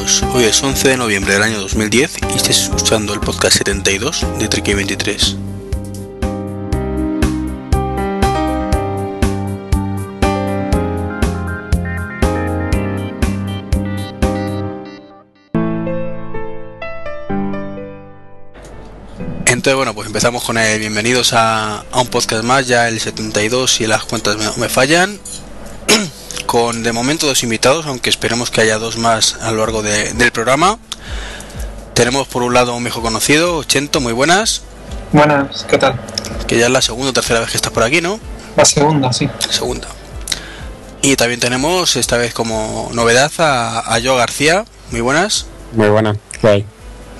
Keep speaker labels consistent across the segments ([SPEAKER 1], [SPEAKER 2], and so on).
[SPEAKER 1] todos, hoy es 11 de noviembre del año 2010 y estáis escuchando el podcast 72 de Tricky 23. Entonces, bueno, pues empezamos con el bienvenidos a, a un podcast más, ya el 72 y las cuentas me, me fallan con de momento dos invitados, aunque esperemos que haya dos más a lo largo de- del programa. Tenemos por un lado un viejo conocido, Chento, muy buenas,
[SPEAKER 2] Buenas, ¿qué tal?
[SPEAKER 1] que ya es la segunda o tercera vez que estás por aquí, ¿no?
[SPEAKER 2] La segunda, sí.
[SPEAKER 1] Segunda. Y también tenemos esta vez como novedad a, a Joe García, muy buenas,
[SPEAKER 3] Muy buena, ¿qué hay?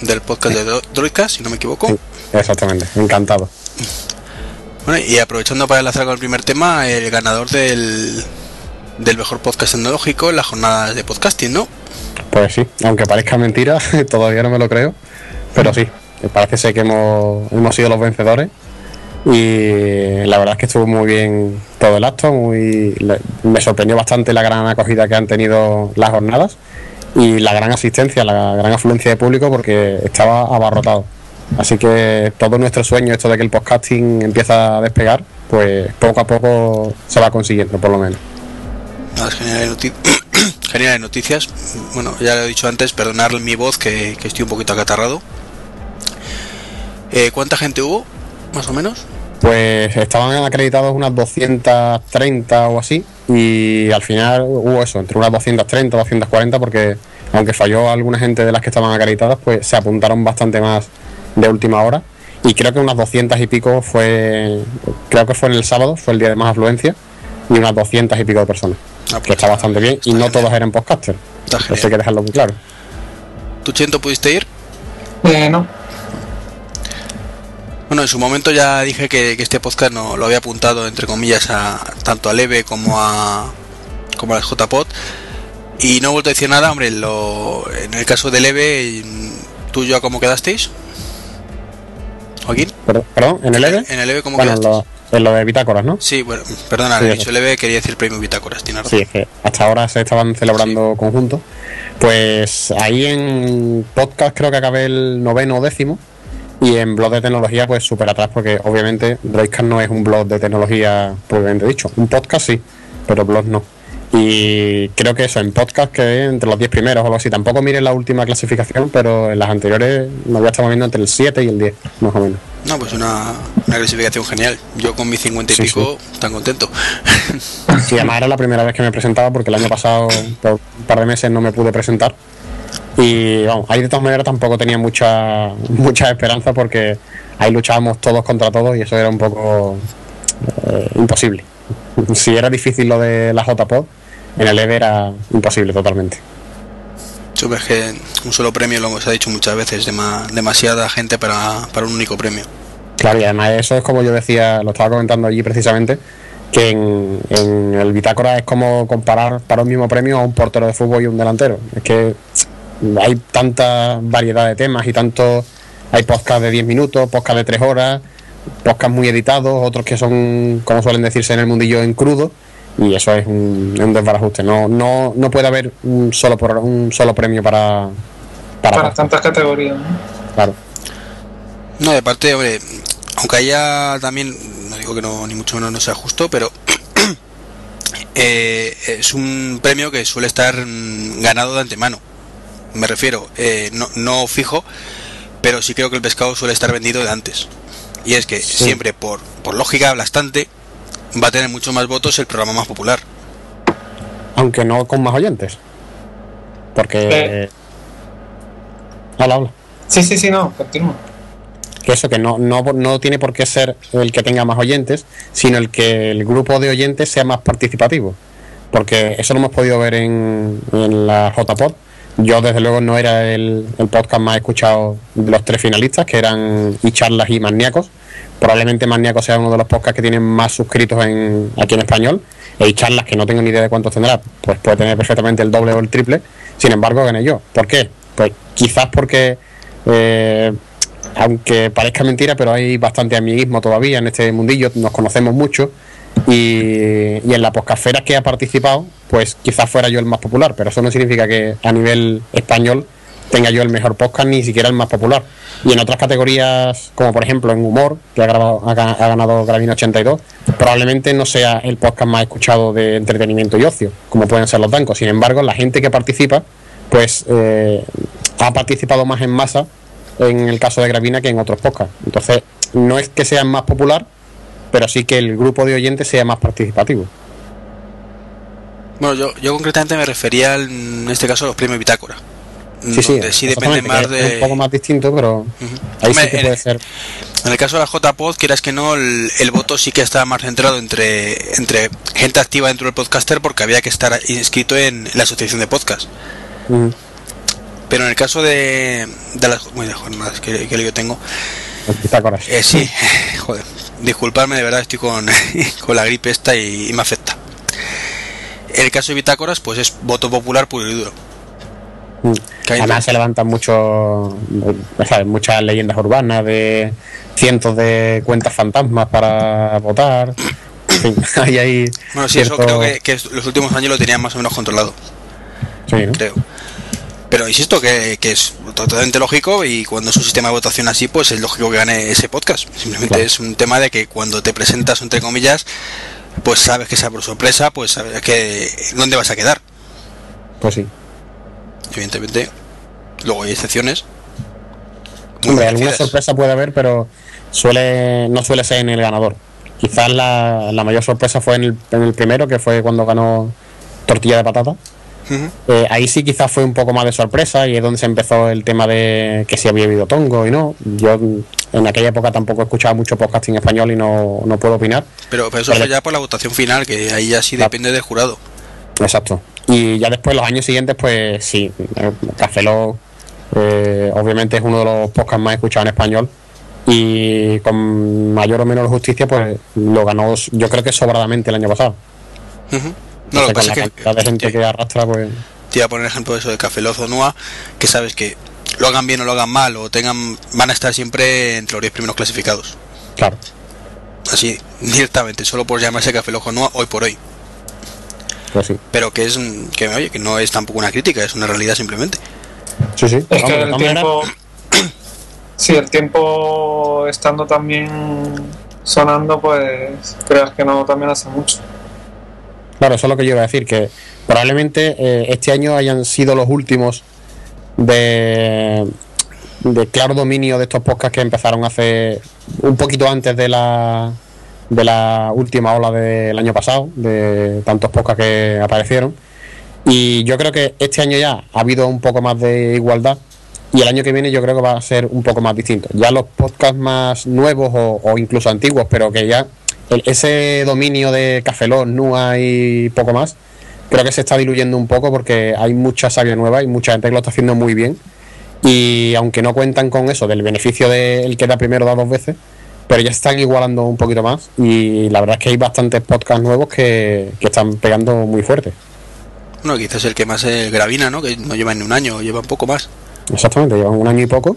[SPEAKER 1] del podcast de Dro- Droidcast, si no me equivoco.
[SPEAKER 3] Sí, exactamente, encantado.
[SPEAKER 1] Bueno, y aprovechando para enlazar con el primer tema, el ganador del, del mejor podcast tecnológico en las jornadas de podcasting, ¿no?
[SPEAKER 3] Pues sí, aunque parezca mentira, todavía no me lo creo, pero sí, parece ser que hemos, hemos sido los vencedores y la verdad es que estuvo muy bien todo el acto, muy, me sorprendió bastante la gran acogida que han tenido las jornadas y la gran asistencia, la gran afluencia de público porque estaba abarrotado. Así que todo nuestro sueño, esto de que el podcasting empieza a despegar, pues poco a poco se va consiguiendo por lo menos.
[SPEAKER 1] Noti- geniales noticias. Bueno, ya lo he dicho antes, perdonar mi voz que, que estoy un poquito acatarrado. Eh, ¿Cuánta gente hubo? Más o menos.
[SPEAKER 3] Pues estaban acreditados unas 230 o así y al final hubo eso, entre unas 230 o 240 porque aunque falló alguna gente de las que estaban acreditadas, pues se apuntaron bastante más de última hora y creo que unas 200 y pico fue, creo que fue en el sábado, fue el día de más afluencia y unas 200 y pico de personas,
[SPEAKER 1] Ah,
[SPEAKER 3] que
[SPEAKER 1] pues
[SPEAKER 3] está bastante bien y no
[SPEAKER 1] genial.
[SPEAKER 3] todos eran podcasters, eso hay que dejarlo muy claro.
[SPEAKER 1] ¿Tú, Chento, pudiste ir?
[SPEAKER 2] Eh, no,
[SPEAKER 1] Bueno, en su momento ya dije que, que este podcast no lo había apuntado, entre comillas, a tanto a Leve como a como al JPod. Y no he vuelto a decir nada, hombre, lo, en el caso de Leve, ¿tú y yo cómo quedasteis? ¿Joaquín?
[SPEAKER 3] Perdón, perdón, ¿en el EVE?
[SPEAKER 1] En el Leve, ¿cómo
[SPEAKER 3] Bueno, en
[SPEAKER 1] quedasteis?
[SPEAKER 3] lo, en lo de bitácoras, ¿no?
[SPEAKER 1] Sí, bueno, perdona,
[SPEAKER 3] Sí,
[SPEAKER 1] he dicho leve, quería decir premio Bitácoras, tiene razón.
[SPEAKER 3] Sí, es que hasta ahora se estaban celebrando conjuntos. Pues ahí en podcast creo que acabé el noveno o décimo. Y en blog de tecnología, pues súper atrás, porque obviamente Droidcast no es un blog de tecnología propiamente dicho. Un podcast sí, pero blog no. Y creo que eso, en podcast que entre los 10 primeros o algo así. Tampoco miren la última clasificación, pero en las anteriores me había estado moviendo entre el 7 y el 10, más o menos.
[SPEAKER 1] No, pues una, una clasificación genial. Yo con mi 50 y
[SPEAKER 3] Sí,
[SPEAKER 1] pico, tan contento.
[SPEAKER 3] Sí, además era la primera vez que me presentaba porque el año pasado por un par de meses no me pude presentar. Y vamos, ahí de todas maneras tampoco tenía mucha mucha esperanza porque ahí luchábamos todos contra todos y eso era un poco eh, imposible. Si era difícil lo de la JPod, en el EVE era imposible totalmente.
[SPEAKER 1] Yo es que un solo premio, lo hemos dicho muchas veces, dema- demasiada gente para, para un único premio.
[SPEAKER 3] Claro, y además eso es como yo decía, lo estaba comentando allí precisamente, que en, en el Bitácora es como comparar para un mismo premio a un portero de fútbol y un delantero. Es que hay tanta variedad de temas y tanto... Hay podcast de 10 minutos, podcast de 3 horas, podcast muy editados, otros que son, como suelen decirse en el mundillo, en crudo. Y eso es un, un desbarajuste. No, no, no puede haber un solo, por- un solo premio para... Para,
[SPEAKER 2] tantas categorías. ¿no?
[SPEAKER 3] claro.
[SPEAKER 1] No, de parte, hombre, aunque haya también, no digo que no, ni mucho menos no sea justo, pero eh, es un premio que suele estar mm, ganado de antemano. Me refiero, eh, no, no fijo, pero sí creo que el pescado suele estar vendido de antes. Y es que siempre, por, por lógica bastante, va a tener mucho más votos el programa más popular.
[SPEAKER 3] aunque no con más oyentes. Porque.
[SPEAKER 2] Eh.
[SPEAKER 3] Habla, habla.
[SPEAKER 2] Sí, sí, sí, no, continúa.
[SPEAKER 3] Que eso, que no, no, no tiene por qué ser el que tenga más oyentes, sino el que el grupo de oyentes sea más participativo. Porque eso lo hemos podido ver en, en la JPod. Yo, desde luego, no era el, el podcast más escuchado de los tres finalistas, que eran y charlas y maníacos. Probablemente Maníacos sea uno de los podcasts que tienen más suscritos en, aquí en español. Y charlas que no tengo ni idea de cuántos tendrá, pues puede tener perfectamente el doble o el triple. Sin embargo, gané yo. ¿Por qué? Pues quizás porque, eh, aunque parezca mentira, pero hay bastante amiguismo todavía en este mundillo, nos conocemos mucho. Y, y en la poscafera que ha participado, pues quizás fuera yo el más popular, pero eso no significa que a nivel español tenga yo el mejor podcast ni siquiera el más popular. Y en otras categorías, como por ejemplo en humor, que ha, grabado, ha, ga- ha ganado Gravina 82, probablemente no sea el podcast más escuchado de entretenimiento y ocio, como pueden ser los bancos. Sin embargo, la gente que participa, pues eh, ha participado más en masa en el caso de Gravina que en otros podcasts. Entonces, no es que sea más popular, pero sí que el grupo de oyentes sea más participativo.
[SPEAKER 1] Bueno, yo, yo concretamente me refería al- en este caso a los premios Bitácora.
[SPEAKER 3] Sí, sí,
[SPEAKER 1] donde sí depende más
[SPEAKER 3] es
[SPEAKER 1] de.
[SPEAKER 3] un poco más distinto, pero ahí
[SPEAKER 1] Hombre,
[SPEAKER 3] sí que
[SPEAKER 1] en-
[SPEAKER 3] puede ser.
[SPEAKER 1] En el caso de la JPod, quieras que no, el, el voto sí que está más centrado entre, entre gente activa dentro del podcaster porque había que estar inscrito en la asociación de podcast.
[SPEAKER 3] mm,
[SPEAKER 1] Pero en el caso de, de las bueno, jornadas que, que yo tengo,
[SPEAKER 3] Pitágoras.
[SPEAKER 1] eh, sí, joder, disculpadme, de verdad estoy con, con la gripe esta y, y me afecta. En el caso de Bitácoras, pues es voto popular puro y duro.
[SPEAKER 3] Además se levantan mucho, ¿sabes? muchas leyendas urbanas de cientos de cuentas fantasmas para votar. En fin, hay ahí
[SPEAKER 1] Bueno, sí, eso creo que, que los últimos años lo tenían más o menos controlado.
[SPEAKER 3] sí, ¿no?
[SPEAKER 1] creo. Pero insisto que, que es totalmente lógico y cuando es un sistema de votación así, pues es lógico que gane ese podcast. Simplemente
[SPEAKER 3] Claro.
[SPEAKER 1] es un tema de que cuando te presentas, entre comillas, pues sabes que sea por sorpresa, pues sabes que dónde vas a quedar.
[SPEAKER 3] Pues sí.
[SPEAKER 1] Evidentemente, luego hay excepciones.
[SPEAKER 3] Hombre, alguna sorpresa puede haber, pero suele no suele ser en el ganador. Quizás la, la mayor sorpresa fue en el, en el primero, que fue cuando ganó Tortilla de Patata. Eh, ahí sí quizás fue un poco más de sorpresa y es donde se empezó el tema de que si había habido tongo y no. Yo en aquella época tampoco escuchaba mucho podcasting español y no, no puedo opinar.
[SPEAKER 1] Pero, pero eso fue ya por la votación final, que ahí ya sí depende del jurado.
[SPEAKER 3] Exacto. Y ya después, los años siguientes, pues sí, Café Lock, eh, obviamente es uno de los podcasts más escuchados en español y con mayor o menor justicia, pues lo ganó, yo creo que sobradamente el año pasado.
[SPEAKER 1] No, lo que pasa
[SPEAKER 3] la
[SPEAKER 1] es que
[SPEAKER 3] cantidad de gente
[SPEAKER 1] te,
[SPEAKER 3] que arrastra, pues
[SPEAKER 1] te iba a poner ejemplo de eso de Café Loz o Nua, que sabes que lo hagan bien o lo hagan mal, o tengan van a estar siempre entre los 10 primeros clasificados.
[SPEAKER 3] claro.
[SPEAKER 1] así directamente solo por llamarse Café Loco Nua hoy por hoy
[SPEAKER 3] Sí.
[SPEAKER 1] pero que es que oye que no es tampoco una crítica es una realidad simplemente
[SPEAKER 3] Sí, sí.
[SPEAKER 2] Es que el tiempo. Sí, el tiempo estando también sonando, pues creas que no, también hace mucho.
[SPEAKER 3] Claro, eso es lo que yo iba a decir, que probablemente eh, este año hayan sido los últimos de, de claro dominio de estos podcasts que empezaron hace un poquito antes de la de la última ola del año pasado, de tantos podcasts que aparecieron. Y yo creo que este año ya ha habido un poco más de igualdad y el año que viene yo creo que va a ser un poco más distinto. Ya los podcasts más nuevos o, incluso antiguos, pero que ya el- ese dominio de Cafelón, Nua y poco más, creo que se está diluyendo un poco porque hay mucha savia nueva y mucha gente que lo está haciendo muy bien. Y aunque no cuentan con eso, del beneficio del que da primero da dos veces, pero ya están igualando un poquito más. Y la verdad es que hay bastantes podcasts nuevos que, que están pegando muy fuerte.
[SPEAKER 1] bueno quizás el que más es Gravina no que no lleva ni un año lleva un poco más
[SPEAKER 3] Exactamente, llevan un año y poco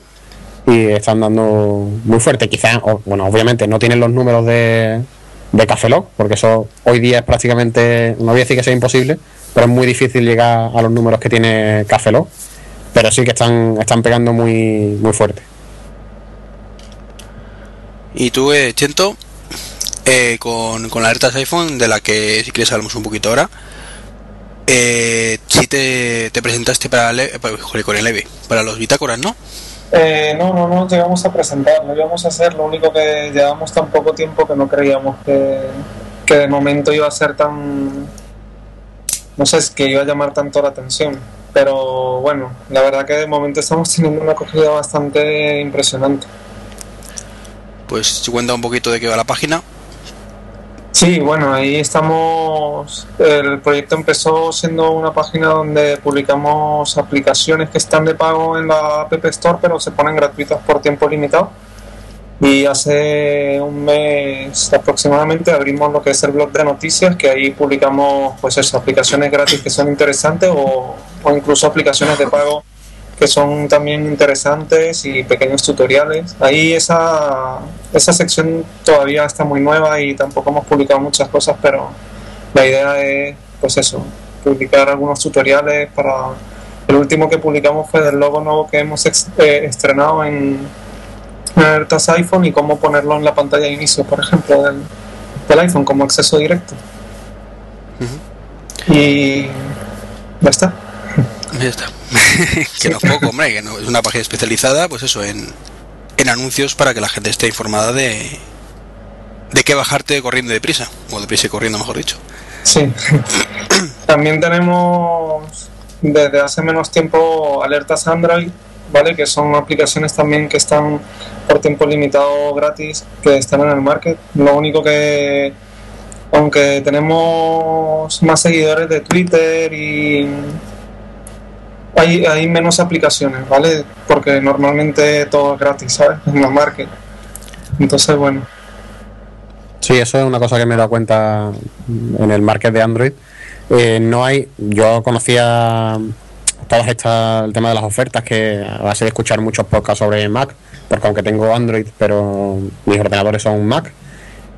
[SPEAKER 3] y están dando muy fuerte. Quizás, bueno, obviamente no tienen los números de, de Café Lock, porque eso hoy día es prácticamente, no voy a decir que sea imposible, pero es muy difícil llegar a los números que tiene Café Lock, pero sí que están, están pegando muy, muy fuerte.
[SPEAKER 1] Y eh, Chento eh, con, con la alertas iPhone de la que si quieres hablamos un poquito ahora eh, si te, te presentaste para, le- para- joder, con el EVE para los bitácoras no
[SPEAKER 2] Eh, no, no, no llegamos a presentar, lo íbamos a hacer, lo único que llevamos tan poco tiempo que no creíamos que, que de momento iba a ser tan, no sé, es que iba a llamar tanto la atención. Pero bueno, la verdad que de momento estamos teniendo una acogida bastante impresionante.
[SPEAKER 1] Pues cuenta un poquito de qué va la página
[SPEAKER 2] Sí, bueno, ahí estamos. El proyecto empezó siendo una página donde publicamos aplicaciones que están de pago en la App Store, pero se ponen gratuitas por tiempo limitado. Y hace un mes aproximadamente abrimos lo que es el blog de noticias, que ahí publicamos pues eso, aplicaciones gratis que son interesantes o, o incluso aplicaciones de pago que son también interesantes y pequeños tutoriales. Ahí esa, esa sección todavía está muy nueva y tampoco hemos publicado muchas cosas, pero la idea es, pues eso, publicar algunos tutoriales para... El último que publicamos fue del logo nuevo que hemos ex- eh, estrenado en alertas iPhone y cómo ponerlo en la pantalla de inicio, por ejemplo, del, del iPhone como acceso directo. Y ya está.
[SPEAKER 1] Ya está. que no es poco, hombre, que no, es una página especializada, pues eso, en, en anuncios para que la gente esté informada de, de qué bajarte corriendo deprisa, o deprisa y corriendo, mejor dicho.
[SPEAKER 2] Sí. También tenemos desde hace menos tiempo alertas Android, ¿vale? Que son aplicaciones también que están por tiempo limitado gratis, que están en el market. Lo único que, aunque tenemos más seguidores de Twitter y hay, hay menos aplicaciones, ¿vale? Porque normalmente todo es gratis, ¿sabes? En la market. Entonces, bueno.
[SPEAKER 3] Sí, eso es una cosa que me he dado cuenta en el market de Android. Eh, no hay, yo conocía todas estas, el tema de las ofertas, que a base de escuchar muchos podcasts sobre Mac, porque aunque tengo Android, pero mis ordenadores son Mac,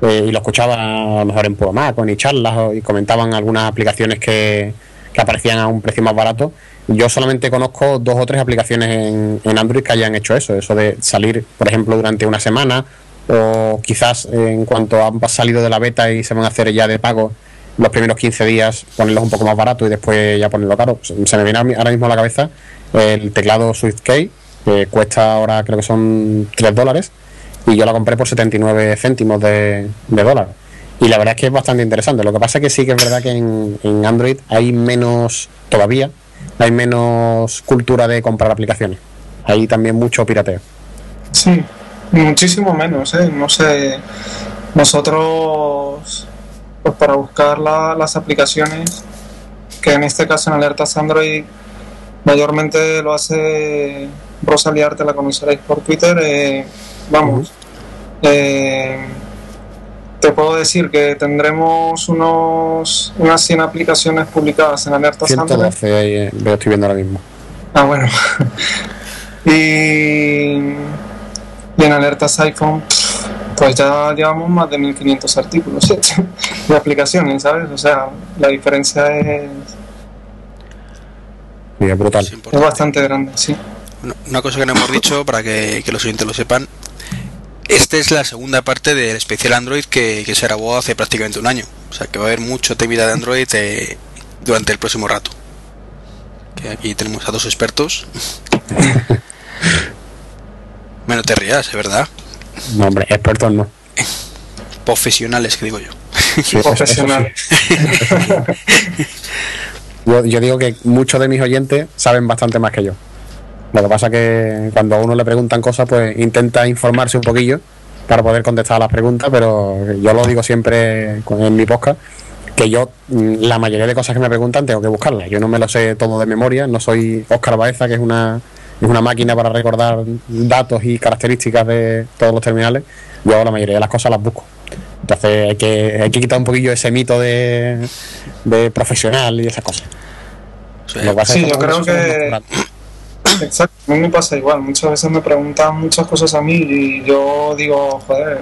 [SPEAKER 3] eh, y lo escuchaba a lo mejor en Puro Mac o en charlas, o- y comentaban algunas aplicaciones que, que aparecían a un precio más barato. Yo solamente conozco dos o tres aplicaciones en, en Android que hayan hecho eso, eso de salir, por ejemplo, durante una semana o quizás en cuanto han salido de la beta y se van a hacer ya de pago los primeros 15 días ponerlos un poco más barato y después ya ponerlo caro. Se me viene ahora mismo a la cabeza el teclado SwiftKey, que cuesta ahora creo que son 3 dólares, y yo la compré por 79 céntimos de, de dólar. Y la verdad es que es bastante interesante. Lo que pasa es que sí que es verdad que en, en Android hay menos, todavía, hay menos cultura de comprar aplicaciones. Hay también mucho pirateo.
[SPEAKER 2] Sí, muchísimo menos, ¿eh? No sé, nosotros, pues para buscar la- las aplicaciones, que en este caso en alertas Android mayormente lo hace Rosalía Arte, la conoceréis por Twitter, eh, vamos, eh, te puedo decir que tendremos unos unas 100 aplicaciones publicadas en alertas Android.
[SPEAKER 3] 112 ahí, eh, veo, estoy viendo ahora mismo.
[SPEAKER 2] Ah, bueno. y, y en alertas iPhone, pues ya llevamos más de 1500 artículos de aplicaciones, ¿sabes? O sea, la diferencia es,
[SPEAKER 3] Y es brutal.
[SPEAKER 1] Es
[SPEAKER 2] bastante grande, sí.
[SPEAKER 1] Una, una cosa que no hemos dicho para que, que los oyentes lo sepan. Esta es la segunda parte del especial Android que, que se grabó hace prácticamente un año. O sea que va a haber mucho temida de Android eh, durante el próximo rato. Que aquí tenemos a dos expertos. Menos te rías, es verdad.
[SPEAKER 3] No, hombre, expertos no.
[SPEAKER 1] Profesionales, que digo yo.
[SPEAKER 3] Sí,
[SPEAKER 2] Profesional.
[SPEAKER 3] sí. Yo, yo digo que muchos de mis oyentes saben bastante más que yo. Lo que pasa que cuando a uno le preguntan cosas, pues intenta informarse un poquillo para poder contestar a las preguntas, pero yo lo digo siempre en mi podcast, que yo mm, la mayoría de cosas que me preguntan tengo que buscarlas. Yo no me lo sé todo de memoria, no soy Oscar Baeza, que es una, es una máquina para recordar datos y características de todos los terminales. Yo la mayoría de las cosas las busco. Entonces hay que, hay que quitar un poquillo ese mito de, de profesional y esas cosas.
[SPEAKER 1] O sea,
[SPEAKER 3] Lo que pasa
[SPEAKER 2] Sí,
[SPEAKER 3] es
[SPEAKER 2] yo creo que-. Exacto, a mí me pasa igual. Muchas veces me preguntan muchas cosas a mí y yo digo, joder,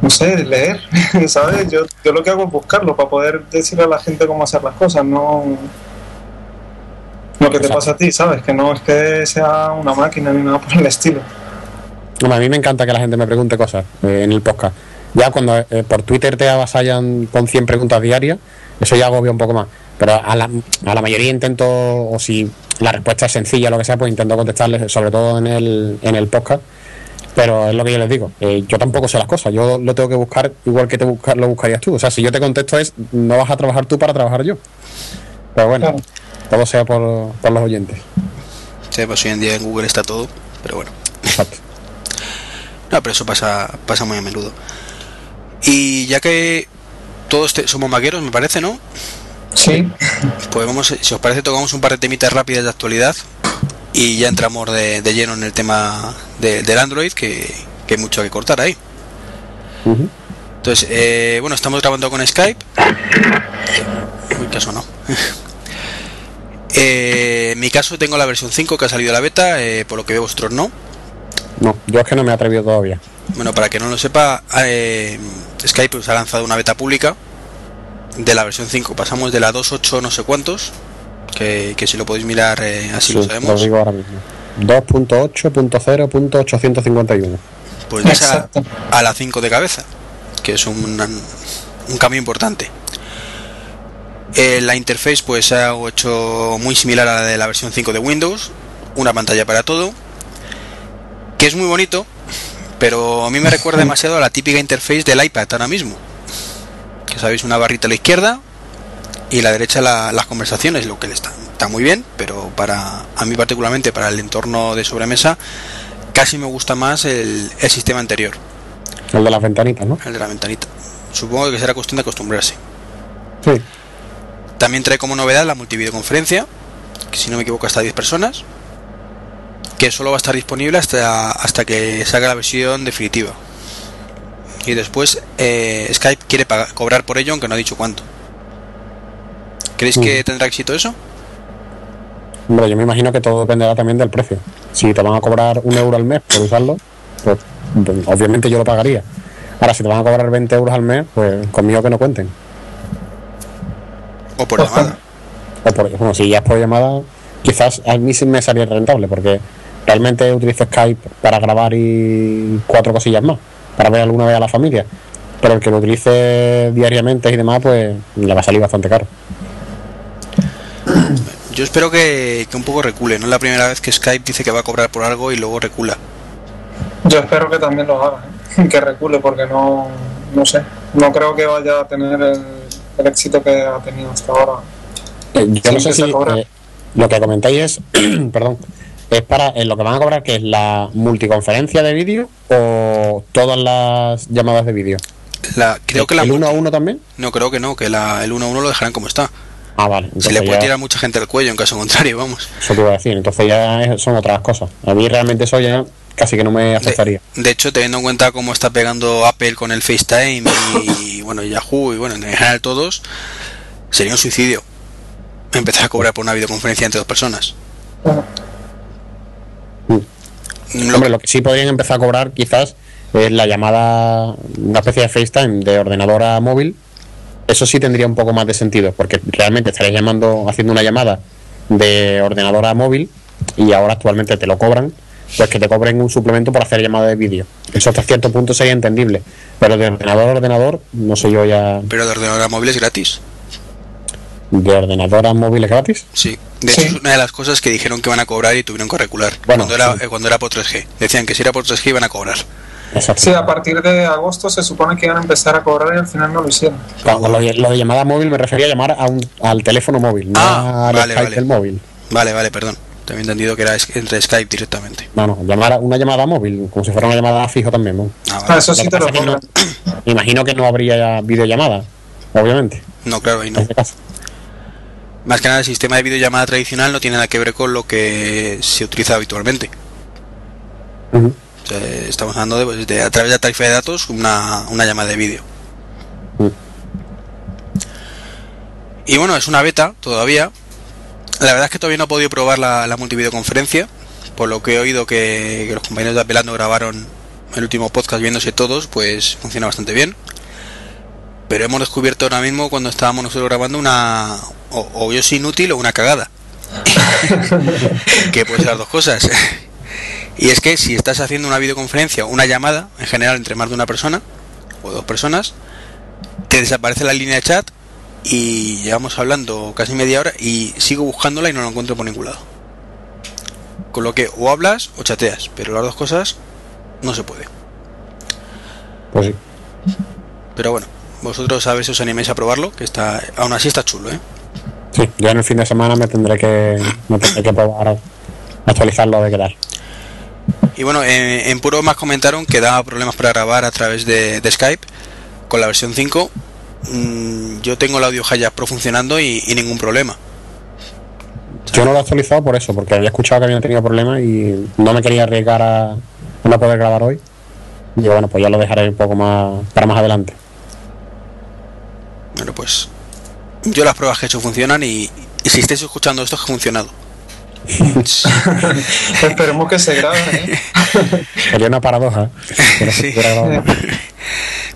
[SPEAKER 2] no sé, leer, ¿sabes? Yo, yo lo que hago es buscarlo para poder decirle a la gente cómo hacer las cosas, no lo que te
[SPEAKER 3] Exacto.
[SPEAKER 2] pasa a ti, ¿sabes? Que no es que sea una máquina ni nada por el estilo.
[SPEAKER 3] Hombre, a mí me encanta que la gente me pregunte cosas eh, en el podcast. Ya cuando eh, por Twitter te avasallan con 100 preguntas diarias, eso ya agobia un poco más. Pero a la, a la mayoría intento, o si la respuesta es sencilla, lo que sea, pues intento contestarles, sobre todo en el, en el podcast. Pero es lo que yo les digo, eh, yo tampoco sé las cosas, yo lo tengo que buscar igual que te busca- lo buscarías tú. O sea, si yo te contesto es, no vas a trabajar tú para trabajar yo. Pero bueno,
[SPEAKER 2] Claro.
[SPEAKER 3] todo sea por, por los oyentes.
[SPEAKER 1] sí, pues hoy en día en Google está todo, pero bueno.
[SPEAKER 3] Exacto.
[SPEAKER 1] No, pero eso pasa, pasa muy a menudo. Y ya que todos te- somos maqueros, me parece, ¿no?
[SPEAKER 2] Sí,
[SPEAKER 1] Pues vamos, si os parece, tocamos un par de temitas rápidas de actualidad y ya entramos de, de lleno en el tema de- del Android, que, que hay mucho que cortar ahí. Entonces, eh, bueno, estamos grabando con Skype. Uy, caso no. Eh, en mi caso tengo la versión 5 que ha salido a la beta, eh, por lo que veo vosotros no.
[SPEAKER 3] No, yo es que no me he atrevido todavía.
[SPEAKER 1] Bueno, para que no lo sepa, Skype pues, ha lanzado una beta pública de la versión 5. Pasamos de la 2.8 no sé cuántos, que, que si lo podéis mirar eh, así
[SPEAKER 3] Sí,
[SPEAKER 1] lo
[SPEAKER 3] lo
[SPEAKER 1] sabemos.
[SPEAKER 3] digo ahora mismo. 2.8.0.851.
[SPEAKER 1] Pues de esa a la 5 de cabeza, que es un, un cambio importante. Eh, la interface pues se ha hecho muy similar a la de la versión 5 de Windows, una pantalla para todo, que es muy bonito, pero a mí me recuerda demasiado a la típica interface del iPad ahora mismo. Que sabéis, una barrita a la izquierda y a la derecha la- las conversaciones, lo que está, está muy bien, pero para a mí particularmente para el entorno de sobremesa casi me gusta más el, el sistema anterior,
[SPEAKER 3] El de las ventanitas, ¿no?
[SPEAKER 1] el de la ventanita. Supongo que será cuestión de acostumbrarse.
[SPEAKER 3] Sí.
[SPEAKER 1] También trae como novedad la multivideoconferencia, que si no me equivoco hasta 10 personas, que solo va a estar disponible hasta, hasta que salga la versión definitiva. Y después eh, Skype quiere pagar- cobrar por ello, aunque no ha dicho cuánto. ¿Creéis que
[SPEAKER 3] Mm.
[SPEAKER 1] tendrá éxito eso?
[SPEAKER 3] Hombre, yo me imagino que todo dependerá también del precio. Si te van a cobrar un euro al mes por usarlo, pues pues, obviamente yo lo pagaría. Ahora, si te van a cobrar 20 euros al mes, pues conmigo que no cuenten.
[SPEAKER 1] ¿O por llamada?
[SPEAKER 3] O por, bueno, si ya es por llamada, quizás a mí sí me salía rentable, porque realmente utilizo Skype para grabar y cuatro cosillas más, para ver alguna vez a la familia. Pero el que lo utilice diariamente y demás, pues le va a salir bastante caro.
[SPEAKER 1] Yo espero que, que un poco recule. No es la primera vez que Skype dice que va a cobrar por algo y luego recula.
[SPEAKER 2] Yo espero que también lo haga, ¿eh? que recule, porque no, no sé, no creo que vaya a tener el, el éxito que ha tenido hasta ahora.
[SPEAKER 3] Eh, yo no sé si eh, lo que comentáis es, perdón, es para eh, lo que van a cobrar, que es la multiconferencia de vídeo o todas las llamadas de vídeo.
[SPEAKER 1] La, creo que la
[SPEAKER 3] ¿El uno a uno también?
[SPEAKER 1] No, creo que no, que la, el 1 a 1 lo dejarán como está.
[SPEAKER 3] Ah, vale.
[SPEAKER 1] Se le puede
[SPEAKER 3] ya-
[SPEAKER 1] tirar mucha gente al cuello en caso contrario, vamos.
[SPEAKER 3] Eso te iba a decir. Entonces ya son otras cosas. A mí realmente eso ya casi que no me afectaría.
[SPEAKER 1] De hecho, teniendo en cuenta cómo está pegando Apple con el FaceTime y, bueno, Yahoo y bueno, en general todos, sería un suicidio empezar a cobrar por una videoconferencia entre dos personas. Lo-
[SPEAKER 3] Hombre, lo que sí podrían empezar a cobrar quizás es la llamada, una especie de FaceTime de ordenador a móvil. Eso sí tendría un poco más de sentido, porque realmente estarías llamando, haciendo una llamada de ordenador a móvil y ahora actualmente te lo cobran, pues que te cobren un suplemento por hacer llamada de vídeo. Eso hasta cierto punto sería entendible, pero de ordenador a ordenador, no sé yo ya,
[SPEAKER 1] pero de ordenador a móvil es gratis.
[SPEAKER 3] De ordenador a móvil es gratis.
[SPEAKER 1] Sí. De
[SPEAKER 2] Sí.
[SPEAKER 1] hecho, es una de las cosas que dijeron que van a cobrar y tuvieron que recular.
[SPEAKER 3] Bueno,
[SPEAKER 1] cuando, era,
[SPEAKER 3] sí.
[SPEAKER 1] eh, cuando era por 3G. Decían que si era por 3G iban a cobrar.
[SPEAKER 3] Exacto.
[SPEAKER 2] sí, a partir de agosto se supone que iban a empezar a cobrar y al final no lo hicieron.
[SPEAKER 3] Claro, lo, de, lo de llamada móvil me refería a llamar a un, al teléfono móvil, no
[SPEAKER 1] Ah,
[SPEAKER 3] al
[SPEAKER 1] vale,
[SPEAKER 3] Skype
[SPEAKER 1] vale.
[SPEAKER 3] del móvil.
[SPEAKER 1] Vale, vale, perdón. Te había entendido que era entre Skype directamente.
[SPEAKER 3] No, no, llamar a- una llamada móvil, como si fuera una llamada fijo también. ¿no?
[SPEAKER 1] Ah,
[SPEAKER 2] Ah, eso sí
[SPEAKER 3] Lo
[SPEAKER 2] te lo
[SPEAKER 3] que no- imagino que no habría videollamada, obviamente,
[SPEAKER 1] No, claro, ahí
[SPEAKER 3] en
[SPEAKER 1] no.
[SPEAKER 3] este caso.
[SPEAKER 1] Más que nada, el sistema de videollamada tradicional no tiene nada que ver con lo que se utiliza habitualmente.
[SPEAKER 3] Ujú.
[SPEAKER 1] O sea, estamos hablando de, pues, de, a través de la tarifa de datos una, una llamada de vídeo. Y bueno, es una beta todavía. La verdad es que todavía no he podido probar la, la multivideoconferencia, por lo que he oído que, que los compañeros de Apelando grabaron el último podcast viéndose todos, pues funciona bastante bien. Pero hemos descubierto ahora mismo cuando estábamos nosotros grabando una o, o yo soy inútil o una cagada. que puede ser las dos cosas. y es que si estás haciendo una videoconferencia o una llamada, en general entre más de una persona o dos personas, te desaparece la línea de chat y llevamos hablando casi media hora y sigo buscándola y no la encuentro por ningún lado. Con lo que o hablas o chateas, pero las dos cosas no se puede.
[SPEAKER 3] Pues sí.
[SPEAKER 1] Pero bueno, vosotros a ver si os animáis a probarlo, que está aún así está chulo, ¿eh?
[SPEAKER 3] Sí, yo en el fin de semana me tendré que, me tendré que probar actualizarlo de quedar.
[SPEAKER 1] Y bueno, en, en Puro más comentaron que daba problemas para grabar a través de, de Skype con la versión 5. Mm, yo tengo el audio Hayas Pro funcionando y, y ningún problema.
[SPEAKER 3] Yo no lo he actualizado por eso, porque había escuchado que habían tenido problemas y no me quería arriesgar a, no poder grabar hoy. Y bueno, pues ya lo dejaré un poco más para más adelante.
[SPEAKER 1] Bueno, pues yo las pruebas que he hecho funcionan y, y si estáis escuchando esto es que ha funcionado.
[SPEAKER 2] Esperemos que se grabe. ¿eh?
[SPEAKER 3] Sería una paradoja. que no se
[SPEAKER 1] Sí.
[SPEAKER 3] pudiera grabar.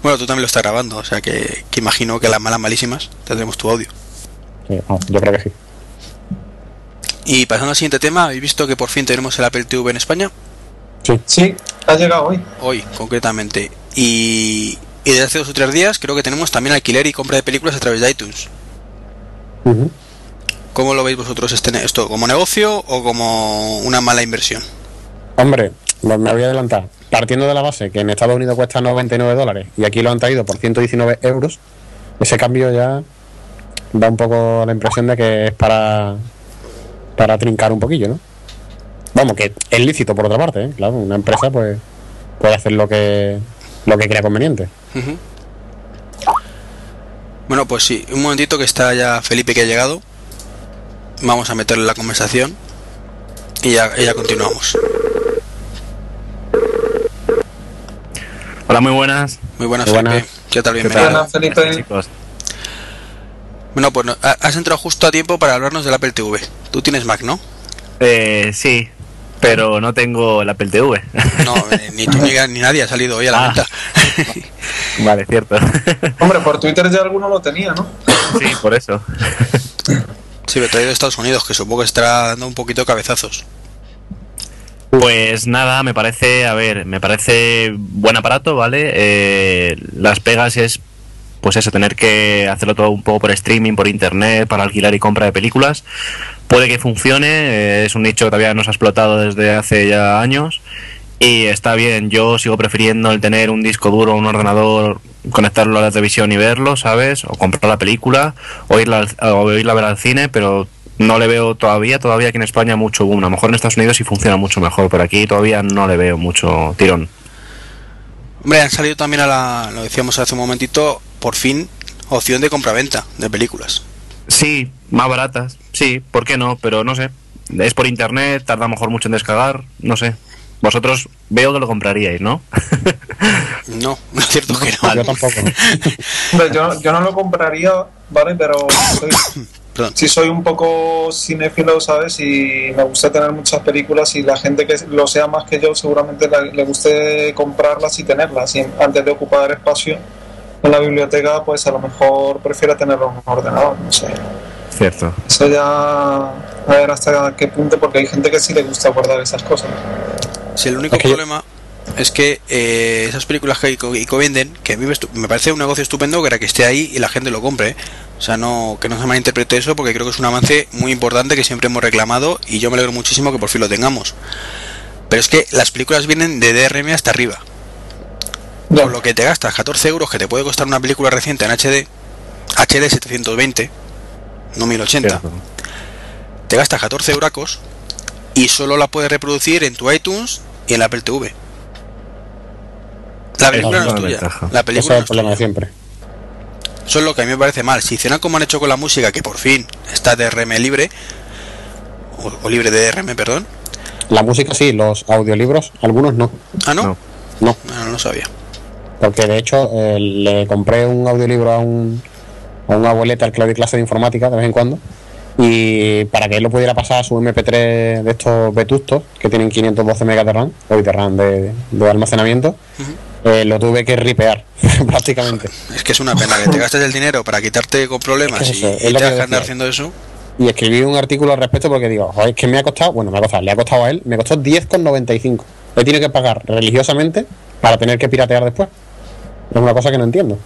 [SPEAKER 1] Bueno, tú también lo estás grabando, o sea que, que imagino que las malas malísimas tendremos tu audio.
[SPEAKER 3] Sí, yo creo que sí.
[SPEAKER 1] Y pasando al siguiente tema, ¿habéis visto que por fin tenemos el Apple TV en España?
[SPEAKER 3] Sí.
[SPEAKER 2] Sí, ha llegado hoy.
[SPEAKER 1] Hoy, concretamente. Y, y desde hace dos o tres días creo que tenemos también alquiler y compra de películas a través de iTunes. ¿Cómo lo veis vosotros este, esto? ¿Como negocio o como una mala inversión?
[SPEAKER 3] Hombre, me me voy a adelantar. Partiendo de la base que en Estados Unidos cuesta 99 dólares y aquí lo han traído por 119 euros, ese cambio ya da un poco la impresión de que es para, para trincar un poquillo, ¿no? Vamos, que es lícito por otra parte, ¿eh? Claro, una empresa pues puede hacer lo que, lo que crea conveniente.
[SPEAKER 1] Bueno, pues sí, un momentito que está ya Felipe que ha llegado. Vamos a meterle la conversación y ya, y ya continuamos.
[SPEAKER 4] Hola, muy buenas.
[SPEAKER 1] Muy buenas,
[SPEAKER 3] Muy buenas.
[SPEAKER 1] Felipe. ¿Qué tal?
[SPEAKER 4] ¿Qué
[SPEAKER 1] Bienvenido.
[SPEAKER 2] Buenas, Felipe.
[SPEAKER 4] chicos?
[SPEAKER 1] Bueno, pues has entrado justo a tiempo para hablarnos del Apple TV. Tú tienes Mac, ¿no?
[SPEAKER 4] Eh, sí, pero no tengo el Apple TV.
[SPEAKER 1] No, ni tú ni, ni nadie ha salido hoy a la
[SPEAKER 4] Ah.
[SPEAKER 1] venta.
[SPEAKER 4] vale, cierto.
[SPEAKER 2] Hombre, por Twitter ya alguno lo tenía, ¿no?
[SPEAKER 4] sí, por eso.
[SPEAKER 1] Sí, me he traído de Estados Unidos, que supongo que estará dando un poquito de cabezazos.
[SPEAKER 4] Pues nada, me parece, a ver, me parece buen aparato, ¿vale? Eh, las pegas es, pues eso, tener que hacerlo todo un poco por streaming, por internet, para alquilar y compra de películas. Puede que funcione, eh, es un nicho que todavía no se ha explotado desde hace ya años. Y está bien, yo sigo prefiriendo el tener un disco duro, un ordenador, conectarlo a la televisión y verlo, ¿sabes? O comprar la película, o irla, al- o irla a ver al cine, pero no le veo todavía, todavía aquí en España mucho boom. A lo mejor en Estados Unidos sí funciona mucho mejor, pero aquí todavía no le veo mucho tirón.
[SPEAKER 1] Hombre, han salido también a la, lo decíamos hace un momentito, por fin, opción de compraventa de películas.
[SPEAKER 4] Sí, más baratas, sí, ¿por qué no? Pero no sé, es por internet, tarda a lo mejor mucho en descargar, no sé. Vosotros veo que lo compraríais, ¿no?
[SPEAKER 1] No, cierto es que no.
[SPEAKER 3] Yo tampoco.
[SPEAKER 2] Yo, yo no lo compraría, ¿vale? Pero soy, sí soy un poco cinéfilo, ¿sabes? Y me gusta tener muchas películas y la gente que lo sea más que yo seguramente le, le guste comprarlas y tenerlas. Y antes de ocupar espacio en la biblioteca, pues a lo mejor prefiero tenerlo en un ordenador, no sé.
[SPEAKER 4] Cierto.
[SPEAKER 2] Eso ya a ver hasta qué punto, porque hay gente que sí le gusta guardar esas cosas.
[SPEAKER 1] Si el único
[SPEAKER 3] que
[SPEAKER 1] problema es que eh, esas películas que Ico, Ico venden, que a mí me, parece un negocio estupendo que era que esté ahí y la gente lo compre. O sea, no que no se malinterprete eso porque creo que es un avance muy importante que siempre hemos reclamado y yo me alegro muchísimo que por fin lo tengamos. Pero es que las películas vienen de DRM hasta arriba.
[SPEAKER 2] Ya.
[SPEAKER 1] Con lo que te gastas 14 euros que te puede costar una película reciente en HD, HD 720, no 1080,
[SPEAKER 4] cierto.
[SPEAKER 1] te gastas 14 euracos y solo la puedes reproducir en tu iTunes y en la Apple TV. La película no es tuya.
[SPEAKER 4] ventaja.
[SPEAKER 1] La película
[SPEAKER 3] es
[SPEAKER 1] no
[SPEAKER 3] el
[SPEAKER 1] es
[SPEAKER 3] problema de siempre.
[SPEAKER 1] Eso es lo que a mí me parece mal. Si hicieran como han hecho con la música, que por fin está DRM libre, o, o libre de DRM, perdón.
[SPEAKER 3] La música sí, los audiolibros, algunos no.
[SPEAKER 1] Ah, no,
[SPEAKER 4] No.
[SPEAKER 3] No,
[SPEAKER 1] no, no lo sabía.
[SPEAKER 3] Porque de hecho eh, le compré un audiolibro a un, a un abuelete al que le doy clase de informática de vez en cuando. Y para que él lo pudiera pasar a su MP3 de estos vetustos, que tienen 512 megas de RAM, o de RAM de, de almacenamiento, eh, lo tuve que ripear prácticamente.
[SPEAKER 1] Es que es una pena que te gastes el dinero para quitarte con problemas
[SPEAKER 3] Es
[SPEAKER 1] y,
[SPEAKER 3] es
[SPEAKER 1] te
[SPEAKER 3] que
[SPEAKER 1] andar haciendo eso.
[SPEAKER 3] Y escribí un artículo al respecto porque digo, joder, es que me ha costado, bueno, me ha costado, le ha costado a él, me costó 10,95. Le tiene que pagar religiosamente para tener que piratear después. Es una cosa que no entiendo.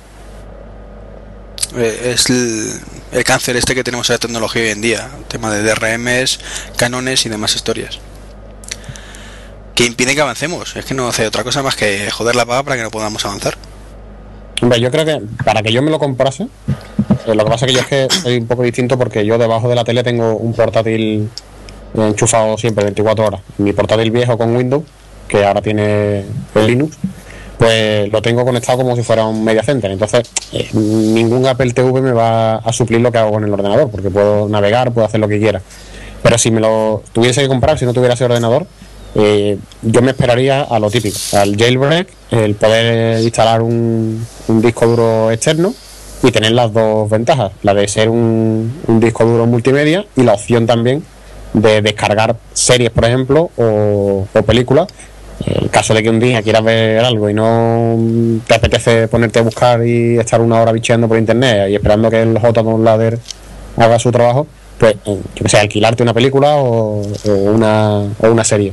[SPEAKER 1] Eh, es el, el cáncer este que tenemos en la tecnología hoy en día. El tema de DRMs, canones y demás historias. Que impiden que avancemos. Es que no hace otra cosa más que joder la paga para que no podamos avanzar.
[SPEAKER 3] Hombre, yo creo que para que yo me lo comprase, eh, lo que pasa es que yo es que soy un poco distinto porque yo debajo de la tele tengo un portátil enchufado siempre 24 horas. Mi portátil viejo con Windows, que ahora tiene el Linux, pues lo tengo conectado como si fuera un media center. Entonces, eh, ningún Apple TV me va a suplir lo que hago con el ordenador, porque puedo navegar, puedo hacer lo que quiera. Pero si me lo tuviese que comprar, si no tuviera ese ordenador, eh, yo me esperaría a lo típico, al jailbreak, el poder instalar un, disco duro externo y tener las dos ventajas, la de ser un, disco duro multimedia y la opción también de descargar series, por ejemplo, o películas el caso de que un día quieras ver algo y no te apetece ponerte a buscar y estar una hora bicheando por internet y esperando que el J Ladder haga su trabajo, pues, eh, yo que alquilarte una película o, una, o una serie.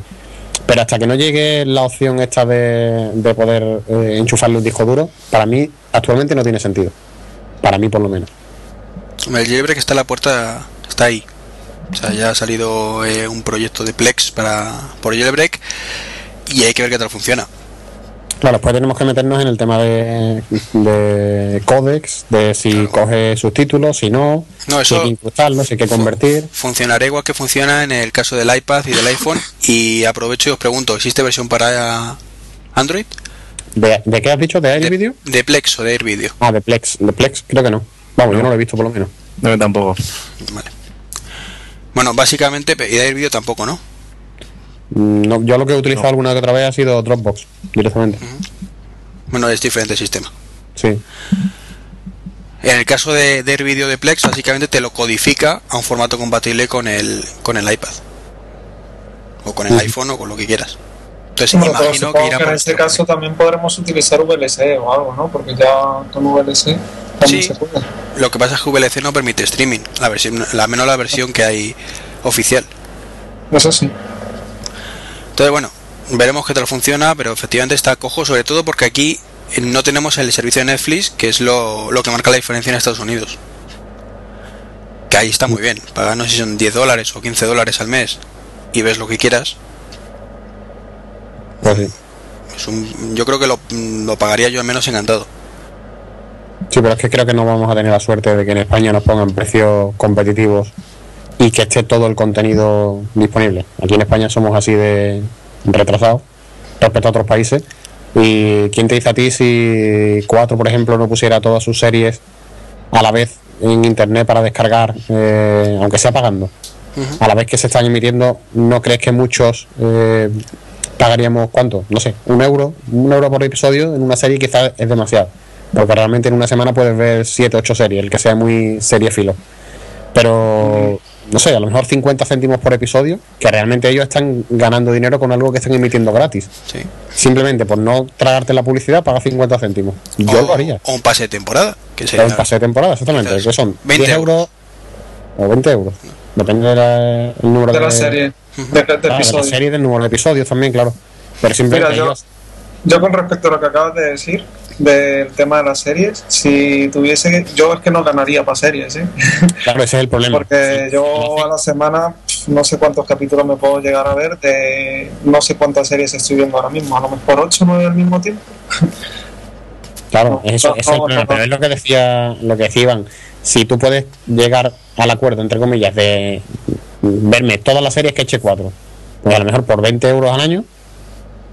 [SPEAKER 3] Pero hasta que no llegue la opción esta de, de poder eh, enchufarle un disco duro, para mí actualmente no tiene sentido. Para mí por lo menos.
[SPEAKER 1] El jailbreak está a la puerta, está ahí. O sea, ya ha salido eh, un proyecto de Plex para por jailbreak y hay que ver qué tal funciona.
[SPEAKER 3] Claro, después tenemos que meternos en el tema de, de códex, de si coge subtítulos, si no,
[SPEAKER 1] no
[SPEAKER 3] si hay que incrustarlo, si hay que convertir.
[SPEAKER 1] Funcionará igual que funciona en el caso del iPad y del iPhone. Y aprovecho y os pregunto, ¿existe versión para Android?
[SPEAKER 3] ¿De, qué has dicho? ¿De Air Video?
[SPEAKER 1] De Plex o de Air Video.
[SPEAKER 3] Ah, de Plex. De Plex creo que no. Vamos, yo no lo he visto por lo menos.
[SPEAKER 4] No, tampoco.
[SPEAKER 1] Vale. Bueno, básicamente, y de Air Video tampoco, ¿no?
[SPEAKER 3] No, yo lo que he utilizado alguna que otra vez ha sido Dropbox, directamente.
[SPEAKER 1] Bueno, es diferente sistema.
[SPEAKER 3] Sí.
[SPEAKER 1] En el caso de, de Video de Plex, básicamente te lo codifica a un formato compatible con el, con el iPad. O con el iPhone o con lo que quieras.
[SPEAKER 2] Entonces imagino que, en este caso también podremos utilizar VLC o algo, ¿no? Porque ya con VLC también se puede.
[SPEAKER 1] Lo que pasa es que VLC no permite streaming, la versión, la menos la versión que hay oficial.
[SPEAKER 2] Eso sí.
[SPEAKER 1] Entonces, bueno, veremos qué tal funciona, pero efectivamente está cojo, sobre todo porque aquí eh, no tenemos el servicio de Netflix, que es lo, que marca la diferencia en Estados Unidos. Que ahí está muy bien, pagar no sé si son 10 dólares o 15 dólares al mes y ves lo que quieras.
[SPEAKER 3] Pues
[SPEAKER 1] yo creo que lo, lo pagaría yo al menos encantado.
[SPEAKER 3] Sí, pero es que creo que no vamos a tener la suerte de que en España nos pongan precios competitivos y que esté todo el contenido disponible. Aquí en España somos así de retrasados respecto a otros países. ¿Y quién te dice a ti si Cuatro, por ejemplo, no pusiera todas sus series a la vez en internet para descargar, eh, aunque sea pagando? A la vez que se están emitiendo, ¿no crees que muchos eh, pagaríamos cuánto? No sé, un euro, un euro por episodio en una serie quizás es demasiado. Porque realmente en una semana puedes ver 7, 8 series, el que sea muy serie filo. Pero no sé, a lo mejor 50 céntimos por episodio, que realmente ellos están ganando dinero con algo que están emitiendo gratis.
[SPEAKER 1] Sí.
[SPEAKER 3] Simplemente por no tragarte la publicidad, paga 50 céntimos. Yo lo haría.
[SPEAKER 1] O un pase de temporada.
[SPEAKER 3] Que sería... un pase de temporada, exactamente. Que son 20 10 euros o 20 euros. Depende del número
[SPEAKER 2] de, la serie.
[SPEAKER 3] De, la serie del número de episodios también, claro. Pero simplemente ellos...
[SPEAKER 2] yo con respecto a lo que acabas de decir, del tema de las series, si tuviese, yo es que no ganaría para series, ¿eh?
[SPEAKER 3] Claro, ese es el problema.
[SPEAKER 2] Porque yo a la semana no sé cuántos capítulos me puedo llegar a ver de no sé cuántas series estoy viendo ahora mismo, a lo mejor 8 o 9 al mismo tiempo.
[SPEAKER 3] Claro, eso, es el problema, pero es lo que decía, lo que decía Iván. Si tú puedes llegar al acuerdo, entre comillas, de verme todas las series que eche 4, pues a lo mejor por 20 euros al año,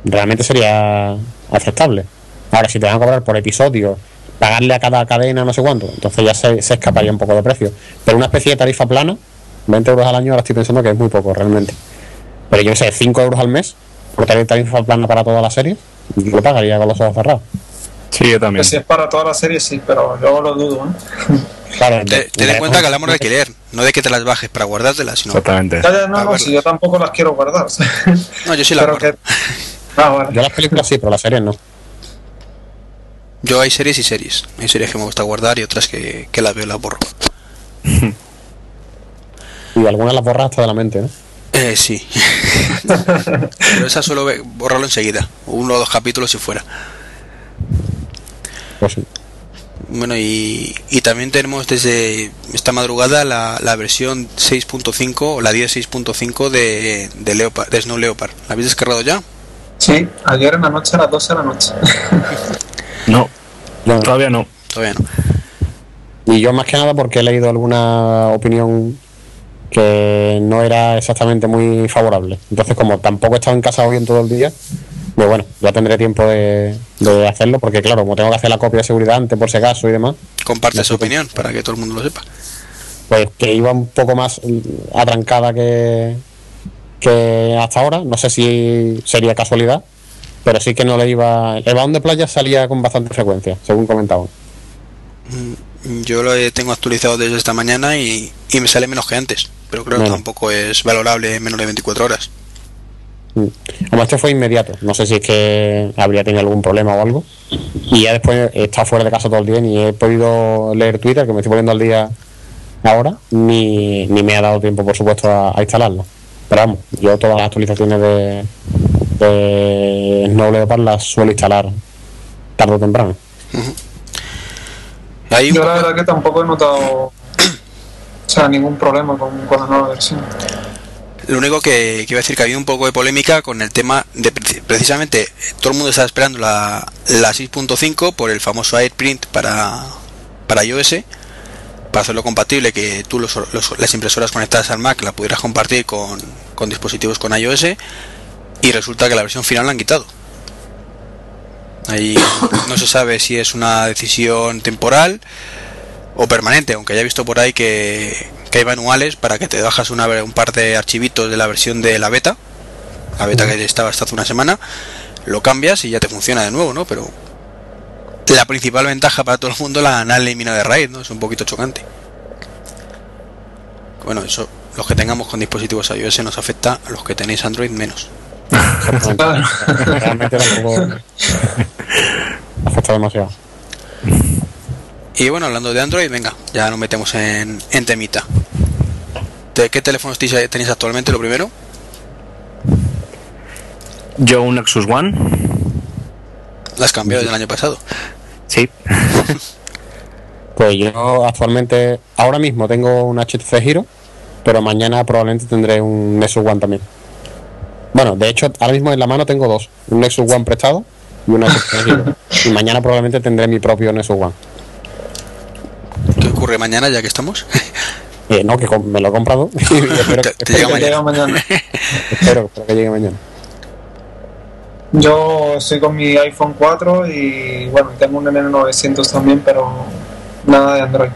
[SPEAKER 3] realmente sería aceptable. Ahora, si te van a cobrar por episodio, pagarle a cada cadena no sé cuánto, entonces ya se, escaparía un poco de precio. Pero una especie de tarifa plana, 20 euros al año, ahora estoy pensando que es muy poco realmente. Pero yo sé, 5 euros al mes por tener tarifa plana para toda la serie, yo lo pagaría con los ojos cerrados.
[SPEAKER 4] Sí, yo también.
[SPEAKER 2] Pues si es para toda la serie, sí, pero yo lo dudo. ¿eh?
[SPEAKER 1] Claro, ten, en cuenta que hablamos de alquiler, no de que te las bajes para guardártelas, sino.
[SPEAKER 4] Exactamente.
[SPEAKER 2] no, no, si yo tampoco las quiero guardar.
[SPEAKER 1] No, yo sí las guardo.
[SPEAKER 2] Ah,
[SPEAKER 3] yo las películas sí, pero las series no.
[SPEAKER 1] Yo hay series y series. Hay series que me gusta guardar y otras que, las veo y las borro.
[SPEAKER 3] y algunas las borras hasta de la mente, ¿no?
[SPEAKER 1] Eh, sí. Pero esa suelo borrarlo enseguida. Uno o dos capítulos si fuera.
[SPEAKER 3] Pues sí.
[SPEAKER 1] Bueno, y, y, también tenemos desde esta madrugada la, la versión 6.5 o la 10.6.5 de, de, Leopard, de Snow Leopard. ¿La habéis descargado ya?
[SPEAKER 2] Sí, ayer en la noche a las 12 de la noche.
[SPEAKER 4] no, todavía no.
[SPEAKER 1] Todavía no.
[SPEAKER 3] Y yo más que nada porque he leído alguna opinión que no era exactamente muy favorable. Entonces, como tampoco he estado en casa hoy en todo el día, pues bueno, ya tendré tiempo de, hacerlo, porque claro, como tengo que hacer la copia de seguridad antes por si acaso y demás.
[SPEAKER 1] Comparte su opinión para que todo el mundo lo sepa.
[SPEAKER 3] Pues que iba un poco más atrancada que, que hasta ahora. No sé si sería casualidad, pero sí que no le iba. El balón de playa salía con bastante frecuencia, según comentaban.
[SPEAKER 1] Mm, yo lo tengo actualizado desde esta mañana y, me sale menos que antes, pero creo que tampoco es valorable en menos de 24 horas.
[SPEAKER 3] Mm. Como este fue inmediato, no sé si es que habría tenido algún problema o algo. Y ya después estado fuera de casa todo el día, ni he podido leer Twitter, que me estoy poniendo al día ahora, ni, ni me ha dado tiempo, por supuesto, a, a instalarlo. Pero vamos, yo todas las actualizaciones de, de Snow Leopard las suelo instalar tarde o temprano.
[SPEAKER 1] Ahí
[SPEAKER 2] Yo la verdad que tampoco he notado o sea, ningún problema con, con la nueva versión.
[SPEAKER 1] Lo único que, que iba a decir que había un poco de polémica con el tema de preci- precisamente todo el mundo estaba esperando la, la 6.5 por el famoso AirPrint para, para iOS para hacerlo compatible que tú los, los- las impresoras conectadas al Mac la pudieras compartir con, con dispositivos con iOS y resulta que la versión final la han quitado. Ahí no se sabe si es una decisión temporal o permanente, aunque haya visto por ahí que, que hay manuales para que te bajas una, un par de archivitos de la versión de la beta, la beta que estaba hasta hace una semana, lo cambias y ya te funciona de nuevo, ¿no? Pero la principal ventaja para todo el mundo la han eliminado de raíz, ¿no? Es un poquito chocante. Bueno, eso, los que tengamos con dispositivos iOS nos afecta, a los que tenéis Android menos.
[SPEAKER 3] Realmente tampoco afecta demasiado.
[SPEAKER 1] Y bueno, hablando de Android, venga, ya nos metemos en, en temita. ¿De qué teléfonos tenéis actualmente, lo primero?
[SPEAKER 4] Yo un Nexus One.
[SPEAKER 1] Las cambiado del año pasado.
[SPEAKER 4] Sí.
[SPEAKER 3] Pues yo actualmente, ahora mismo tengo un HTC Giro, pero mañana probablemente tendré un Nexus One también. Bueno, de hecho, ahora mismo en la mano tengo dos: un Nexus One prestado y un Giro. Y mañana probablemente tendré mi propio Nexus One.
[SPEAKER 1] ¿Qué ocurre mañana ya que estamos?
[SPEAKER 3] Eh, no, que me lo he comprado espero,
[SPEAKER 1] Te- te
[SPEAKER 3] espero
[SPEAKER 1] llega
[SPEAKER 3] que,
[SPEAKER 2] Llega mañana.
[SPEAKER 3] espero- espero que llegue mañana.
[SPEAKER 2] Yo estoy con mi iPhone 4 y bueno, tengo un N900 también, pero nada de Android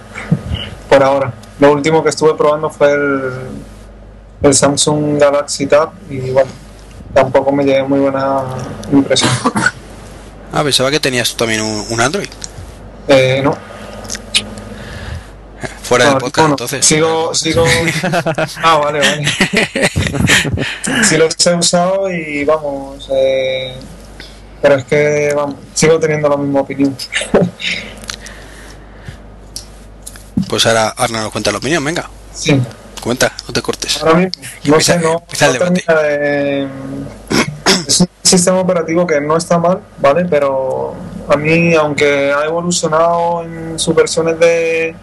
[SPEAKER 2] por ahora. Lo último que estuve probando fue el, el Samsung Galaxy Tab y bueno, tampoco me llevé muy buena impresión.
[SPEAKER 1] Ah, pensaba que tenías también un, un Android.
[SPEAKER 2] Eh, no,
[SPEAKER 1] Fuera del
[SPEAKER 2] no,
[SPEAKER 1] podcast,
[SPEAKER 2] no,
[SPEAKER 1] entonces.
[SPEAKER 2] Sigo, sigo. Ah, vale, vale. sí los he usado y vamos. eh, pero es que vamos, sigo teniendo la misma opinión.
[SPEAKER 1] Pues ahora Arna nos cuenta la opinión, venga.
[SPEAKER 2] Sí.
[SPEAKER 1] Cuenta, no te cortes.
[SPEAKER 2] Ahora mismo, no
[SPEAKER 1] Empieza-
[SPEAKER 2] sé, no, termina de- Es un sistema operativo que no está mal, ¿vale? Pero a mí, aunque ha evolucionado en sus versiones de,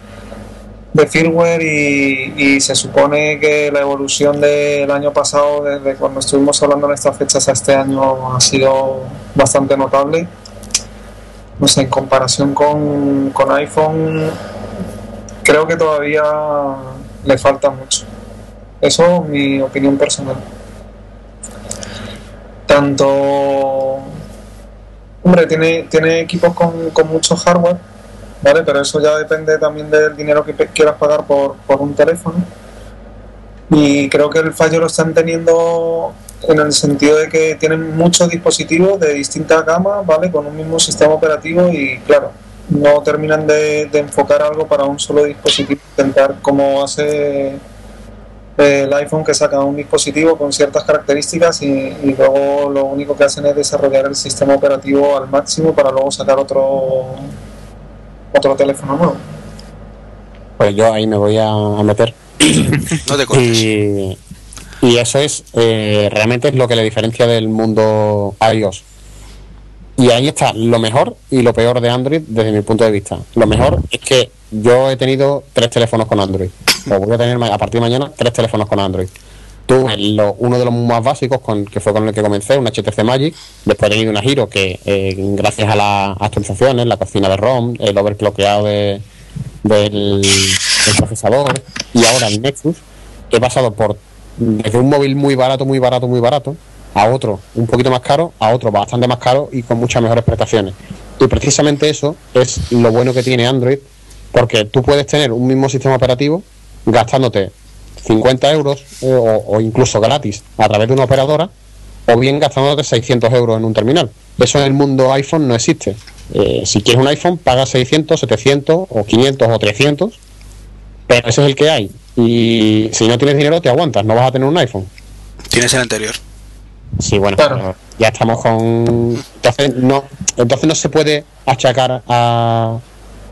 [SPEAKER 2] de firmware y, y se supone que la evolución del año pasado, desde cuando estuvimos hablando en estas fechas a este año, ha sido bastante notable. No sé, en comparación con, con iPhone, creo que todavía le falta mucho. Eso es mi opinión personal. Tanto. Hombre, tiene, tiene equipos con, con mucho hardware, ¿vale? Pero eso ya depende también del dinero que quieras pagar por, por un teléfono. Y creo que el fallo lo están teniendo en el sentido de que tienen muchos dispositivos de distintas gamas, ¿vale? Con un mismo sistema operativo y, claro, no terminan de, de enfocar algo para un solo dispositivo, intentar como hace el iPhone que saca un dispositivo con ciertas características y, y luego lo único que hacen es desarrollar el sistema operativo al máximo para luego sacar otro otro teléfono nuevo.
[SPEAKER 3] Pues yo ahí me voy a, meter.
[SPEAKER 1] No te cortes.
[SPEAKER 3] Y, y eso es eh, realmente es lo que le diferencia del mundo iOS. Y ahí está lo mejor y lo peor de Android desde mi punto de vista. Lo mejor es que yo he tenido tres teléfonos con Android. O voy a tener a partir de mañana tres teléfonos con Android. Tuve lo- uno de los más básicos, con, que fue con el que comencé, un HTC Magic. Después he tenido una Giro que, eh, gracias a las actualizaciones, la cocina de ROM, el overclockeado de, del, del procesador y ahora el Nexus, he pasado por desde un móvil muy barato, muy barato, muy barato, a otro un poquito más caro, a otro bastante más caro y con muchas mejores prestaciones. Y precisamente eso es lo bueno que tiene Android, porque tú puedes tener un mismo sistema operativo gastándote 50 euros eh, o, o incluso gratis a través de una operadora, o bien gastándote 600 euros en un terminal. Eso en el mundo iPhone no existe. Eh, si quieres un iPhone, pagas 600, 700 o 500 o 300, pero ese es el que hay. Y si no tienes dinero, te aguantas, no vas a tener un iPhone.
[SPEAKER 1] Tienes el anterior.
[SPEAKER 3] Sí, bueno,
[SPEAKER 2] Claro.
[SPEAKER 3] ya estamos con. Entonces no, entonces no se puede achacar a,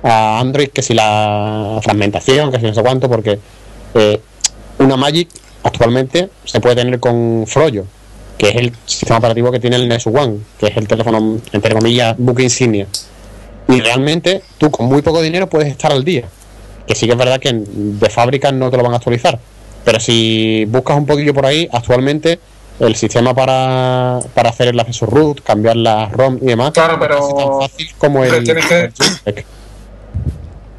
[SPEAKER 3] a Android que si la fragmentación, que si no sé cuánto, porque eh, una Magic actualmente se puede tener con Froyo, que es el sistema operativo que tiene el Nexus One, que es el teléfono, entre comillas, buque insignia. Y realmente tú con muy poco dinero puedes estar al día. Que sí que es verdad que de fábrica no te lo van a actualizar. Pero si buscas un poquillo por ahí, actualmente el sistema para, para hacer el acceso root, cambiar la ROM y demás,
[SPEAKER 2] Claro, pero-
[SPEAKER 3] es tan fácil como
[SPEAKER 2] pero
[SPEAKER 3] el,
[SPEAKER 2] tienes que-
[SPEAKER 3] el JPEG.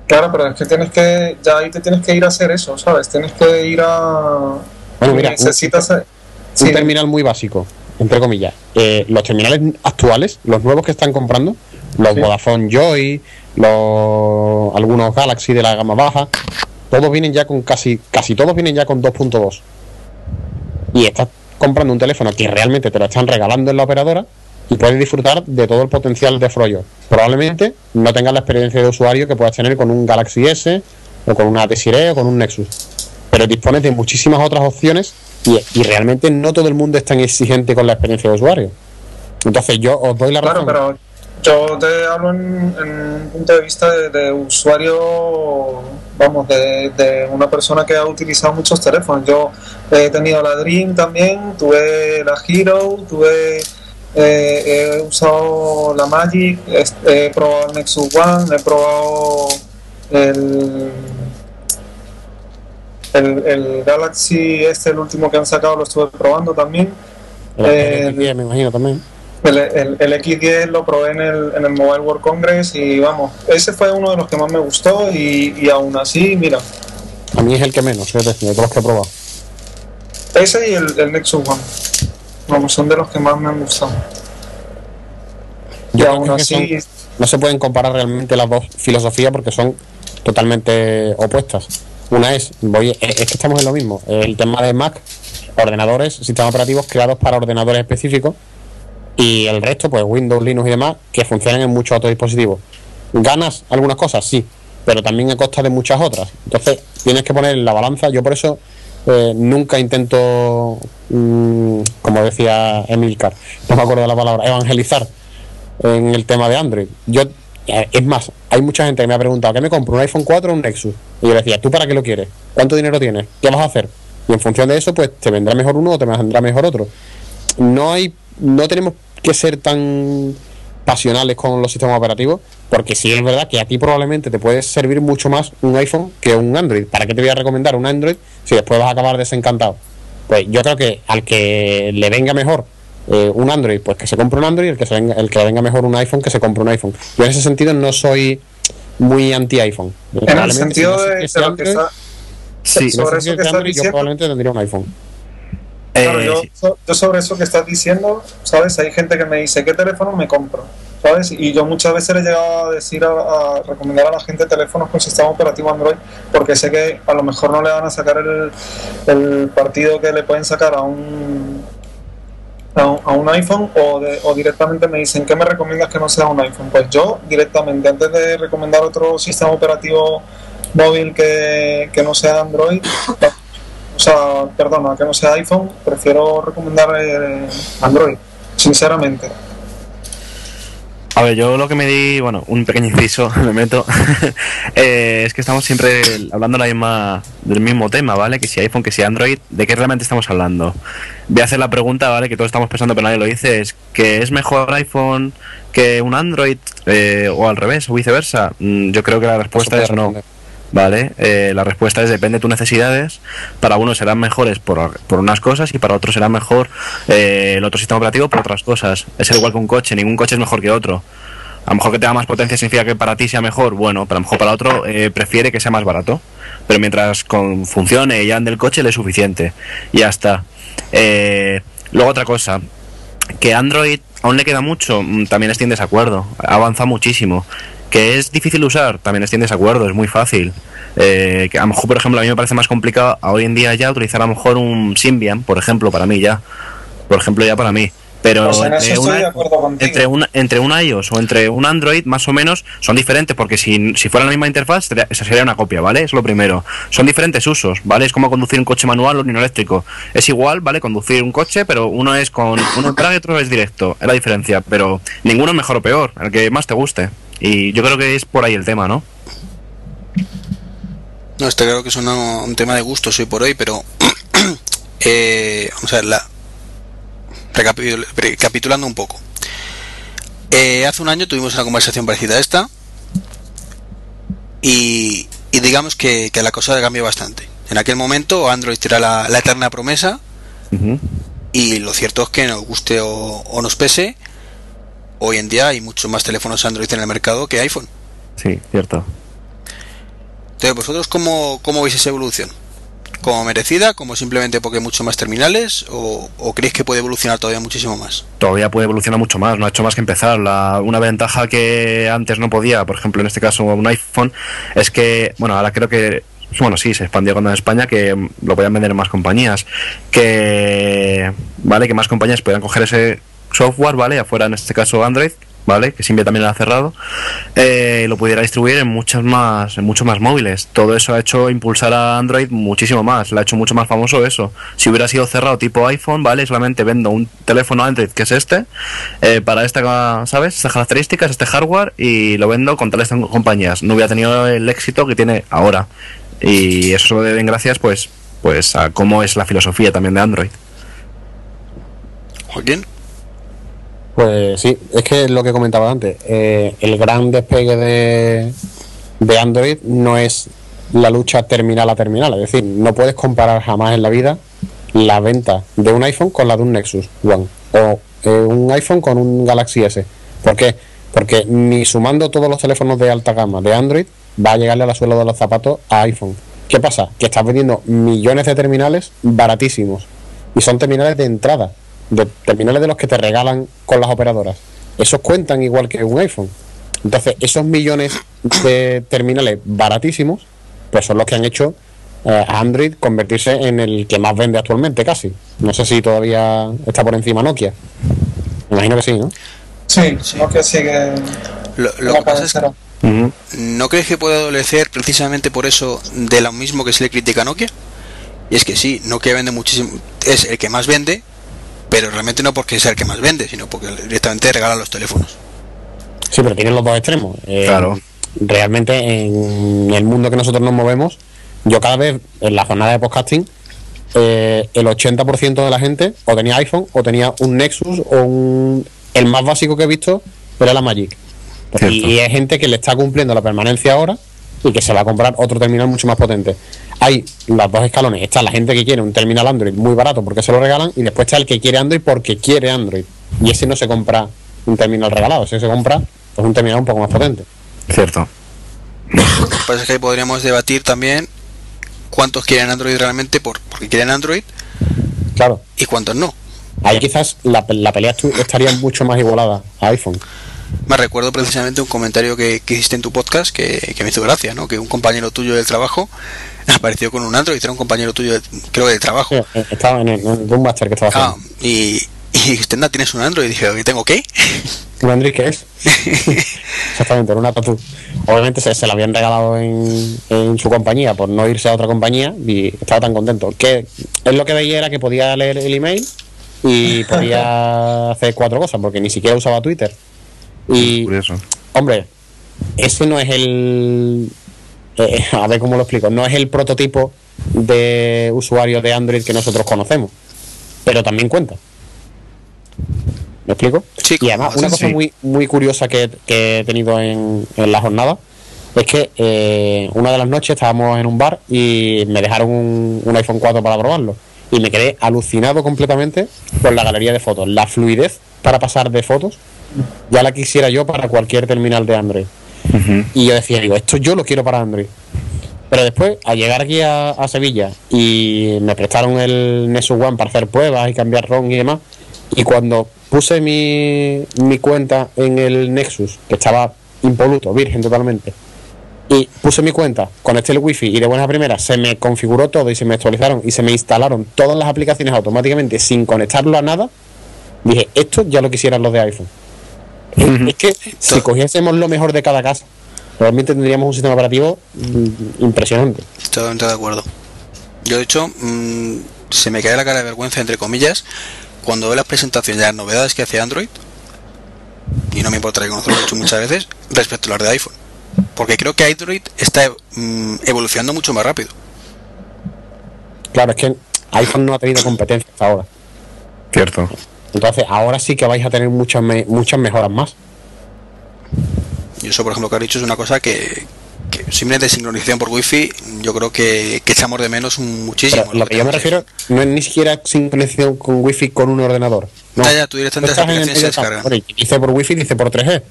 [SPEAKER 2] Claro, pero es que tienes que, ya ahí te tienes que ir a hacer eso, ¿sabes? Tienes que ir a...
[SPEAKER 3] Bueno, mira,
[SPEAKER 2] necesitas...
[SPEAKER 3] un
[SPEAKER 2] sí,
[SPEAKER 3] terminal muy básico, entre comillas. Eh, los terminales actuales, los nuevos que están comprando, los
[SPEAKER 2] Sí.
[SPEAKER 3] Vodafone Joy, los algunos Galaxy de la gama baja, todos vienen ya con casi, casi todos vienen ya con 2.2. Y estás comprando un teléfono que realmente te lo están regalando en la operadora y puedes disfrutar de todo el potencial de Froyo. Probablemente no tengas la experiencia de usuario que puedas tener con un Galaxy S o con una Desiree o con un Nexus. Pero dispones de muchísimas otras opciones y, y realmente no todo el mundo es tan exigente con la experiencia de usuario. Entonces yo os doy la
[SPEAKER 2] Claro,
[SPEAKER 3] razón.
[SPEAKER 2] pero yo te hablo en, en un punto de vista de, de usuario, vamos, de, de una persona que ha utilizado muchos teléfonos. Yo he tenido la Dream también, tuve la Hero, tuve, eh, he usado la Magic, he probado el Nexus One, he probado el, el, el Galaxy este, el último que han sacado, lo estuve probando también.
[SPEAKER 3] El
[SPEAKER 2] eh,
[SPEAKER 3] X10 me imagino también.
[SPEAKER 2] El, el- el X10 lo probé en el, en el Mobile World Congress y vamos, ese fue uno de los que más me gustó y, y aún así, mira,
[SPEAKER 3] A mí es el que menos, de todos los que he probado.
[SPEAKER 2] ese y el, el Nexus One, vamos, son de los que más me han gustado. Y
[SPEAKER 3] Yo creo
[SPEAKER 2] aún así,
[SPEAKER 3] son- no se pueden comparar realmente las dos filosofías porque son totalmente opuestas. Una es, voy, es que estamos en lo mismo, el tema de Mac, ordenadores, sistemas operativos creados para ordenadores específicos y el resto, pues Windows, Linux y demás, que funcionan en muchos otros dispositivos. ¿Ganas algunas cosas? Sí, pero también a costa de muchas otras. Entonces tienes que poner la balanza, yo por eso eh, nunca intento, mm, como decía Emilcar, no me acuerdo de la palabra, evangelizar en el tema de Android. Yo, eh, es más, hay mucha gente que me ha preguntado, ¿qué me compro? ¿Un iPhone 4 o un Nexus? Y yo decía, ¿tú para qué lo quieres? ¿Cuánto dinero tienes? ¿Qué vas a hacer? Y en función de eso, pues te vendrá mejor uno o te vendrá mejor otro. No hay, no tenemos que ser tan pasionales con los sistemas operativos, porque sí es verdad que a ti probablemente te puede servir mucho más un iPhone que un Android. ¿Para qué te voy a recomendar un Android si después vas a acabar desencantado? Pues yo creo que al que le venga mejor eh, un Android, pues que se compre un Android, el que, se venga, el que le venga mejor un iPhone, que se compre un iPhone. Yo en ese sentido no soy muy anti-iPhone.
[SPEAKER 2] en el sentido de, de lo que está...
[SPEAKER 4] Sí,
[SPEAKER 2] sobre eso que
[SPEAKER 3] Android, yo
[SPEAKER 2] diciendo-
[SPEAKER 3] probablemente tendría un iPhone.
[SPEAKER 2] Claro,
[SPEAKER 4] Eh,
[SPEAKER 2] yo, so- yo sobre eso que estás diciendo, ¿sabes? Hay gente que me dice, ¿qué teléfono me compro? ¿Sabes? Y yo muchas veces le he llegado a decir, a, a recomendar a la gente teléfonos con sistema operativo Android, porque sé que a lo mejor no le van a sacar el, el partido que le pueden sacar a un, a un, a un iPhone o, de- o directamente me dicen, ¿qué me recomiendas que no sea un iPhone? Pues yo directamente, antes de recomendar otro sistema operativo móvil que, que no sea Android, o sea, perdona, que no sea iPhone, prefiero recomendar eh, Android, sinceramente.
[SPEAKER 4] A ver, yo lo que me di, bueno, un pequeño inciso, me meto, eh, es que estamos siempre hablando la misma, del mismo tema, ¿vale? Que si iPhone, que si Android, ¿de qué realmente estamos hablando? Voy a hacer la pregunta, ¿vale? Que todos estamos pensando, pero nadie lo dice, es que es mejor iPhone que un Android eh, o al revés, o viceversa. Mm, yo creo que la respuesta es no. ¿Vale? Eh, la respuesta es depende de tus necesidades. Para unos serán mejores por, por unas cosas y para otros será mejor eh, el otro sistema operativo por otras cosas. Es igual que un coche, ningún coche es mejor que otro. A lo mejor que tenga más potencia significa que para ti sea mejor, bueno, pero a lo mejor para otro eh, prefiere que sea más barato. Pero mientras con, funcione y ande el coche le es suficiente. Y ya está. Eh, luego otra cosa, que Android aún le queda mucho, mm, también estoy en desacuerdo. Ha avanzado muchísimo. Que es difícil usar, también estoy en desacuerdo, es muy fácil. Eh, que a lo mejor, por ejemplo, a mí me parece más complicado a hoy en día ya utilizar a lo mejor un Symbian, por ejemplo, para mí ya. Por ejemplo, ya para mí. Pero
[SPEAKER 2] Pues en
[SPEAKER 4] entre, una- entre, un, entre un iOS o entre un Android, más o menos, son diferentes, porque si, si fuera la misma interfaz, sería- esa sería una copia, ¿vale? Es lo primero. Son diferentes usos, ¿vale? Es como conducir un coche manual o un eléctrico. Es igual, ¿vale? Conducir un coche, pero uno es con uno entrada y otro es directo. Es la diferencia, pero ninguno es mejor o peor, el que más te guste. Y yo creo que es por ahí el tema, ¿no?
[SPEAKER 1] No, está claro que es una- un tema de gusto hoy por hoy, pero eh, vamos a ver, la, recapitul- recapitulando un poco. Eh, hace un año tuvimos una conversación parecida a esta y, y digamos que, que la cosa cambió bastante. En aquel momento Android era la, la eterna promesa y lo cierto es que nos guste o, o nos pese, hoy en día hay muchos más teléfonos Android en el mercado que iPhone.
[SPEAKER 4] Sí, cierto.
[SPEAKER 1] Entonces, ¿vosotros cómo, cómo veis esa evolución? ¿Como merecida? ¿Como simplemente porque hay muchos más terminales? ¿O, o creéis que puede evolucionar todavía muchísimo más?
[SPEAKER 4] todavía puede evolucionar mucho más, no ha hecho más que empezar. La, una ventaja que antes no podía, por ejemplo, en este caso un iPhone, es que, bueno, ahora creo que, bueno, sí, se expandió cuando en España, que lo podían vender en más compañías, que, vale, que más compañías puedan coger ese software, vale, afuera en este caso Android, vale, que siempre también era cerrado, eh, lo pudiera distribuir en muchas más, en muchos más móviles. Todo eso ha hecho impulsar a Android muchísimo más, le ha hecho mucho más famoso eso. Si hubiera sido cerrado tipo iPhone, vale, solamente vendo un teléfono Android que es este, eh, para esta, ¿sabes? Estas características, este hardware, y lo vendo con tales compañías. No hubiera tenido el éxito que tiene ahora. Y eso lo deben gracias, pues, pues a cómo es la filosofía también de Android.
[SPEAKER 1] ¿Joaquín?
[SPEAKER 3] Pues sí, es que lo que comentaba antes. eh, el gran despegue de, de Android no es la lucha terminal a terminal. Es decir, no puedes comparar jamás en la vida la venta de un iPhone con la de un Nexus One o eh, un iPhone con un Galaxy S. ¿Por qué? Porque ni sumando todos los teléfonos de alta gama de Android va a llegarle a la suela de los zapatos a iPhone. ¿Qué pasa? Que estás vendiendo millones de terminales baratísimos y son terminales de entrada, de terminales de los que te regalan con las operadoras. Esos cuentan igual que un iPhone. Entonces, esos millones de terminales baratísimos, pues son los que han hecho eh, a Android convertirse en el que más vende actualmente, casi. No sé si todavía está por encima Nokia. Me imagino que sí, ¿no?
[SPEAKER 2] Sí, no que sigue
[SPEAKER 1] Lo, lo que pasa es que. ¿no crees que puede adolecer precisamente por eso de lo mismo que se le critica a Nokia? Y es que sí, Nokia vende muchísimo, es el que más vende, pero realmente no porque sea el que más vende, sino porque directamente regala los teléfonos.
[SPEAKER 3] Sí, pero tienen los dos extremos. Eh,
[SPEAKER 4] Claro.
[SPEAKER 3] Realmente, en el mundo que nosotros nos movemos, yo cada vez en la jornada de podcasting, eh, el 80% de la gente o tenía iPhone o tenía un Nexus o un. El más básico que he visto era la Magic.
[SPEAKER 4] Cierto.
[SPEAKER 3] Y es gente que le está cumpliendo la permanencia ahora y que se va a comprar otro terminal mucho más potente. Hay los dos escalones. Está la gente que quiere un terminal Android muy barato porque se lo regalan y después está el que quiere Android porque quiere Android. Y ese no se compra un terminal regalado, ese se compra pues, un terminal un poco más potente.
[SPEAKER 4] Cierto.
[SPEAKER 1] Lo que pasa es que ahí podríamos debatir también cuántos quieren Android realmente por, porque quieren Android
[SPEAKER 3] Claro,
[SPEAKER 1] y cuántos no.
[SPEAKER 3] ahí quizás la, la pelea estaría mucho más igualada a iPhone.
[SPEAKER 1] Me recuerdo precisamente un comentario que, que hiciste en tu podcast que, que me hizo gracia, ¿no? Que un compañero tuyo del trabajo apareció con un Android, era un compañero tuyo, de- creo que de trabajo.
[SPEAKER 3] Sí, Estaba en el, Boommaster que estaba
[SPEAKER 1] Ah,
[SPEAKER 3] haciendo.
[SPEAKER 1] y, y dijiste, tienes un Android. Y dije, ¿qué tengo qué?
[SPEAKER 3] ¿Un Android qué es? Exactamente, era una tatu. Obviamente se, se la habían regalado en, en su compañía por no irse a otra compañía y estaba tan contento. Que es lo que veía era que podía leer el email y podía hacer cuatro cosas porque ni siquiera usaba Twitter. Y,
[SPEAKER 4] Curioso.
[SPEAKER 3] hombre, ese no es el. eh, a ver cómo lo explico. No es el prototipo de usuario de Android que nosotros conocemos. Pero también cuenta. ¿Me explico?
[SPEAKER 1] Sí,
[SPEAKER 3] y además, una cosa
[SPEAKER 4] sí.
[SPEAKER 3] muy, muy curiosa que, que he tenido en, en la jornada es que eh, una de las noches estábamos en un bar y me dejaron un, un iPhone 4 para probarlo. Y me quedé alucinado completamente con la galería de fotos. La fluidez para pasar de fotos ya la quisiera yo para cualquier terminal de Android. Y yo decía, digo, esto yo lo quiero para Android. Pero después, al llegar aquí a, a Sevilla y me prestaron el Nexus One para hacer pruebas y cambiar ROM y demás, y cuando puse mi, mi cuenta en el Nexus, que estaba impoluto, virgen totalmente, y puse mi cuenta, conecté el wifi y de buena primera se me configuró todo y se me actualizaron y se me instalaron todas las aplicaciones automáticamente sin conectarlo a nada, Dije, esto ya lo quisieran los de iPhone. Es que si cogiésemos lo mejor de cada casa, realmente tendríamos un sistema operativo mm, impresionante.
[SPEAKER 1] Totalmente de acuerdo. Yo, de hecho, mm, se me cae la cara de vergüenza, entre comillas, cuando veo las presentaciones de las novedades que hace Android, y no me importa reconocerlo mucho muchas veces, respecto a las de iPhone. Porque creo que Android está mm, evolucionando mucho más rápido.
[SPEAKER 3] Claro, es que iPhone no ha tenido competencia hasta ahora.
[SPEAKER 4] Cierto.
[SPEAKER 3] Entonces, ahora sí que vais a tener muchas, me- muchas mejoras más.
[SPEAKER 1] Y eso, por ejemplo, que has dicho es una cosa que, que simplemente sincronización por wifi, yo creo que, que echamos de menos muchísimo.
[SPEAKER 3] Pero lo que yo me refiero no es ni siquiera sincronización con wifi con un ordenador. No.
[SPEAKER 1] Ya, ya, tú directamente
[SPEAKER 3] Tú en
[SPEAKER 1] se.
[SPEAKER 3] Bueno, y Dice por wifi, dice por 3G.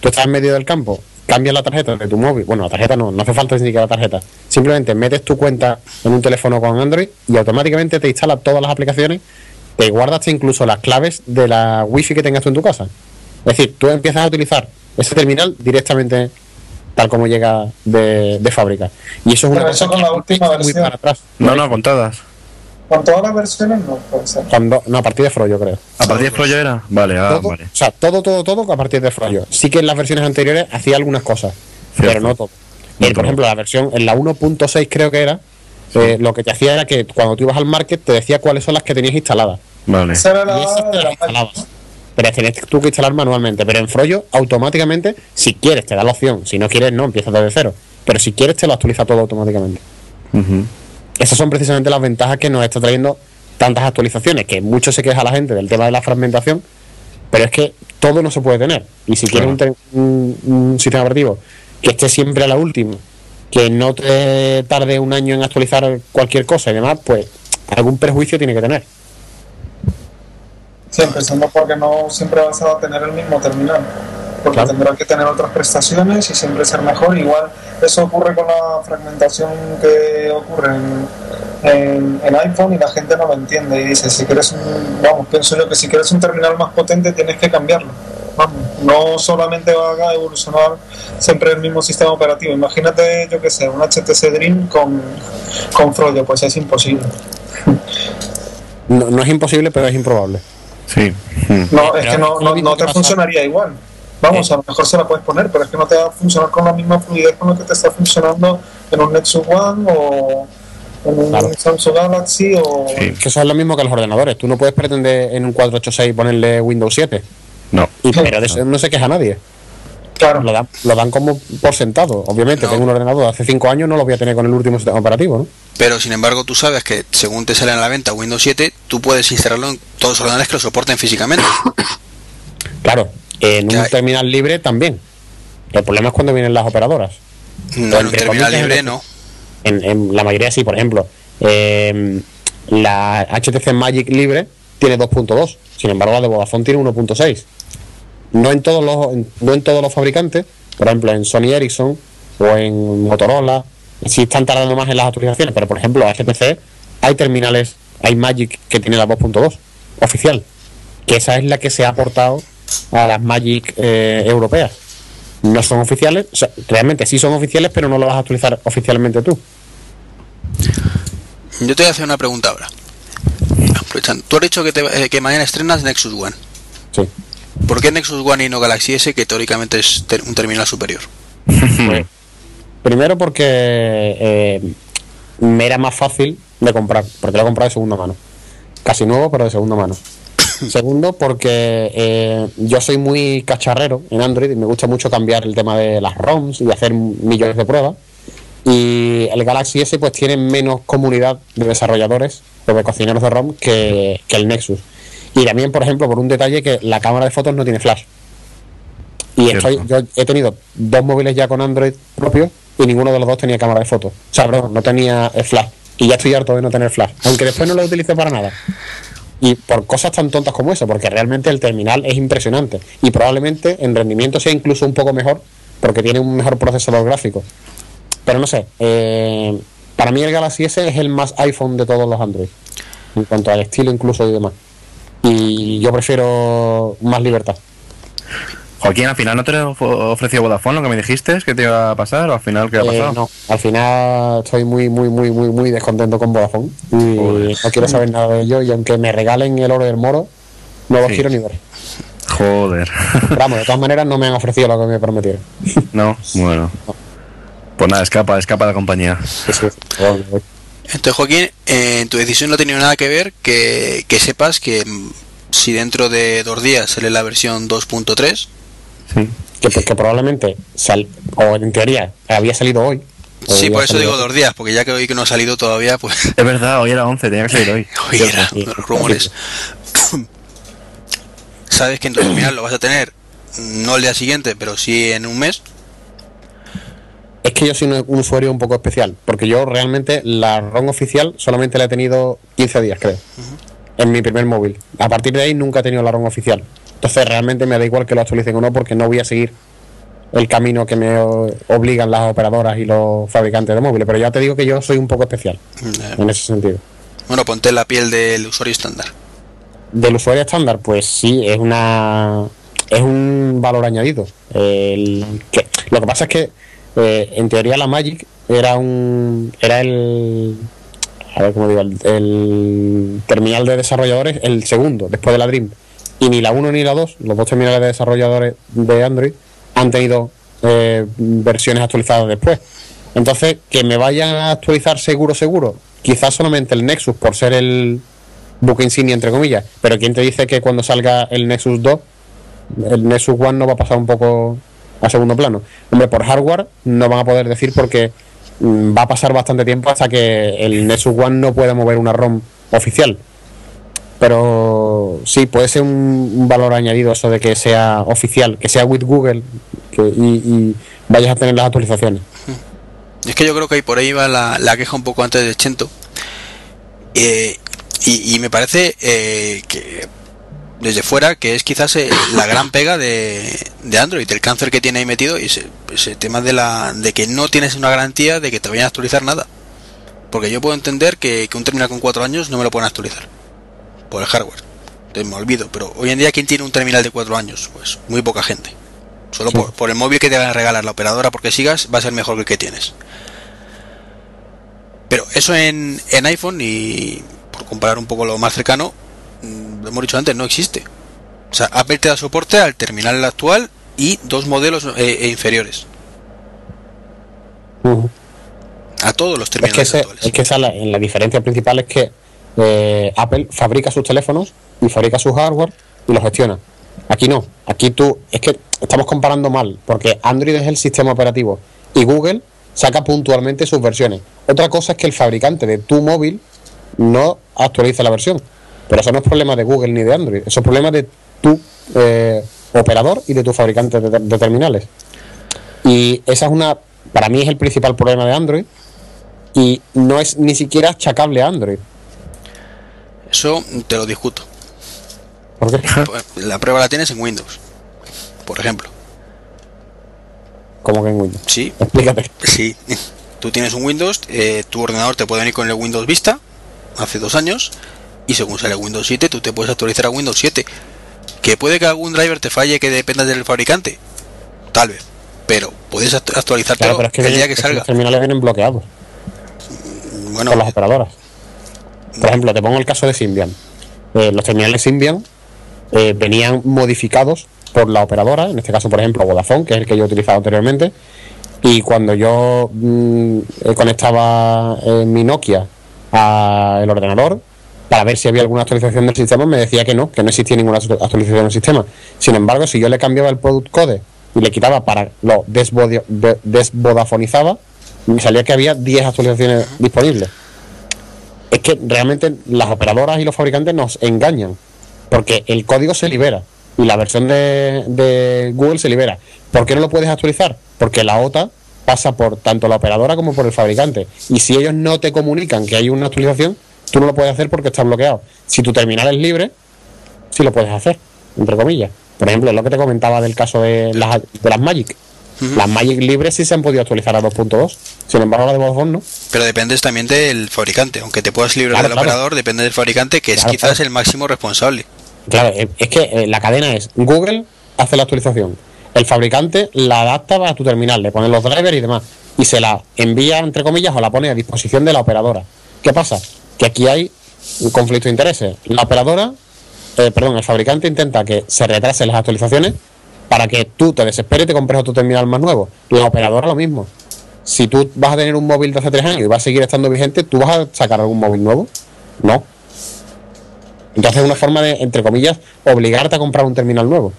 [SPEAKER 3] Tú estás en medio del campo, cambias la tarjeta de tu móvil. Bueno, la tarjeta no, no hace falta ni siquiera la tarjeta. Simplemente metes tu cuenta en un teléfono con Android y automáticamente te instala todas las aplicaciones, te guardas incluso las claves de la wifi que tengas tú en tu casa. Es decir, tú empiezas a utilizar ese terminal directamente tal como llega de, de fábrica. Y eso es una
[SPEAKER 2] Pero eso
[SPEAKER 3] cosa
[SPEAKER 2] con la última
[SPEAKER 3] muy
[SPEAKER 2] versión.
[SPEAKER 3] para atrás.
[SPEAKER 4] No, no, con todas.
[SPEAKER 2] Con todas las versiones no puede ser.
[SPEAKER 3] Cuando, no, a partir de Froyo, creo.
[SPEAKER 4] ¿A partir de Froyo era? Vale, ah,
[SPEAKER 3] todo,
[SPEAKER 4] vale.
[SPEAKER 3] O sea, todo, todo, todo a partir de Froyo. Sí que en las versiones anteriores hacía algunas cosas,
[SPEAKER 4] Cierto.
[SPEAKER 3] pero no todo.
[SPEAKER 4] No
[SPEAKER 3] Eh, por
[SPEAKER 4] todo.
[SPEAKER 3] ejemplo, la versión, en la 1.6 creo que era, eh, lo que te hacía era que cuando tú ibas al market te decía cuáles son las que tenías instaladas.
[SPEAKER 4] Vale.
[SPEAKER 2] Esa era
[SPEAKER 3] Y
[SPEAKER 2] la,
[SPEAKER 3] instalabas. Pero tienes tú que instalar manualmente. Pero en Froyo, automáticamente, si quieres, te da la opción. Si no quieres, no, empiezas desde cero. Pero si quieres, te lo actualiza todo automáticamente.
[SPEAKER 4] Ujú.
[SPEAKER 3] Esas son precisamente las ventajas que nos está trayendo tantas actualizaciones, que mucho se queja la gente del tema de la fragmentación, pero es que todo no se puede tener. Y si
[SPEAKER 4] Claro.
[SPEAKER 3] quieres un, un- un sistema operativo que esté siempre a la última, que no te tarde un año en actualizar cualquier cosa y demás, pues algún perjuicio tiene que tener.
[SPEAKER 2] Sí, empezando porque no siempre vas a tener el mismo terminal. Porque
[SPEAKER 3] Claro.
[SPEAKER 2] tendrás que tener otras prestaciones y siempre ser mejor. Igual eso ocurre con la fragmentación que ocurre en, en- en iPhone y la gente no lo entiende. Y dice, si quieres un, vamos, pienso yo que si quieres un terminal más potente tienes que cambiarlo. Vamos, no solamente va a evolucionar siempre el mismo sistema operativo. Imagínate, yo que sé, un HTC Dream con, con Froyo, pues es imposible.
[SPEAKER 3] No, no es imposible, pero es improbable.
[SPEAKER 4] Sí. Mm.
[SPEAKER 2] No, es que no,
[SPEAKER 3] ¿no
[SPEAKER 2] te funcionaría igual. Vamos, a lo mejor se la puedes poner, pero es que no te va a funcionar con la misma fluidez con la que te está funcionando en un Nexus One o en un
[SPEAKER 3] Claro.
[SPEAKER 2] Samsung Galaxy o...
[SPEAKER 4] Sí.
[SPEAKER 3] Que eso es lo mismo que los ordenadores. Tú no puedes pretender en un 486 ponerle Windows 7.
[SPEAKER 4] No.
[SPEAKER 3] Y, pero de eso no se queja nadie.
[SPEAKER 2] Claro,
[SPEAKER 3] Lo dan, lo dan como por sentado. Obviamente,
[SPEAKER 1] No.
[SPEAKER 3] tengo un ordenador de hace 5 años, no lo voy a tener con el último sistema operativo, ¿no?
[SPEAKER 1] Pero sin embargo, tú sabes que según te sale a la venta Windows 7, tú puedes instalarlo en todos los ordenadores que lo soporten físicamente.
[SPEAKER 3] Claro, en
[SPEAKER 1] Ya.
[SPEAKER 3] un terminal libre también. El problema es cuando vienen las operadoras.
[SPEAKER 1] No, en un terminal libre
[SPEAKER 3] en-
[SPEAKER 1] no.
[SPEAKER 3] En, en la mayoría sí, por ejemplo. eh, la HTC Magic libre tiene 2.2. Sin embargo, la de Vodafone tiene 1.6. No en todos los no en todos los fabricantes, por ejemplo, en Sony Ericsson o en Motorola, sí están tardando más en las actualizaciones, pero por ejemplo, HTC hay terminales, hay Magic que tiene la 2.2 oficial, que esa es la que se ha aportado a las Magic eh, europeas. No son oficiales, o sea, realmente sí son oficiales, pero no lo vas a actualizar oficialmente tú.
[SPEAKER 1] Yo te voy a hacer una pregunta ahora. Aprovechando. Tú has dicho que, te- eh, que mañana estrenas Nexus One.
[SPEAKER 3] Sí.
[SPEAKER 1] ¿Por qué Nexus One y no Galaxy S, que teóricamente es ter- un terminal superior?
[SPEAKER 3] Pues, primero porque eh, me era más fácil de comprar, porque lo he comprado de segunda mano. Casi nuevo, pero de segunda mano. Segundo, porque eh, yo soy muy cacharrero en Android y me gusta mucho cambiar el tema de las ROMs y hacer millones de pruebas. Y el Galaxy S pues tiene menos comunidad de desarrolladores o de cocineros de ROM que, que el Nexus. Y también, por ejemplo, por un detalle que la cámara de fotos no tiene flash. Y estoy, yo he tenido dos móviles ya con Android propio y ninguno de los dos tenía cámara de fotos. O sea, perdón, no tenía eh, flash. Y ya estoy harto de no tener flash. Aunque después no lo utilice para nada. Y por cosas tan tontas como eso, porque realmente el terminal es impresionante. Y probablemente en rendimiento sea incluso un poco mejor, porque tiene un mejor procesador gráfico. Pero no sé, eh, para mí el Galaxy S es el más iPhone de todos los Android. En cuanto al estilo incluso y demás. Y yo prefiero más libertad.
[SPEAKER 4] Joaquín, al final no te ofreció Vodafone lo que me dijiste que te iba a pasar o al final qué ha
[SPEAKER 3] Eh,
[SPEAKER 4] pasado.
[SPEAKER 3] no, al final estoy muy, muy, muy, muy, muy descontento con Vodafone y no quiero saber nada de ello. Y aunque me regalen el oro del moro, No lo
[SPEAKER 4] Sí.
[SPEAKER 3] quiero ni ver.
[SPEAKER 4] Joder.
[SPEAKER 3] Pero vamos, de todas maneras no me han ofrecido lo que me prometieron.
[SPEAKER 4] no, bueno. Pues nada, escapa, escapa de la compañía.
[SPEAKER 3] Sí, sí, sí. Bueno,
[SPEAKER 1] Entonces, Joaquín, eh, en tu decisión no ha tenido nada que ver que, que sepas que mm, si dentro de dos días sale la versión 2.3,
[SPEAKER 4] Sí.
[SPEAKER 3] Que, que probablemente, sal, o en teoría, había salido hoy.
[SPEAKER 1] sí, por eso
[SPEAKER 3] salido-
[SPEAKER 1] digo dos días, porque ya que hoy que no ha salido todavía, pues
[SPEAKER 4] Es verdad, hoy era 11, tenía que salir hoy.
[SPEAKER 1] hoy era
[SPEAKER 3] sí.
[SPEAKER 1] los rumores. Sabes que en tu terminal lo vas a tener no el día siguiente, pero sí en un mes.
[SPEAKER 3] Es que yo soy un, usuario un poco especial, porque yo realmente la ROM oficial solamente la he tenido 15 días, creo, en mi primer móvil. A partir de ahí nunca he tenido la ROM oficial. Entonces realmente me da igual que lo actualicen o no, porque no voy a seguir el camino que me obligan las operadoras y los fabricantes de móviles. Pero ya te digo que yo soy un poco especial en ese sentido.
[SPEAKER 1] Bueno, ponte la piel del usuario estándar.
[SPEAKER 3] Del usuario estándar, pues sí, es una es un valor añadido. El que, lo que pasa es que eh, en teoría la Magic era un era el a ver cómo digo el, terminal de desarrolladores el segundo después de la Dream. Y ni la 1 ni la 2 los dos terminales de desarrolladores de Android han tenido eh, versiones actualizadas después. Entonces que me vayan a actualizar seguro seguro quizás solamente el Nexus por ser el buque insignia entre comillas pero quién te dice que cuando salga el Nexus 2 el Nexus One no va a pasar un poco a segundo plano. Hombre por hardware no van a poder decir porque mm, va a pasar bastante tiempo hasta que el Nexus One no pueda mover una ROM oficial. Pero sí puede ser un, valor añadido eso de que sea oficial que sea with Google y, vayas a tener las actualizaciones.
[SPEAKER 1] Es que yo creo que ahí por ahí va la, la queja un poco antes de Chento. Eh, y, y me parece eh, que desde fuera que es quizás eh, la gran pega de, de Android, el cáncer que tiene ahí metido y ese, ese tema de la de que no tienes una garantía de que te vayan a actualizar nada. Porque yo puedo entender que, que un terminal con cuatro años no me lo pueden actualizar por el hardware. Entonces me olvido, pero hoy en día ¿quién tiene un terminal de cuatro años? Pues muy poca gente. Solo
[SPEAKER 3] Sí.
[SPEAKER 1] por, por el móvil que te van a regalar la operadora porque sigas va a ser mejor que el que tienes. Pero eso en, en iPhone y por comparar un poco lo más cercano, lo hemos dicho antes, no existe. O sea, Apple te da soporte al terminal actual y dos modelos eh, eh, inferiores. A todos los
[SPEAKER 3] Es que,
[SPEAKER 1] terminales
[SPEAKER 3] ese-
[SPEAKER 1] actuales.
[SPEAKER 3] es que esa es la, la diferencia principal es que eh, Apple fabrica sus teléfonos y fabrica su hardware y lo gestiona. Aquí no. Aquí tú, es que estamos comparando mal, porque Android es el sistema operativo y Google saca puntualmente sus versiones. Otra cosa es que el fabricante de tu móvil no actualiza la versión. Pero eso no es problema de Google ni de Android, eso es problema de tu eh, operador y de tu fabricante de, de terminales. Y esa es una, para mí es el principal problema de Android y no es ni siquiera achacable a Android.
[SPEAKER 1] Eso te lo discuto.
[SPEAKER 3] ¿Por qué?
[SPEAKER 1] Pues, La prueba la tienes en Windows, por ejemplo.
[SPEAKER 3] Como que en Windows.
[SPEAKER 1] Sí,
[SPEAKER 3] Explícate.
[SPEAKER 1] Sí, tú tienes un Windows, eh, tu ordenador te puede venir con el Windows Vista hace dos años y según sale Windows 7 tú te puedes actualizar a Windows 7. Que puede que algún driver te falle que dependa del fabricante, tal vez, pero puedes act- actualizarte
[SPEAKER 3] Claro, pero es que,
[SPEAKER 1] el día que salga.
[SPEAKER 3] los terminales vienen bloqueados
[SPEAKER 1] Bueno,
[SPEAKER 3] por las operadoras. Por ejemplo, te pongo el caso de Symbian. Eh, los terminales Symbian eh, venían modificados por la operadora, en este caso, por ejemplo, Vodafone, que es el que yo he utilizado anteriormente. Y cuando yo mm, eh, conectaba eh, mi Nokia al ordenador para ver si había alguna actualización del sistema, me decía que no, que no existía ninguna actualización del sistema. Sin embargo, si yo le cambiaba el product code y le quitaba para lo desvodio- de- desvodafonizaba, me salía que había 10 actualizaciones disponibles. Es que realmente las operadoras y los fabricantes nos engañan, porque el código se libera y la versión de, de Google se libera. ¿Por qué no lo puedes actualizar? Porque la OTA pasa por tanto la operadora como por el fabricante. Y si ellos no te comunican que hay una actualización, tú no lo puedes hacer porque está bloqueado. Si tu terminal es libre, sí lo puedes hacer, entre comillas. Por ejemplo, lo que te comentaba del caso de las, de las Magic. Las Magic libres sí se han podido actualizar a 2.2. Sin embargo, la de Vodafone no.
[SPEAKER 1] pero dependes también del fabricante, aunque te puedas librar
[SPEAKER 3] Claro,
[SPEAKER 1] del
[SPEAKER 3] claro.
[SPEAKER 1] operador, depende del fabricante que es quizás el máximo responsable.
[SPEAKER 3] Claro, eh, es que eh, la cadena es Google hace la actualización, el fabricante la adapta a tu terminal, le pone los drivers y demás, y se la envía, entre comillas, o la pone a disposición de la operadora. ¿Qué pasa? Que aquí hay un conflicto de intereses. La operadora eh, perdón, el fabricante intenta que se retrasen las actualizaciones para que tú te desesperes y te compres otro terminal más nuevo. La operadora lo mismo. Si tú vas a tener un móvil de hace tres años y va a seguir estando vigente, ¿tú vas a sacar algún móvil nuevo? No. Entonces es una forma de, entre comillas, obligarte a comprar un terminal nuevo.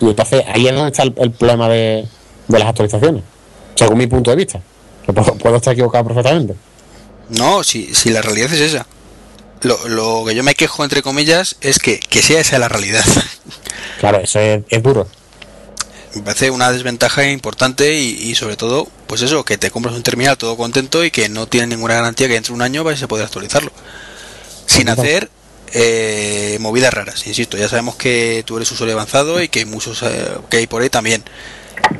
[SPEAKER 3] Y entonces ahí es donde está el, problema de, de las actualizaciones, según mi punto de vista. Puedo estar equivocado perfectamente.
[SPEAKER 1] No, si, si la realidad es esa. Lo, lo que yo me quejo, entre comillas, es que, que sea esa la realidad.
[SPEAKER 3] Claro, eso es, es duro.
[SPEAKER 1] Me parece una desventaja importante y, y sobre todo, pues eso, que te compras un terminal todo contento y que no tiene ninguna garantía que dentro de un año vais a poder actualizarlo. Sin hacer eh, movidas raras, insisto, ya sabemos que tú eres usuario avanzado y que hay muchos eh, que hay por ahí también.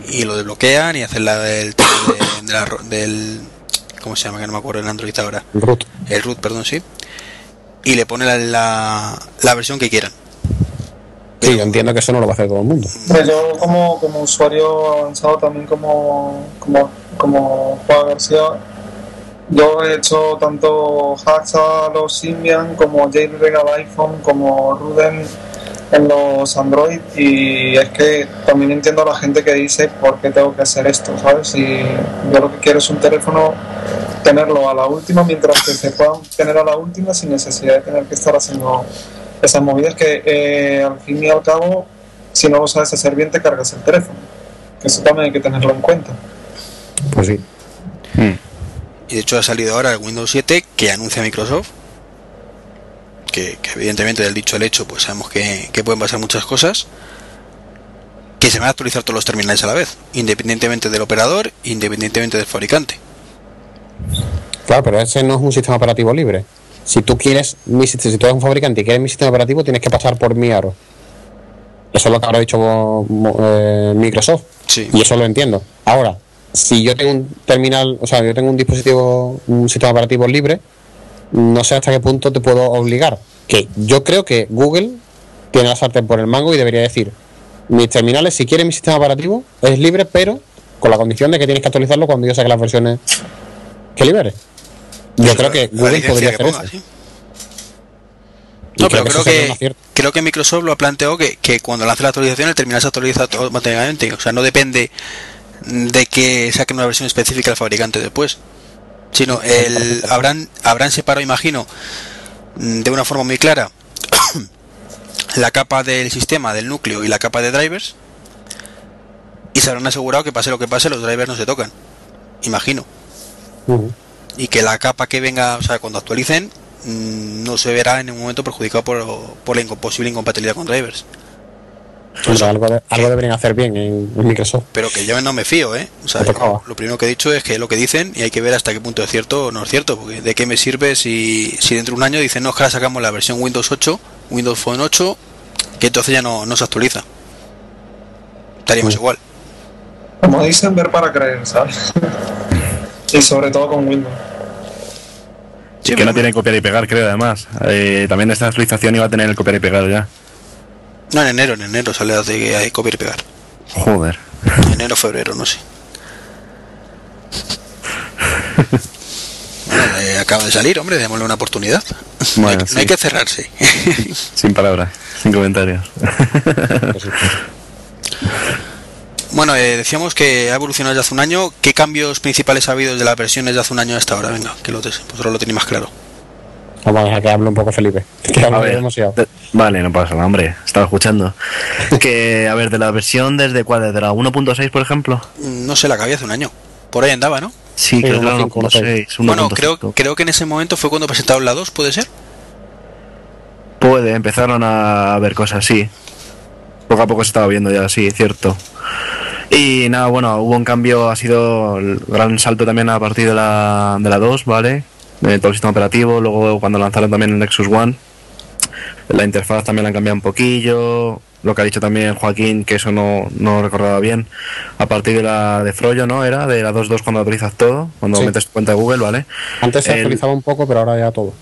[SPEAKER 1] Y lo desbloquean y hacen la del, tema de- de la del... ¿Cómo se llama? Que no me acuerdo el Android ahora.
[SPEAKER 3] Root.
[SPEAKER 1] El root, perdón, sí. Y le pone la, la, la versión que quieran.
[SPEAKER 3] Sí, yo entiendo que eso no lo va a hacer todo el mundo.
[SPEAKER 2] Hombre, yo como, como usuario avanzado también como, como, como Juan García, yo he hecho tanto hacks a los Symbian como jailbreak al iPhone como Ruden en los Android y es que también entiendo a la gente que dice por qué tengo que hacer esto, ¿sabes? Y yo lo que quiero es un teléfono tenerlo a la última mientras que se puedan tener a la última sin necesidad de tener que estar haciendo esas movidas que eh, al fin y al cabo si no lo sabes hacer bien te cargas el teléfono que eso también hay que tenerlo en cuenta
[SPEAKER 3] Pues sí.
[SPEAKER 1] Y de hecho ha salido ahora el Windows 7 que anuncia Microsoft. Que, que evidentemente del dicho al hecho, pues sabemos que, que pueden pasar muchas cosas. Que se van a actualizar todos los terminales a la vez, independientemente del operador, independientemente del fabricante.
[SPEAKER 3] Claro, pero ese no es un sistema operativo libre. Si tú quieres, mi, si tú eres un fabricante y quieres mi sistema operativo, tienes que pasar por mi aro. Eso es lo que habrá dicho eh, Microsoft.
[SPEAKER 1] Sí.
[SPEAKER 3] Y eso lo entiendo. Ahora, si yo tengo un terminal, o sea, yo tengo un dispositivo, un sistema operativo libre, no sé hasta qué punto te puedo obligar. Que yo creo que Google tiene la sartén por el mango y debería decir, mis terminales, si quieren mi sistema operativo, es libre, pero con la condición de que tienes que actualizarlo cuando yo saque las versiones que libere. Yo creo que Google podría
[SPEAKER 1] que
[SPEAKER 3] hacer
[SPEAKER 1] ponga,
[SPEAKER 3] eso.
[SPEAKER 1] sí. No, pero
[SPEAKER 3] eso
[SPEAKER 1] creo que, creo que Microsoft lo ha planteado que, que cuando lance la actualización el terminal se actualiza automáticamente. O sea, no depende de que saquen una versión específica al fabricante después. Sino el, habrán, habrán separado, imagino, mm, de una forma muy clara la capa del sistema, del núcleo y la capa de drivers. Y se habrán asegurado que pase lo que pase, los drivers no se tocan. Imagino y que la capa que venga, o sea, cuando actualicen, mm, no se verá en ningún momento perjudicado por, por la posible incompatibilidad con drivers.
[SPEAKER 3] Hombre, algo, de- algo deberían hacer bien en, en Microsoft.
[SPEAKER 1] Pero que yo no me fío, ¿eh? O sea,
[SPEAKER 3] tocaba.
[SPEAKER 1] lo primero que he dicho es que es lo que dicen y hay que ver hasta qué punto es cierto o no es cierto. Porque de qué me sirve si, si dentro de un año dicen, no, es que ahora sacamos la versión Windows 8, Windows Phone 8, que entonces ya no, no se actualiza. Estaríamos
[SPEAKER 3] Sí.
[SPEAKER 1] igual.
[SPEAKER 2] como dicen ver para creer ¿sabes? y sobre todo con Windows
[SPEAKER 1] Sí,
[SPEAKER 4] que
[SPEAKER 1] pero
[SPEAKER 4] no tiene copiar y pegar, creo, además. Eh, también esta actualización iba a tener el copiar y pegar ya.
[SPEAKER 1] No, en enero, en enero sale de que hay copiar y pegar.
[SPEAKER 4] Joder.
[SPEAKER 1] Enero, febrero, no sé. Bueno, eh, acaba de salir, hombre, démosle una oportunidad. no, hay, no que cerrarse.
[SPEAKER 4] Sin palabras, sin comentarios.
[SPEAKER 1] Bueno, eh, decíamos que ha evolucionado desde hace un año. ¿Qué cambios principales ha habido desde las versiones de hace un año hasta ahora? Venga, que lo vosotros lo tenéis más claro.
[SPEAKER 3] Vamos a dejar que hable un poco Felipe. Que
[SPEAKER 4] ver,
[SPEAKER 3] demasiado.
[SPEAKER 4] de- vale, no pasa nada, hombre. Estaba escuchando. que, a ver, de la versión desde cuál, desde la 1.6, por ejemplo.
[SPEAKER 1] Mm, No sé, la que había hace un año. Por ahí andaba, ¿no?
[SPEAKER 4] Sí,
[SPEAKER 3] Sí,
[SPEAKER 4] creo que era
[SPEAKER 3] 1.5,
[SPEAKER 4] 1.6.
[SPEAKER 1] Bueno,
[SPEAKER 4] 1.5.
[SPEAKER 1] creo, creo que en ese momento fue cuando presentaron la 2, ¿puede ser?
[SPEAKER 4] Puede, empezaron a ver cosas así. Poco a poco se estaba viendo ya, sí, cierto. Y nada, bueno, hubo un cambio, ha sido el gran salto también a partir de la, de la 2, ¿vale? De todo el sistema operativo, luego cuando lanzaron también el Nexus One, la interfaz también la han cambiado un poquillo, lo que ha dicho también Joaquín, que eso no, no recordaba bien, a partir de la de Froyo, ¿no? Era de la 2.2 cuando actualizas todo, cuando
[SPEAKER 3] Sí.
[SPEAKER 4] metes tu cuenta de Google, ¿vale?
[SPEAKER 3] Antes se
[SPEAKER 4] el-
[SPEAKER 3] actualizaba un poco, pero ahora ya todo.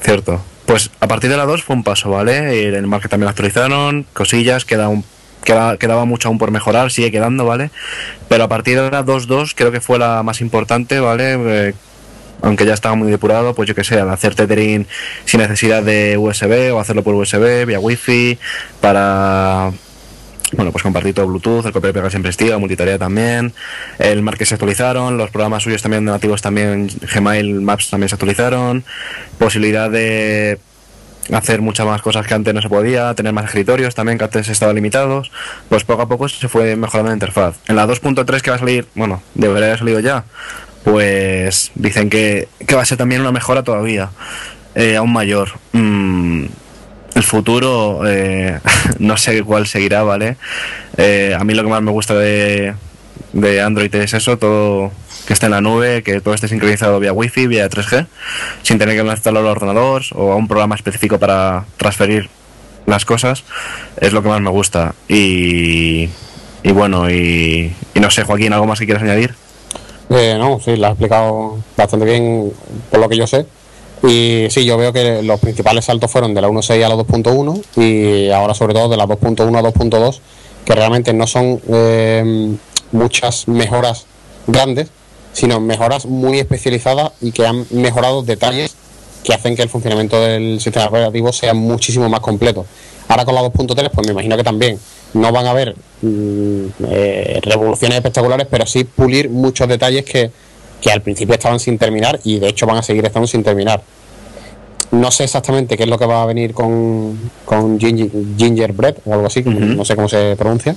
[SPEAKER 4] Cierto. Pues a partir de la 2 fue un paso, ¿vale? En el market también la actualizaron, cosillas, queda un, queda- quedaba mucho aún por mejorar, sigue quedando, ¿vale? Pero a partir de la 2.2 creo que fue la más importante, ¿vale? Eh, aunque ya estaba muy depurado, pues yo que sé, al hacer tethering sin necesidad de USB o hacerlo por USB, vía Wi-Fi, para bueno, pues compartir todo Bluetooth, el copia y pega siempre estilo, multitarea también, el Market se actualizaron, los programas suyos también nativos también, Gmail Maps también se actualizaron, posibilidad de hacer muchas más cosas que antes no se podía, tener más escritorios también que antes estaban limitados, pues poco a poco se fue mejorando la interfaz. En la 2.3 que va a salir, bueno, debería haber salido ya, pues dicen que, que va a ser también una mejora todavía, eh, aún mayor. Mm, el futuro eh, no sé cuál seguirá, ¿vale? Eh, a mí lo que más me gusta de, de Android es eso, todo que esté en la nube, que todo esté sincronizado vía Wi-Fi, vía 3G, sin tener que instalarlo al ordenador o a un programa específico para transferir las cosas, es lo que más me gusta. Y, y bueno, y, y no sé, Joaquín, ¿algo más que quieras añadir?
[SPEAKER 3] Eh, no, sí, lo has explicado bastante bien por lo que yo sé. Y sí, yo veo que los principales saltos fueron de la 1.6 a la 2.1 y ahora sobre todo de la 2.1 a 2.2, que realmente no son eh, muchas mejoras grandes, sino mejoras muy especializadas y que han mejorado detalles que hacen que el funcionamiento del sistema operativo sea muchísimo más completo. Ahora con la 2.3, pues me imagino que también no van a haber mm, eh, revoluciones espectaculares, pero sí pulir muchos detalles que, que al principio estaban sin terminar y de hecho van a seguir estando sin terminar. No sé exactamente qué es lo que va a venir con, con ginger, Gingerbread o algo así, no sé cómo se pronuncia.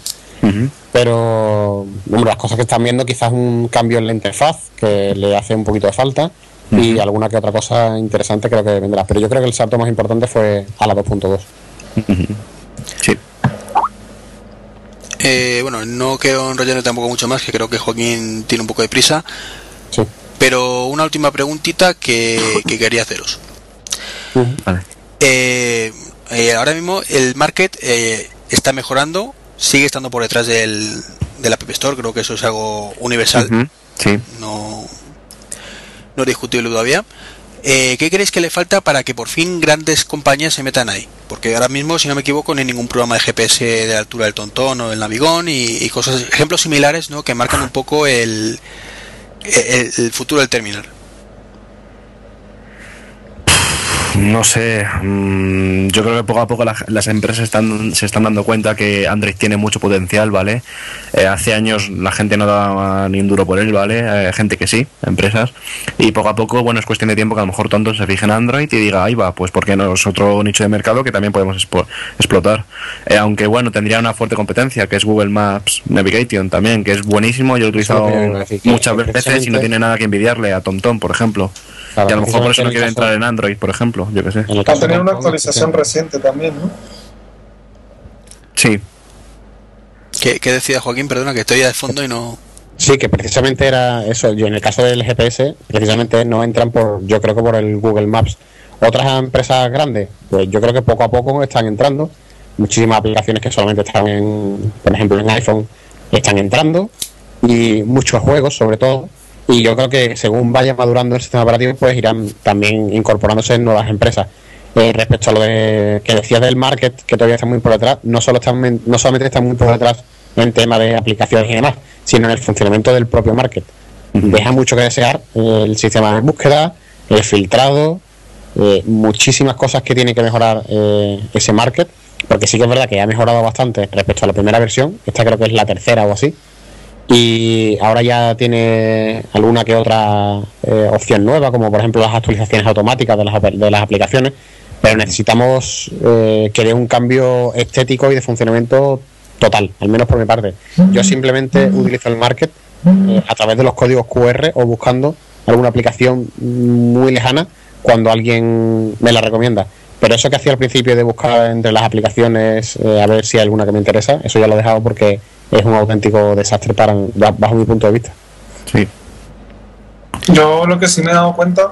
[SPEAKER 3] Pero hombre, las cosas que están viendo, quizás un cambio en la interfaz que le hace un poquito de falta y alguna que otra cosa interesante creo que vendrá. Pero yo creo que el salto más importante fue a la 2.2.
[SPEAKER 4] Sí.
[SPEAKER 1] Eh, bueno, no quiero enrollarme tampoco mucho más, que creo que Joaquín tiene un poco de prisa.
[SPEAKER 3] Sí.
[SPEAKER 1] Pero una última preguntita que, que quería haceros.
[SPEAKER 4] Vale.
[SPEAKER 1] Eh, eh, ahora mismo el market eh, está mejorando, sigue estando por detrás del, del App Store, creo que eso es algo universal.
[SPEAKER 4] Sí.
[SPEAKER 1] no, no es discutible todavía. Eh, ¿Qué creéis que le falta para que por fin grandes compañías se metan ahí? Porque ahora mismo, si no me equivoco, no hay ningún programa de GPS de altura del Tontón o del Navigón y, cosas, ejemplos similares, ¿no? Que marcan un poco el futuro del terminal.
[SPEAKER 4] No sé, mm, yo creo que poco a poco la- las empresas están, se están dando cuenta que Android tiene mucho potencial, ¿vale? Eh, hace años la gente no daba ni un duro por él, ¿vale? Eh, gente que sí, empresas. Y poco a poco, bueno, es cuestión de tiempo que a lo mejor tontos se fijen en Android y diga, ahí va, pues porque no es otro nicho de mercado que también podemos explotar. Eh, aunque bueno, tendría una fuerte competencia, que es Google Maps Navigation también, que es buenísimo, yo lo he utilizado muchas veces y no tiene nada que envidiarle a TomTom, por ejemplo.
[SPEAKER 3] Claro,
[SPEAKER 4] y a lo mejor por eso no quiere entrar en Android, por ejemplo, yo qué sé.
[SPEAKER 2] tener una actualización
[SPEAKER 3] sí.
[SPEAKER 2] reciente también, ¿no?
[SPEAKER 4] Sí,
[SPEAKER 1] ¿Qué, qué decía Joaquín? Perdona, que estoy de fondo y no...
[SPEAKER 3] Sí, que precisamente era eso. Yo en el caso del GPS, precisamente no entran por, yo creo que por el Google Maps. Otras empresas grandes, pues yo creo que poco a poco están entrando. Muchísimas aplicaciones que solamente están en, por ejemplo, en iPhone, están entrando. Y muchos juegos, sobre todo. Y yo creo que según vaya madurando el sistema operativo, pues irán también incorporándose nuevas empresas. Eh, respecto a lo de, que decías del market, que todavía está muy por detrás, no, solo están, no solamente está muy por detrás en tema de aplicaciones y demás, sino en el funcionamiento del propio market. Deja mucho que desear el sistema de búsqueda, el filtrado, eh, muchísimas cosas que tiene que mejorar eh, ese market, porque sí que es verdad que ha mejorado bastante respecto a la primera versión, esta creo que es la tercera o así, y ahora ya tiene alguna que otra eh, opción nueva, como por ejemplo las actualizaciones automáticas de las, de las aplicaciones, pero necesitamos eh, que dé un cambio estético y de funcionamiento total, al menos por mi parte. Yo simplemente utilizo el market eh, a través de los códigos QR o buscando alguna aplicación muy lejana cuando alguien me la recomienda. Pero eso que hacía al principio de buscar entre las aplicaciones eh, a ver si hay alguna que me interesa, eso ya lo he dejado porque es un auténtico desastre para bajo mi punto de vista.
[SPEAKER 4] sí.
[SPEAKER 2] Yo lo que sí me he dado cuenta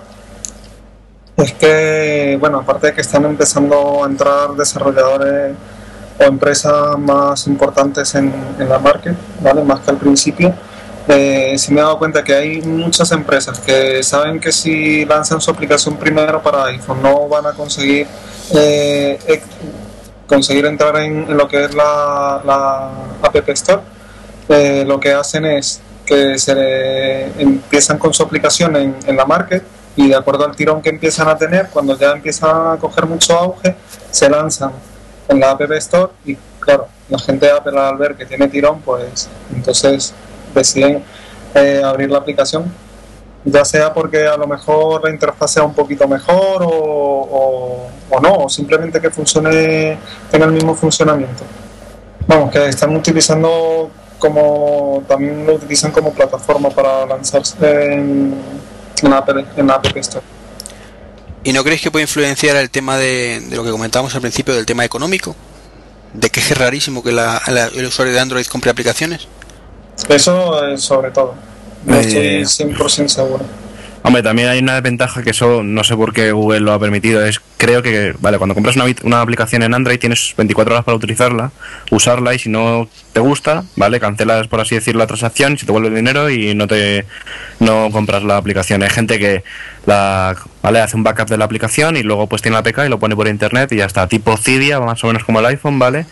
[SPEAKER 2] es que, bueno, aparte de que están empezando a entrar desarrolladores o empresas más importantes en, en la market, ¿vale? Más que al principio, eh, sí me he dado cuenta que hay muchas empresas que saben que si lanzan su aplicación primero para iPhone no van a conseguir eh, conseguir entrar en, lo que es la, la App Store. Eh, lo que hacen es que se empiezan con su aplicación en, en la market y de acuerdo al tirón que empiezan a tener, cuando ya empiezan a coger mucho auge, se lanzan en la App Store y claro, la gente de Apple al ver que tiene tirón, pues entonces deciden eh, abrir la aplicación, ya sea porque a lo mejor la interfaz sea un poquito mejor o, o no, o simplemente que funcione, tenga el mismo funcionamiento. Vamos, que están utilizando como, también lo utilizan como plataforma para lanzarse en, en, Apple, en App Store.
[SPEAKER 1] ¿Y no creéis que puede influenciar el tema de, de lo que comentábamos al principio del tema económico? De que es rarísimo que la, la, el usuario de Android compre aplicaciones.
[SPEAKER 2] Eso es sobre todo. No estoy 100% seguro.
[SPEAKER 4] Hombre, también hay una desventaja que eso no sé por qué Google lo ha permitido. Es creo que, vale, cuando compras una, una, aplicación en Android tienes 24 horas para utilizarla, usarla y si no te gusta, vale, cancelas por así decir la transacción, si te vuelve el dinero y no te no compras la aplicación. Hay gente que la vale hace un backup de la aplicación y luego pues tiene la APK y lo pone por internet y ya está, tipo Cydia, más o menos como el iPhone, vale.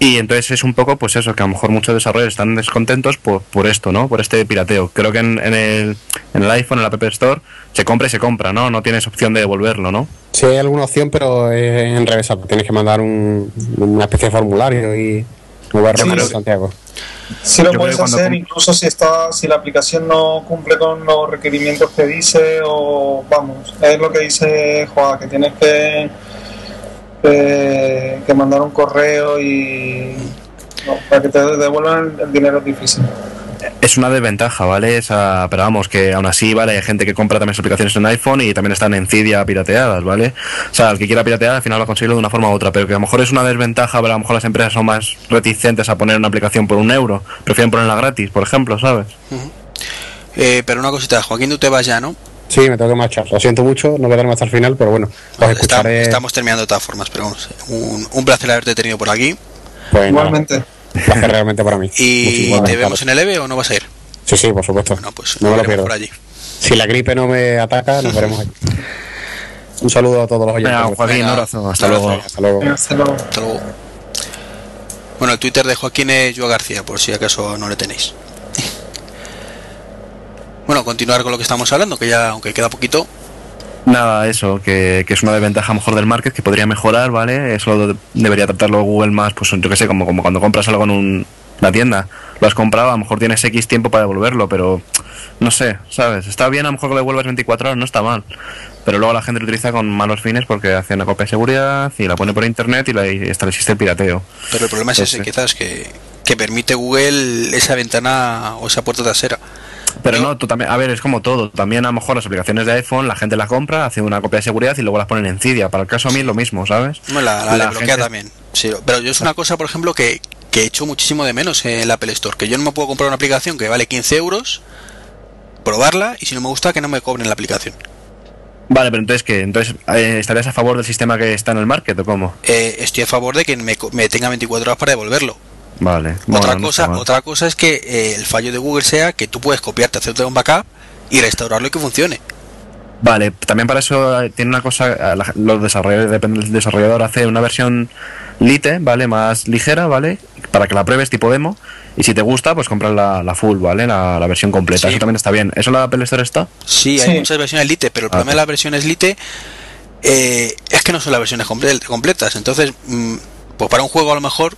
[SPEAKER 4] Y entonces es un poco, pues eso, que a lo mejor muchos desarrolladores están descontentos por, por esto, ¿no? Por este pirateo. Creo que en, en, el, en el iPhone, en la App Store, se compra y se compra, ¿no? No tienes opción de devolverlo, ¿no?
[SPEAKER 3] Sí, hay alguna opción, pero es en revés. Tienes que mandar un, una especie de formulario y moverlo sí, Santiago.
[SPEAKER 2] Sí lo Yo puedes hacer, incluso si está, si la aplicación no cumple con los requerimientos que dice, o vamos, es lo que dice Joa, que tienes que que, que mandar un correo y no, para que te devuelvan el dinero es difícil.
[SPEAKER 4] Es una desventaja, ¿vale? Esa, pero vamos, que aún así, ¿vale? Hay gente que compra también aplicaciones en iPhone y también están en Cydia pirateadas, ¿vale? O sea, el que quiera piratear al final a conseguirlo de una forma u otra, pero que a lo mejor es una desventaja, pero a lo mejor las empresas son más reticentes a poner una aplicación por un euro, prefieren ponerla gratis, por ejemplo, ¿sabes?
[SPEAKER 1] Uh -huh. eh, pero una cosita, Joaquín, tú te vas ya, ¿no?
[SPEAKER 3] Sí, me tengo que marchar. Lo siento mucho, no quedarme hasta el final, pero bueno,
[SPEAKER 1] escucharé... Estamos terminando de todas formas, pero vamos, un, un placer haberte tenido por aquí.
[SPEAKER 2] Pues Igualmente.
[SPEAKER 3] Placer realmente para mí.
[SPEAKER 1] ¿Y te vemos en el EVE o no vas a ir?
[SPEAKER 3] Sí, sí, por supuesto.
[SPEAKER 1] Bueno, pues
[SPEAKER 3] no me lo pierdo.
[SPEAKER 1] por allí.
[SPEAKER 3] Si la gripe no me ataca, nos veremos ahí. Un saludo a todos los oyentes.
[SPEAKER 4] Venga, Joaquín, un abrazo. Hasta, luego.
[SPEAKER 3] Hasta luego.
[SPEAKER 2] Hasta luego.
[SPEAKER 1] Hasta luego. Bueno, el Twitter de Joaquín es Joa García, por si acaso no le tenéis. Bueno, continuar con lo que estamos hablando, que ya, aunque queda poquito.
[SPEAKER 4] Nada, eso, que, que es una desventaja mejor del market, que podría mejorar, ¿vale? Eso debería tratarlo Google más, pues yo que sé, como, como cuando compras algo en un, una tienda. Lo has comprado, a lo mejor tienes X tiempo para devolverlo, pero no sé, ¿sabes? Está bien a lo mejor que lo devuelvas 24 horas, no está mal. Pero luego la gente lo utiliza con malos fines porque hace una copia de seguridad y la pone por internet y, la, y está, existe el pirateo.
[SPEAKER 1] Pero el problema es ese, quizás, que, que permite Google esa ventana o esa puerta trasera.
[SPEAKER 4] Pero no, tú también, a ver, es como todo. También a lo mejor las aplicaciones de iPhone, la gente las compra, hace una copia de seguridad y luego las ponen en Cydia. Para el caso a mí es lo mismo, ¿sabes?
[SPEAKER 1] No, la, la, gente... también. Sí, pero yo es una cosa, por ejemplo, que, que he hecho muchísimo de menos en la Apple Store. Que yo no me puedo comprar una aplicación que vale 15 euros, probarla y si no me gusta que no me cobren la aplicación.
[SPEAKER 4] Vale, pero entonces ¿qué? Entonces, eh, ¿estarías a favor del sistema que está en el market o cómo?
[SPEAKER 1] Eh, estoy a favor de que me, me tenga 24 horas para devolverlo.
[SPEAKER 4] Vale.
[SPEAKER 1] Otra
[SPEAKER 4] bueno,
[SPEAKER 1] cosa,
[SPEAKER 4] no
[SPEAKER 1] otra cosa es que eh, el fallo de Google sea que tú puedes copiarte, hacerte un backup y restaurarlo y que funcione.
[SPEAKER 4] Vale, también para eso eh, tiene una cosa, los desarrolladores, depende del desarrollador, hace una versión Lite, ¿vale? Más ligera, ¿vale? Para que la pruebes tipo demo. Y si te gusta, pues compras la, la full, ¿vale? La, la versión completa. Sí. Eso también está bien. ¿Eso la Apple Store está?
[SPEAKER 1] Sí, hay sí. muchas versiones Lite, pero el ah, problema de las versiones Lite eh, es que no son las versiones completas. Entonces, mmm, pues para un juego a lo mejor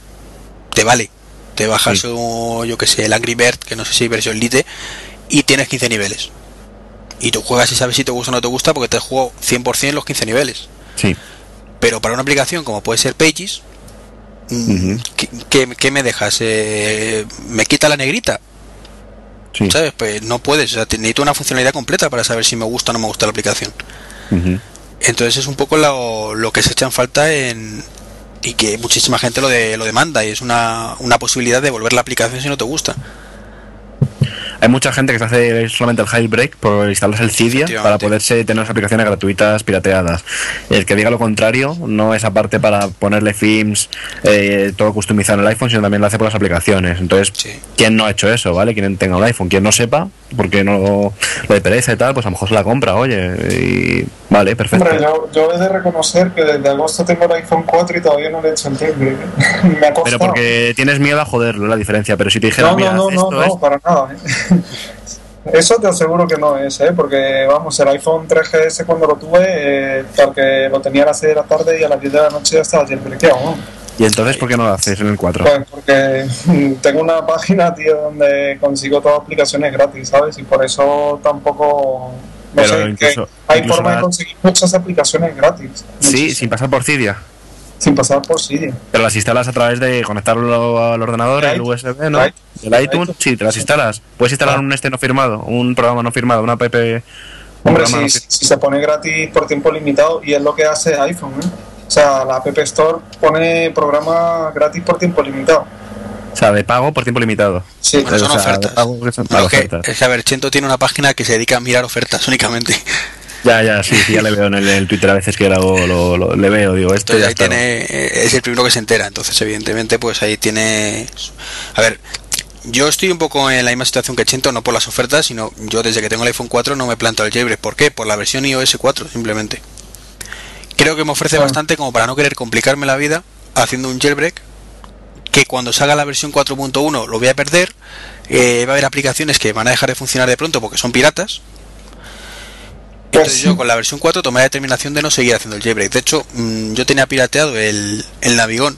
[SPEAKER 1] te vale. Te bajas, sí. yo que sé, el Angry Bird, que no sé si versión Lite, y tienes 15 niveles. Y tú juegas y sabes si te gusta o no te gusta porque te juego 100% los 15 niveles.
[SPEAKER 4] Sí.
[SPEAKER 1] Pero para una aplicación como puede ser Pages, uh -huh. ¿qué, qué, qué, me dejas? Eh, ¿Me quita la negrita? Sí. ¿Sabes? Pues no puedes. O sea, necesito una funcionalidad completa para saber si me gusta o no me gusta la aplicación. Uh -huh. Entonces es un poco lo, lo que se echa en falta en, y que muchísima gente lo, de, lo demanda y es una, una posibilidad de volver la aplicación si no te gusta.
[SPEAKER 4] Hay mucha gente que se hace solamente el jailbreak por instalarse el Cydia para poderse tener las aplicaciones gratuitas pirateadas. El que diga lo contrario no es aparte para ponerle themes, eh, todo customizado en el iPhone, sino también lo hace por las aplicaciones. Entonces, sí. ¿quién no ha hecho eso? ¿Vale? Quien tenga un iPhone, quien no sepa, porque no lo de pereza y tal, pues a lo mejor se la compra, oye. Y, vale, perfecto.
[SPEAKER 2] Hombre, yo, yo he de reconocer que desde agosto tengo el iPhone 4 y todavía no le he hecho el jailbreak. Me ha
[SPEAKER 4] Pero porque tienes miedo a joderlo, la diferencia. Pero si te dijera,
[SPEAKER 2] no,
[SPEAKER 4] mira,
[SPEAKER 2] no, no,
[SPEAKER 4] esto
[SPEAKER 2] no,
[SPEAKER 4] es...
[SPEAKER 2] no, para nada. ¿eh? Eso te aseguro que no es, ¿eh? porque vamos, el iPhone 3GS cuando lo tuve, eh, tal que lo tenía a las 6 de la tarde y a las 10 de la noche ya estaba jailbreakado, ¿no?
[SPEAKER 4] ¿Y entonces por qué no lo haces en el 4?
[SPEAKER 2] Pues porque tengo una página, tío, donde consigo todas aplicaciones gratis, ¿sabes? Y por eso tampoco... No
[SPEAKER 4] Pero
[SPEAKER 2] sé, que hay forma de
[SPEAKER 4] las-
[SPEAKER 2] conseguir muchas aplicaciones gratis.
[SPEAKER 4] Sí, sin pasar por Cydia.
[SPEAKER 2] Sin pasar por Cydia.
[SPEAKER 4] Pero las instalas a través de conectarlo al ordenador,
[SPEAKER 2] De
[SPEAKER 4] el. USB, ¿no? El iTunes, sí, te las instalas. Puedes instalar
[SPEAKER 2] Ah.
[SPEAKER 4] un este no firmado, un programa no firmado, una app. un
[SPEAKER 2] Hombre,
[SPEAKER 4] no
[SPEAKER 2] si, si se pone gratis por tiempo limitado, y es lo que hace iPhone, ¿eh? O sea, la App Store pone programa gratis por tiempo limitado.
[SPEAKER 4] O sea, de pago por tiempo limitado.
[SPEAKER 2] Sí,
[SPEAKER 1] Bueno, son
[SPEAKER 4] O sea, de
[SPEAKER 1] ofertas.
[SPEAKER 4] pago que son-
[SPEAKER 1] Pero que,
[SPEAKER 4] ofertas.
[SPEAKER 1] es que, a ver, Chento tiene una página que se dedica a mirar ofertas únicamente.
[SPEAKER 4] Ya, ya, sí, sí, ya le veo en el, en el Twitter a veces que lo, lo- lo- le veo, digo, esto
[SPEAKER 1] Entonces
[SPEAKER 4] ya
[SPEAKER 1] ahí
[SPEAKER 4] está.
[SPEAKER 1] tiene, eh, es el primero que se entera, entonces evidentemente pues ahí tiene... A ver, yo estoy un poco en la misma situación que Chento, no por las ofertas, sino yo desde que tengo el iPhone 4 no me planteo el jailbreak. ¿Por qué? Por la versión iOS 4, simplemente. Creo que me ofrece
[SPEAKER 2] Ah.
[SPEAKER 1] bastante como para no querer complicarme la vida haciendo un jailbreak, que cuando salga la versión 4.1 lo voy a perder, eh, va a haber aplicaciones que van a dejar de funcionar de pronto porque son piratas, entonces
[SPEAKER 2] Pues
[SPEAKER 1] yo
[SPEAKER 2] sí.
[SPEAKER 1] con la versión 4 tomé la determinación de no seguir haciendo el jailbreak. De hecho, mm, yo tenía pirateado el, el Navigón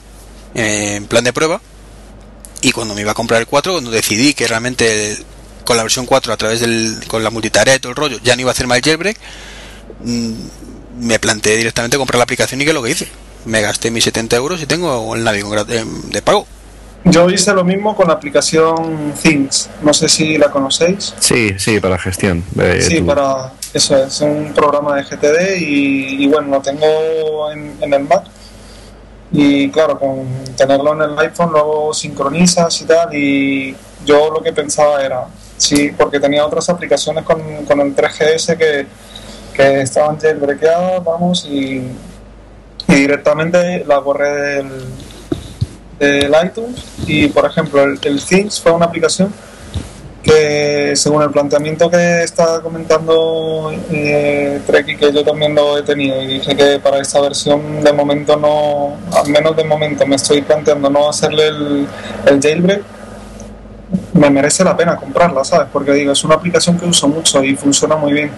[SPEAKER 1] eh, en plan de prueba. Y cuando me iba a comprar el 4, cuando decidí que realmente el- con la versión 4, a través del con la multitarea y todo el rollo, ya no iba a hacer más el jailbreak, mm, me planteé directamente comprar la aplicación y que es lo que hice. Me gasté mis 70 euros y tengo el Navigón eh, de pago.
[SPEAKER 2] Yo hice lo mismo con la aplicación Things. No sé si la conocéis.
[SPEAKER 4] Sí, sí, para gestión. de
[SPEAKER 2] Sí,
[SPEAKER 4] tu-
[SPEAKER 2] para eso es un programa de GTD y, y bueno, lo tengo en, el Mac. Y claro, con tenerlo en el iPhone luego sincronizas y tal. Y yo lo que pensaba era, sí, porque tenía otras aplicaciones con, con el 3GS que, que estaban jailbreakeadas, vamos, y, y directamente la borré del, del iTunes. Y por ejemplo, el, el Things fue una aplicación que según el planteamiento que está comentando eh, Treki, que yo también lo he tenido y dije que para esta versión de momento no, al menos de momento me estoy planteando no hacerle el, el jailbreak, me merece la pena comprarla, ¿sabes? Porque digo, es una aplicación que uso mucho y funciona muy bien.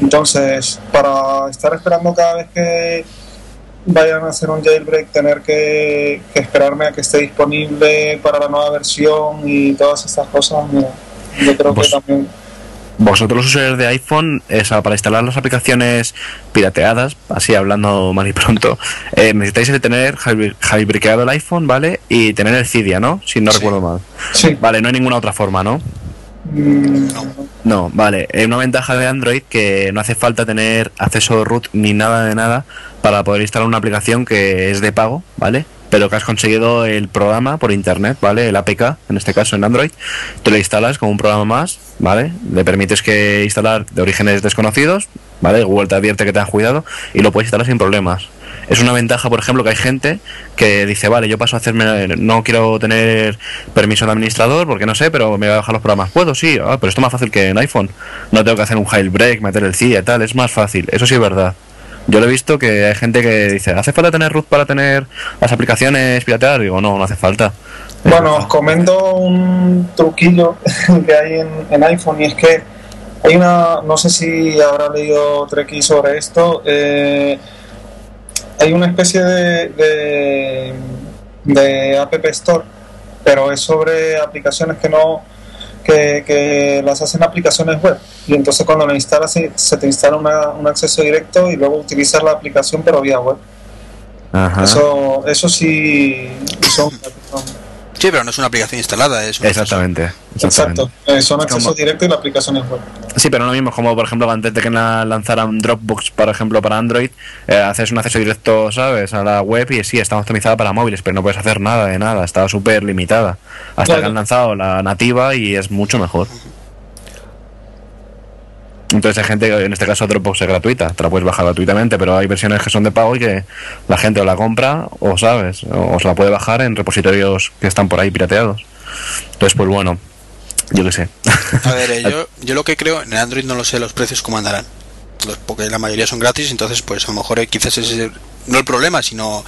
[SPEAKER 2] Entonces, para estar esperando cada vez que vayan a hacer un jailbreak, tener que, que esperarme a que esté disponible para la nueva versión y todas estas cosas, mira, yo creo que también.
[SPEAKER 4] Vosotros los usuarios de iPhone, esa, para instalar las aplicaciones pirateadas, así hablando mal y pronto, eh, necesitáis el tener jailbreak- jailbreakeado el iPhone, ¿vale? Y tener el Cydia, ¿no? Si no
[SPEAKER 1] Sí.
[SPEAKER 4] recuerdo mal.
[SPEAKER 2] Sí,
[SPEAKER 4] Vale, no hay ninguna otra forma, ¿no?
[SPEAKER 2] Mm,
[SPEAKER 4] No, vale. Eh, una ventaja de Android que no hace falta tener acceso root ni nada de nada para poder instalar una aplicación que es de pago, ¿vale? Pero que has conseguido el programa por internet, ¿vale? El APK, en este caso en Android. Tú lo instalas como un programa más, ¿vale? Le permites que instalar de orígenes desconocidos, ¿vale? Google te advierte que te han cuidado y lo puedes instalar sin problemas. Es una ventaja, por ejemplo, que hay gente que dice, vale, yo paso a hacerme, no quiero tener permiso de administrador porque no sé, pero me voy a bajar los programas. Puedo, sí, ah, pero esto es más fácil que en iPhone. No tengo que hacer un jailbreak, meter el CIDIA y tal, es más fácil. Eso sí es verdad. Yo lo he visto que hay gente que dice, ¿hace falta tener root para tener las aplicaciones pirateadas? Digo, no, no hace falta.
[SPEAKER 2] Bueno, os comento un truquillo que hay en, en iPhone y es que hay una, no sé si habrá leído Treki sobre esto, eh, hay una especie de, de, de App Store, pero es sobre aplicaciones que no, que, que las hacen aplicaciones web. Y entonces cuando la instalas se, se te instala una- un acceso directo y luego utilizas la aplicación pero vía web.
[SPEAKER 4] Ajá.
[SPEAKER 2] Eso, eso sí son,
[SPEAKER 1] Sí, pero no es una aplicación instalada, es un
[SPEAKER 4] Exactamente. exactamente.
[SPEAKER 2] Exacto, eh, son
[SPEAKER 4] Es
[SPEAKER 2] acceso
[SPEAKER 4] como-
[SPEAKER 2] directo y la aplicación es web.
[SPEAKER 4] Sí, pero no lo mismo, como por ejemplo antes de que la- lanzaran Dropbox, por ejemplo, para Android, eh, haces un acceso directo, ¿sabes? A la web y sí, está optimizada para móviles, pero no puedes hacer nada de nada, está súper limitada. Hasta
[SPEAKER 2] Claro.
[SPEAKER 4] que han lanzado la nativa y es mucho mejor. Entonces hay gente en este caso Dropbox es gratuita, te la puedes bajar gratuitamente, pero hay versiones que son de pago y que la gente o la compra o sabes, o se la puede bajar en repositorios que están por ahí pirateados. Entonces, pues bueno, yo qué sé.
[SPEAKER 1] A ver, eh, yo, yo lo que creo, en Android no lo sé los precios cómo andarán. Los- porque la mayoría son gratis, entonces pues a lo mejor eh, quizás ese es no el problema, sino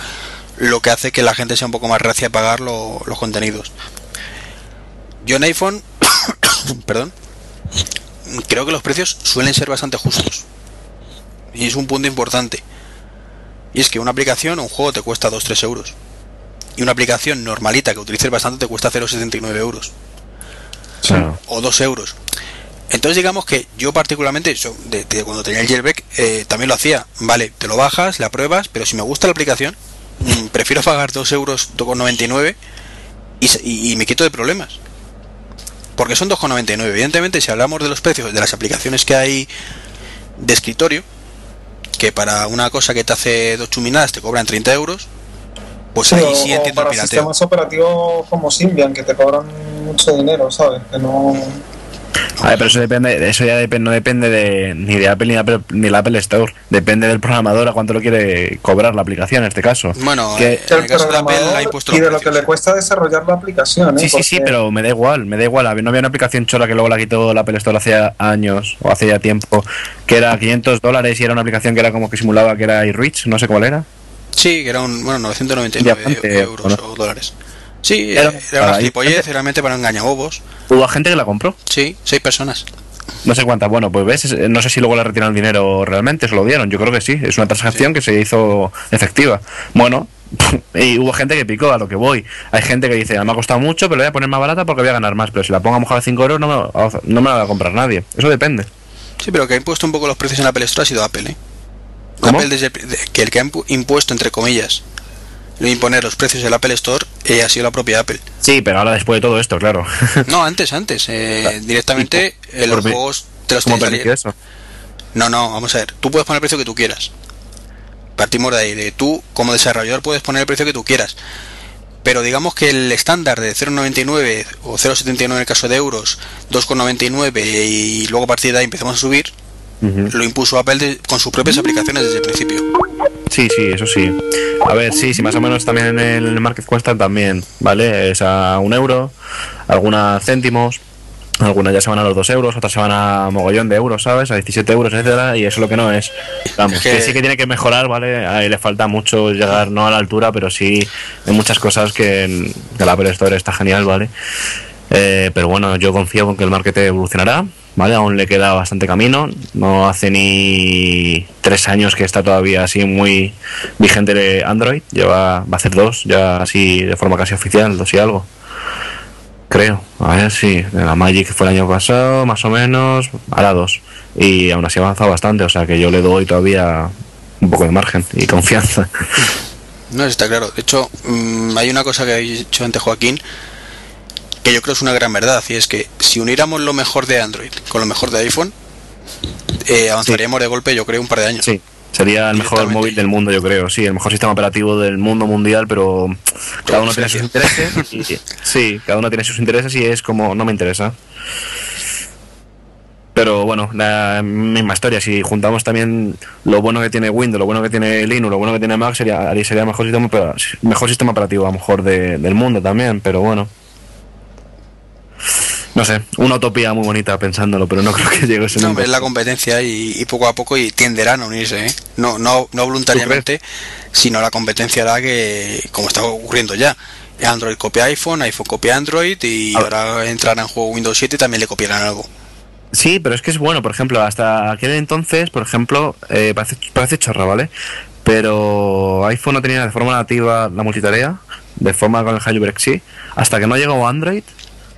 [SPEAKER 1] lo que hace que la gente sea un poco más reacia a pagar lo- los contenidos. Yo en iPhone, perdón, creo que los precios suelen ser bastante justos. Y es un punto importante. Y es que una aplicación o un juego te cuesta 2-3 euros. Y una aplicación normalita que utilices bastante te cuesta 0,79 euros. O 2 euros. Entonces digamos que yo particularmente, yo, de, cuando tenía el jailbreak, eh, también lo hacía. Vale, te lo bajas, la pruebas, pero si me gusta la aplicación, mm, prefiero pagar 2 euros 2,99 y, y me quito de problemas. Porque son 2,99. Evidentemente, si hablamos de los precios de las aplicaciones que hay de escritorio, que para una cosa que te hace dos chuminadas te cobran 30 euros, pues ahí sí entiendo
[SPEAKER 2] para sistemas operativos como Symbian, que te cobran mucho dinero, ¿sabes? Que no...
[SPEAKER 4] A ver, pero eso depende, eso ya no depende de, ni de Apple ni, Apple ni la Apple Store. Depende del programador a cuánto lo quiere cobrar la aplicación en este caso.
[SPEAKER 1] Bueno, que, en el caso de Apple
[SPEAKER 2] ha impuesto Y de lo que le cuesta desarrollar la aplicación. ¿eh?
[SPEAKER 4] Sí, sí, sí, pero me da igual, me da igual. No había una aplicación chola que luego la quitó la Apple Store hace años o hace ya tiempo, que era 500 dólares y era una aplicación que era como que simulaba que era iReach, no sé cuál era.
[SPEAKER 1] Sí, que era un, bueno, 999 euros o dólares. Sí, era, era una gilipollez, realmente para engañabobos.
[SPEAKER 4] ¿Hubo gente que la compró?
[SPEAKER 1] Sí, seis personas.
[SPEAKER 4] No sé cuántas, bueno, pues ves, no sé si luego le retiraron el dinero realmente, se lo dieron, yo creo que sí, es una transacción que se hizo efectiva. Bueno, y hubo gente que picó a lo que voy. Hay gente que dice, ah, me ha costado mucho, pero voy a poner más barata porque voy a ganar más, pero si la pongo a mejor a 5 euros no me, no me la va a comprar nadie. Eso depende.
[SPEAKER 1] Sí, pero que ha impuesto un poco los precios en Apple Store ha sido Apple, ¿eh? Apple desde, que el que ha impuesto, entre comillas, imponer los precios del Apple Store eh, ha sido la propia Apple.
[SPEAKER 4] Sí, pero ahora después de todo esto, claro.
[SPEAKER 1] no, antes, antes. Eh, directamente eh, los juegos te los ¿Cómo eso? No, no, vamos a ver. Tú puedes poner el precio que tú quieras. Partimos de ahí. De tú, como desarrollador, puedes poner el precio que tú quieras. Pero digamos que el estándar de 0,99 o 0,79 en el caso de euros, 2,99 y luego a partir de ahí empezamos a subir, lo impuso Apple con sus propias aplicaciones desde el principio.
[SPEAKER 4] Sí, sí, eso sí. A ver, sí, sí, más o menos también en el market cuesta también, ¿vale? Es a un euro, algunas céntimos, algunas ya se van a los dos euros, otras se van a mogollón de euros, ¿sabes? A 17 euros, etcétera, y eso es lo que no es. Vamos, que... sí que tiene que mejorar, ¿vale? Ahí le falta mucho llegar, no a la altura, pero sí hay muchas cosas que, que la Apple Store está genial, ¿vale? Eh, pero bueno, yo confío en que el market evolucionará ¿vale? Aún le queda bastante camino, no hace ni tres años que está todavía así muy vigente de Android, lleva, va a ser dos, ya así de forma casi oficial, dos y algo. Creo, a ver si, la Magic fue el año pasado, más o menos, hará dos. Y aún así ha avanzado bastante, o sea que yo le doy todavía un poco de margen y confianza.
[SPEAKER 1] No, está claro. De hecho, mm, hay una cosa que ha dicho antes Joaquín, que yo creo es una gran verdad, y es que si uniéramos lo mejor de Android con lo mejor de iPhone, eh, avanzaríamos de golpe, yo creo, un par de años.
[SPEAKER 4] Sí, sería el mejor móvil del mundo, yo creo, sí, el mejor sistema operativo del mundo mundial, pero cada uno tiene sus intereses. sí, cada uno tiene sus intereses y es como, no me interesa. Pero bueno, la misma historia. Si juntamos también lo bueno que tiene Windows, lo bueno que tiene Linux, lo bueno que tiene Mac, sería, sería el mejor sistema, mejor sistema operativo a lo mejor del mundo también. Pero bueno no sé, una utopía muy bonita pensándolo, pero no creo que llegue ese
[SPEAKER 1] no, Es la competencia y, poco a poco y tenderán a unirse, ¿eh? no, no, no voluntariamente, sino la competencia hará que, como está ocurriendo ya, Android copia iPhone, iPhone copia Android y ahora entrará en juego Windows 7 y también le copiarán algo.
[SPEAKER 4] Sí, pero es que es bueno, por ejemplo, hasta aquel entonces, por ejemplo, eh, parece, parece chorra, ¿vale? Pero iPhone no tenía de forma nativa la multitarea, de forma con el jailbreak sí, hasta que no llegó Android,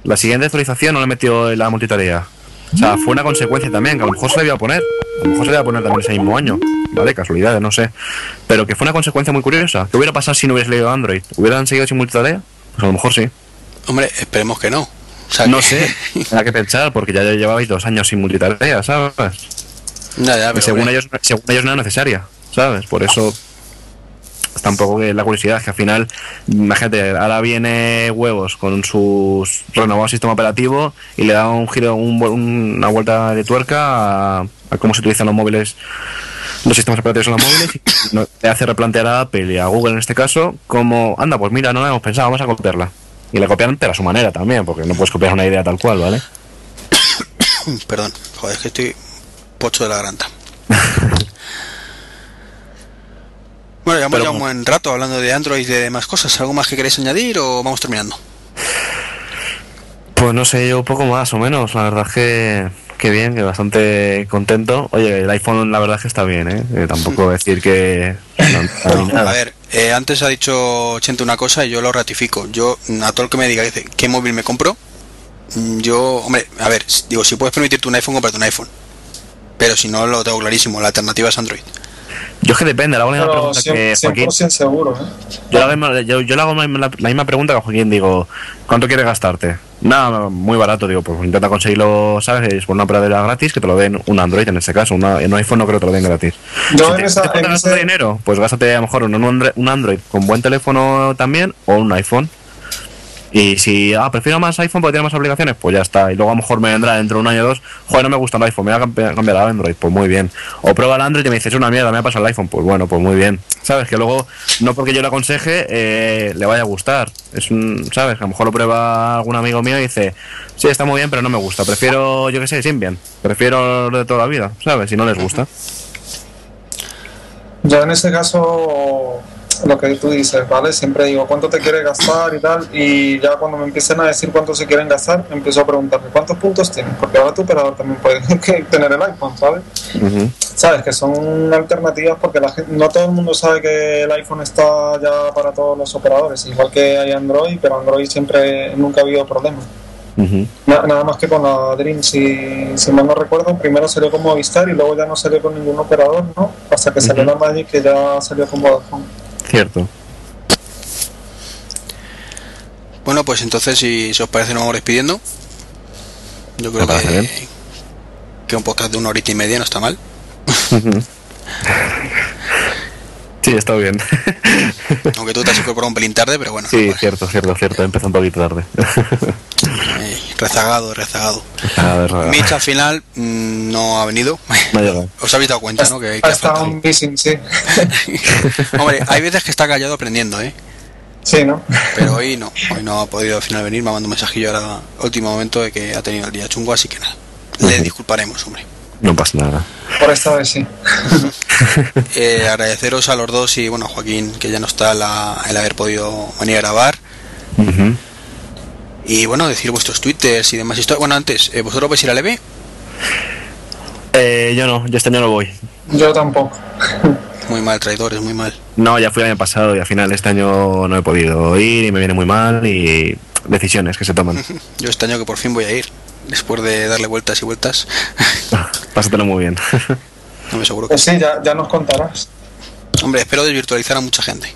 [SPEAKER 4] la siguiente actualización no le metió la multitarea. O sea, fue una consecuencia también, que a lo mejor se le iba a poner. A lo mejor se le iba a poner también ese mismo año. ¿Vale? Casualidades, no sé. Pero que fue una consecuencia muy curiosa. ¿Qué hubiera pasado si no hubiese leído Android? ¿Hubieran seguido sin multitarea? Pues a lo mejor sí.
[SPEAKER 1] Hombre, esperemos que no.
[SPEAKER 4] O sea, no sé. Hay que pensar, porque ya llevabais dos años sin multitarea, ¿sabes? Ya, ya, según, ellos, según ellos no era necesaria, ¿sabes? Por eso tampoco que la curiosidad, que al final, imagínate, ahora viene huevos con su renovado sistema operativo y le da un giro, una vuelta de tuerca a, cómo se utilizan los móviles, los sistemas operativos en los móviles y le hace replantear a Apple y a Google en este caso como, anda, pues mira, no lo hemos pensado, vamos a copiarla. Y la copian pero a su manera también, porque no puedes copiar una idea tal cual, ¿vale?
[SPEAKER 1] Perdón, joder, es que estoy pocho de la garganta. Bueno, llevamos ya un buen rato hablando de Android y de demás cosas. ¿Algo más que queréis añadir o vamos terminando?
[SPEAKER 4] Pues no sé, yo un poco más o menos. La verdad es que, que bien, que bastante contento. Oye, el iPhone la verdad es que está bien, ¿eh? Tampoco a decir que... no, no,
[SPEAKER 1] A ver, eh, antes ha dicho Chente una cosa y yo lo ratifico. Yo, mm, a todo el que me diga dice, qué móvil me compro, mm, yo, hombre, a ver, digo, si puedes permitirte un iPhone, cómprate un iPhone. Pero si no, lo tengo clarísimo, la alternativa es Android.
[SPEAKER 4] Yo es que depende, la misma
[SPEAKER 2] Pero
[SPEAKER 4] pregunta que
[SPEAKER 2] 100%,
[SPEAKER 4] Joaquín.
[SPEAKER 2] 100% seguro, ¿eh?
[SPEAKER 4] Yo la- yo, yo le hago la, misma pregunta que a Joaquín, digo, ¿cuánto quieres gastarte? Nada, muy barato, digo, pues intenta conseguirlo, ¿sabes? Es por una operadora gratis que te lo den un Android en este caso, una, en un iPhone no creo que te lo den gratis.
[SPEAKER 2] Yo
[SPEAKER 4] Si
[SPEAKER 2] en
[SPEAKER 4] te,
[SPEAKER 2] esa,
[SPEAKER 4] te
[SPEAKER 2] en ese-
[SPEAKER 4] dinero, pues gástate a lo mejor un, un Android con buen teléfono también o un iPhone. Y si, ah, prefiero más iPhone porque tiene más aplicaciones, pues ya está. Y luego a lo mejor me vendrá dentro de un año o dos, joder, no me gusta el iPhone, me voy a cambi- cambiar a Android, pues muy bien. O prueba el Android y me dices, es una mierda, me ha pasado el iPhone, pues bueno, pues muy bien. ¿Sabes? Que luego, no porque yo le aconseje, eh, le vaya a gustar. Es un, ¿sabes? A lo mejor lo prueba algún amigo mío y dice, sí, está muy bien, pero no me gusta. Prefiero, yo qué sé, Symbian. Prefiero lo de toda la vida, ¿sabes? Si no les gusta.
[SPEAKER 2] Yo en ese caso, lo que tú dices, ¿vale? Siempre digo, ¿cuánto te quieres gastar y tal? Y ya cuando me empiecen a decir cuánto se quieren gastar, empiezo a preguntarme, ¿cuántos puntos tienes? Porque ahora tu operador también puede tener el iPhone, ¿sabes? Sabes que son alternativas porque la gente, no todo el mundo sabe que el iPhone está ya para todos los operadores, igual que hay Android, pero Android siempre, nunca ha habido problema.
[SPEAKER 4] Ujú.
[SPEAKER 2] Na- nada más que con la Dream, si, si mal no recuerdo, primero salió con Movistar y luego ya no salió con ningún operador, ¿no? Hasta que salió la Magic que ya salió con Vodafone.
[SPEAKER 4] Cierto.
[SPEAKER 1] Bueno, pues entonces, si, si os parece, nos vamos despidiendo. Yo creo
[SPEAKER 4] bien.
[SPEAKER 1] que un podcast de una horita y media no está mal.
[SPEAKER 4] Sí, está bien.
[SPEAKER 1] Aunque tú te has incorporado un pelín tarde, pero bueno,
[SPEAKER 4] Sí,
[SPEAKER 1] pues,
[SPEAKER 4] cierto, cierto, cierto. Empezó un poquito tarde.
[SPEAKER 1] eh, rezagado, rezagado. Mitch al final mm, no ha venido.
[SPEAKER 4] No.
[SPEAKER 1] Os habéis dado cuenta, ¿no? Que, que
[SPEAKER 2] ha estado un missing, sí.
[SPEAKER 1] Hombre, hay veces que está callado aprendiendo, ¿eh?
[SPEAKER 2] Sí, ¿no?
[SPEAKER 1] Pero hoy no, hoy no ha podido al final venir, me ha mandado un mensajillo ahora último momento de que ha tenido el día chungo, así que nada. Le disculparemos, hombre.
[SPEAKER 4] No pasa nada.
[SPEAKER 2] Por esta vez sí.
[SPEAKER 1] Eh, agradeceros a los dos y bueno, a Joaquín, que ya no está, la- el haber podido venir a grabar.
[SPEAKER 4] Ujú.
[SPEAKER 1] Y bueno, decir vuestros twitters y demás historias. Bueno, antes, eh, ¿vosotros vais a ir a Leve?
[SPEAKER 4] Eh, yo no, yo este año no voy.
[SPEAKER 2] Yo tampoco.
[SPEAKER 1] Muy mal, traidores, muy mal.
[SPEAKER 4] No, ya fui el año pasado y al final este año no he podido ir y me viene muy mal y decisiones que se toman.
[SPEAKER 1] Yo este año que por fin voy a ir, después de darle vueltas y vueltas,
[SPEAKER 4] Pásatelo muy bien.
[SPEAKER 1] no me seguro que
[SPEAKER 2] Pues sí, ya, ya nos contarás.
[SPEAKER 1] Hombre, espero desvirtualizar a mucha gente.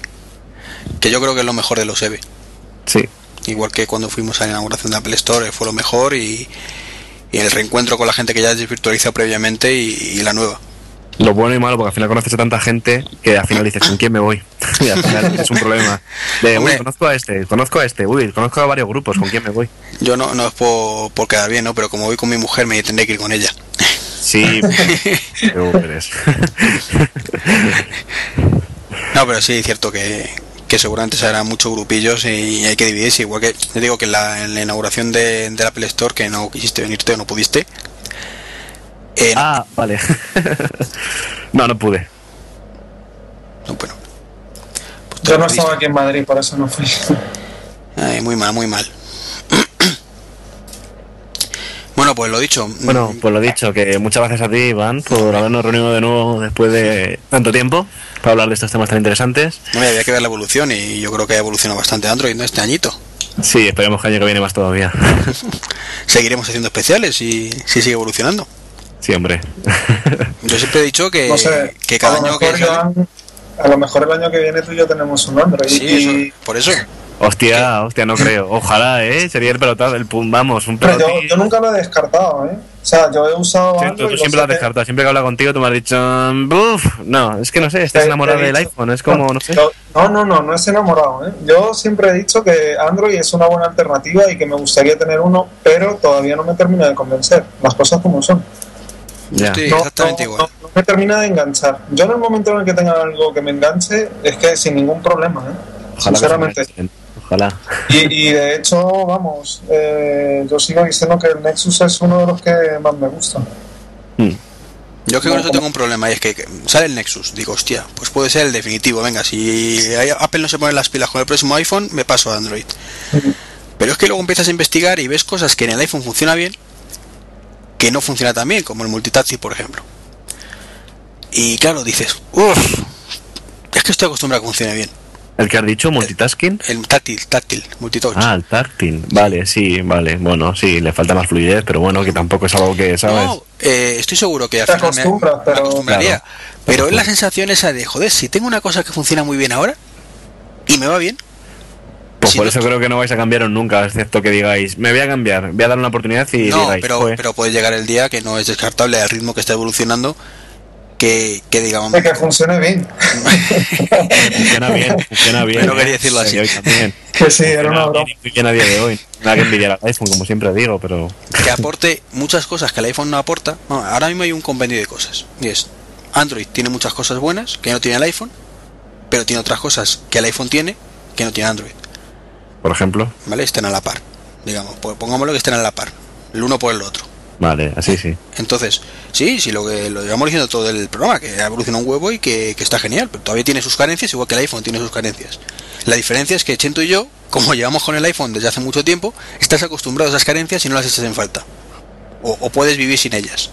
[SPEAKER 1] Que yo creo que es lo mejor de los EVE.
[SPEAKER 4] Sí.
[SPEAKER 1] Igual que cuando fuimos a la inauguración de Apple Store fue lo mejor y, y el reencuentro con la gente que ya has desvirtualizado previamente y, y la nueva.
[SPEAKER 4] Lo bueno y malo, porque al final conoces a tanta gente que al final dices, ¿con quién me voy? y al final es un problema. De, uy,
[SPEAKER 1] Hombre.
[SPEAKER 4] conozco a este, conozco a este, uy, conozco a varios grupos, ¿con quién me voy?
[SPEAKER 1] Yo no, no es por, por quedar bien, ¿no? Pero como voy con mi mujer me tendré que ir con ella.
[SPEAKER 4] Sí, pero.
[SPEAKER 1] No, pero sí, es cierto que, que seguramente serán muchos grupillos y hay que dividirse. Igual que te digo que en la, en la inauguración de, del Apple Store, que no quisiste venirte o no pudiste. eh,
[SPEAKER 4] ah, vale. no, no pude.
[SPEAKER 1] no, bueno. Pues
[SPEAKER 2] Yo no estaba aquí en Madrid, por eso no fui.
[SPEAKER 1] Ay, muy mal, muy mal. Bueno, pues lo dicho.
[SPEAKER 4] Bueno, pues lo dicho, que muchas gracias a ti, Iván, por habernos reunido de nuevo después de tanto tiempo para hablar de estos temas tan interesantes.
[SPEAKER 1] hombre, había que ver la evolución y yo creo que ha evolucionado bastante Android ¿no? este añito.
[SPEAKER 4] Sí, esperemos que el año que viene más todavía.
[SPEAKER 1] Seguiremos haciendo especiales y si sigue evolucionando.
[SPEAKER 4] Sí, hombre.
[SPEAKER 1] Yo siempre he dicho que,
[SPEAKER 2] No sé,
[SPEAKER 1] que cada año que sale-
[SPEAKER 2] ya- a lo mejor el año que viene tú y yo tenemos un Android.
[SPEAKER 1] Sí,
[SPEAKER 2] y,
[SPEAKER 1] eso, por eso.
[SPEAKER 4] Hostia, hostia, no creo. Ojalá, ¿eh? Sería el pelotazo, el pum, vamos, un
[SPEAKER 2] pero yo, yo nunca lo he descartado, ¿eh? O sea, yo he usado
[SPEAKER 4] Sí, tú,
[SPEAKER 2] Android.
[SPEAKER 4] tú siempre lo has
[SPEAKER 2] que-
[SPEAKER 4] descartado. Siempre que hablo contigo, tú me has dicho, "Buf". no, es que no sé, estás enamorado del iPhone, es como, no sé.
[SPEAKER 2] Yo- no, no, no, no es enamorado. ¿eh? Yo siempre he dicho que Android es una buena alternativa y que me gustaría tener uno, pero todavía no me termina de convencer. Las cosas como son.
[SPEAKER 4] Ya.
[SPEAKER 1] estoy
[SPEAKER 2] No,
[SPEAKER 1] exactamente
[SPEAKER 2] no,
[SPEAKER 1] igual.
[SPEAKER 2] no- no me termina de enganchar. Yo en el momento en el que tenga algo que me enganche, es que sin ningún problema, ¿eh?
[SPEAKER 4] Ojalá que
[SPEAKER 2] sinceramente.
[SPEAKER 4] enganchen, Ojalá.
[SPEAKER 2] Y, y de hecho, vamos, eh, yo sigo diciendo que el Nexus es uno de los que más me gusta.
[SPEAKER 4] Mm.
[SPEAKER 1] Yo es que con eso tengo un problema y es que sale el Nexus. Digo, hostia, pues puede ser el definitivo. Venga, si Apple no se pone las pilas con el próximo iPhone, me paso a Android. Pero es que luego empiezas a investigar y ves cosas que en el iPhone funciona bien, que no funciona tan bien, como el multitasking, por ejemplo. Y claro, dices, uff, es que estoy acostumbrado a que funcione bien.
[SPEAKER 4] ¿El que has dicho? ¿Multitasking?
[SPEAKER 1] El táctil, táctil, multitouch.
[SPEAKER 4] Ah, el táctil. Vale, sí, vale. Bueno, sí, le falta más fluidez, pero bueno, que tampoco es algo que, ¿sabes?
[SPEAKER 1] No, eh, estoy seguro que al final me-
[SPEAKER 2] pero-
[SPEAKER 1] acostumbraría.
[SPEAKER 4] Claro.
[SPEAKER 1] pero es la sensación esa de, joder, si tengo una cosa que funciona muy bien ahora y me va bien,
[SPEAKER 4] Pues
[SPEAKER 1] si
[SPEAKER 4] por
[SPEAKER 1] no-
[SPEAKER 4] eso creo que no vais a cambiaros nunca, excepto que digáis, me voy a cambiar, voy a dar una oportunidad y
[SPEAKER 1] no,
[SPEAKER 4] digáis,
[SPEAKER 1] pero,
[SPEAKER 4] "Joder,
[SPEAKER 1] pero puede llegar el día que no es descartable al ritmo que está evolucionando, que, que digamos...
[SPEAKER 2] Que funcione bien.
[SPEAKER 4] funciona bien, funciona bien.
[SPEAKER 1] Pero
[SPEAKER 4] ¿eh?
[SPEAKER 1] quería decirlo así.
[SPEAKER 4] también.
[SPEAKER 2] Que sí, era una broma.
[SPEAKER 4] bien a día de hoy. Nada que envidiar al iPhone, como siempre digo, pero
[SPEAKER 1] que aporte muchas cosas que el iPhone no aporta. Bueno, ahora mismo hay un compendio de cosas. Y es, Android tiene muchas cosas buenas que no tiene el iPhone, pero tiene otras cosas que el iPhone tiene que no tiene Android.
[SPEAKER 4] por ejemplo,
[SPEAKER 1] ¿Vale? Están a la par. Digamos, pues pongámoslo que estén a la par. El uno por el otro.
[SPEAKER 4] Vale, así sí.
[SPEAKER 1] Entonces, sí, sí, lo que lo llevamos diciendo todo el programa, que ha evolucionado un huevo y que, que está genial, pero todavía tiene sus carencias, igual que el iPhone tiene sus carencias. La diferencia es que Chento y yo, como llevamos con el iPhone desde hace mucho tiempo, estás acostumbrado a esas carencias y no las echas en falta. O, o puedes vivir sin ellas.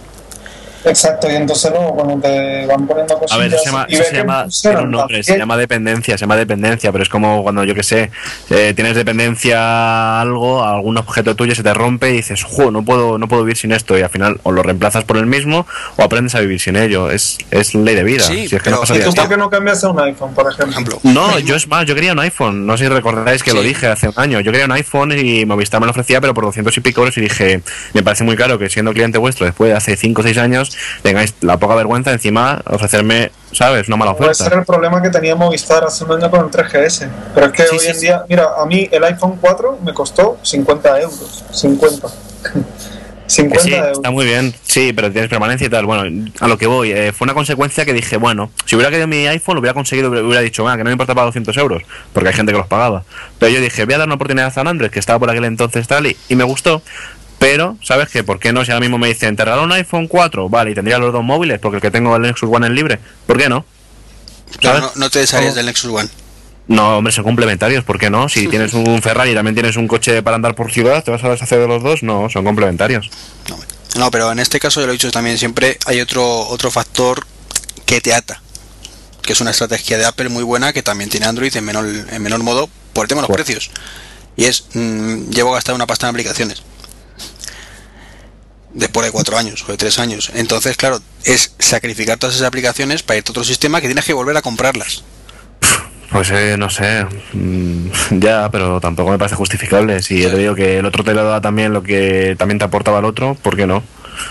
[SPEAKER 2] Exacto, y entonces luego cuando te van poniendo
[SPEAKER 4] A
[SPEAKER 2] cosillas
[SPEAKER 4] ver, eso se llama,
[SPEAKER 2] y
[SPEAKER 4] eso
[SPEAKER 2] ves
[SPEAKER 4] se
[SPEAKER 2] que
[SPEAKER 4] llama,
[SPEAKER 2] funcionan
[SPEAKER 4] tiene un nombre, se llama dependencia, se llama dependencia, pero es como cuando yo que sé, eh, tienes dependencia a algo, a algún objeto tuyo se te rompe y dices, jo, no puedo, no puedo vivir sin esto, y al final o lo reemplazas por el mismo o aprendes a vivir sin ello. Es, es ley de vida.
[SPEAKER 1] Sí,
[SPEAKER 4] si es que
[SPEAKER 1] pero-
[SPEAKER 4] no
[SPEAKER 2] ¿Y tú por qué no cambias a un iPhone, por ejemplo?
[SPEAKER 4] No, yo es más, yo quería un iPhone. No sé si recordáis que lo
[SPEAKER 1] Sí.
[SPEAKER 4] dije hace un año. Yo quería un iPhone y Movistar me lo ofrecía, pero por 200 y pico euros. Y dije, me parece muy caro que siendo cliente vuestro después de hace 5 o 6 años, tengáis la poca vergüenza encima ofrecerme, ¿sabes? Una mala
[SPEAKER 2] Puede ser
[SPEAKER 4] oferta.
[SPEAKER 2] el problema que tenía Movistar hace un año con el 3GS. Pero es que
[SPEAKER 4] Sí,
[SPEAKER 2] hoy
[SPEAKER 4] sí,
[SPEAKER 2] en
[SPEAKER 4] sí.
[SPEAKER 2] día, mira, a mí el iPhone 4 me costó 50 euros. 50.
[SPEAKER 4] Que
[SPEAKER 2] 50
[SPEAKER 4] sí,
[SPEAKER 2] euros.
[SPEAKER 4] está muy bien. Sí, pero tienes permanencia y tal. Bueno, a lo que voy, eh, fue una consecuencia que dije, bueno, si hubiera querido mi iPhone, lo hubiera conseguido, hubiera dicho, "Ah, que no me importa pagar 200 euros, porque hay gente que los pagaba. Pero yo dije, voy a dar una oportunidad a Android, que estaba por aquel entonces tal, y, y me gustó. Pero, ¿sabes qué? ¿Por qué no? Si ahora mismo me dicen, te regalo un iPhone 4, vale, y tendría los dos móviles, porque el que tengo el Nexus One es libre. ¿Por qué no?
[SPEAKER 1] Claro,
[SPEAKER 4] ¿Sabes?
[SPEAKER 1] no, no te desharías del Nexus One.
[SPEAKER 4] No, hombre, son complementarios, ¿por qué no? Si tienes un Ferrari y también tienes un coche para andar por ciudad, ¿te vas a deshacer de los dos? No, son complementarios.
[SPEAKER 1] No, no, pero en este caso, ya lo he dicho también siempre, hay otro, otro factor que te ata. Que es una estrategia de Apple muy buena que también tiene Android en menor, en menor modo por el tema de los precios. Y es, mm, llevo gastado una pasta en aplicaciones. Después de cuatro años o de tres años. Entonces, claro, es sacrificar todas esas aplicaciones para irte a otro sistema que tienes que volver a comprarlas.
[SPEAKER 4] Pues eh, no sé, mm, ya, pero tampoco me parece justificable. Si yo te digo que el otro te lo da también lo que también te aportaba el otro, ¿por qué no?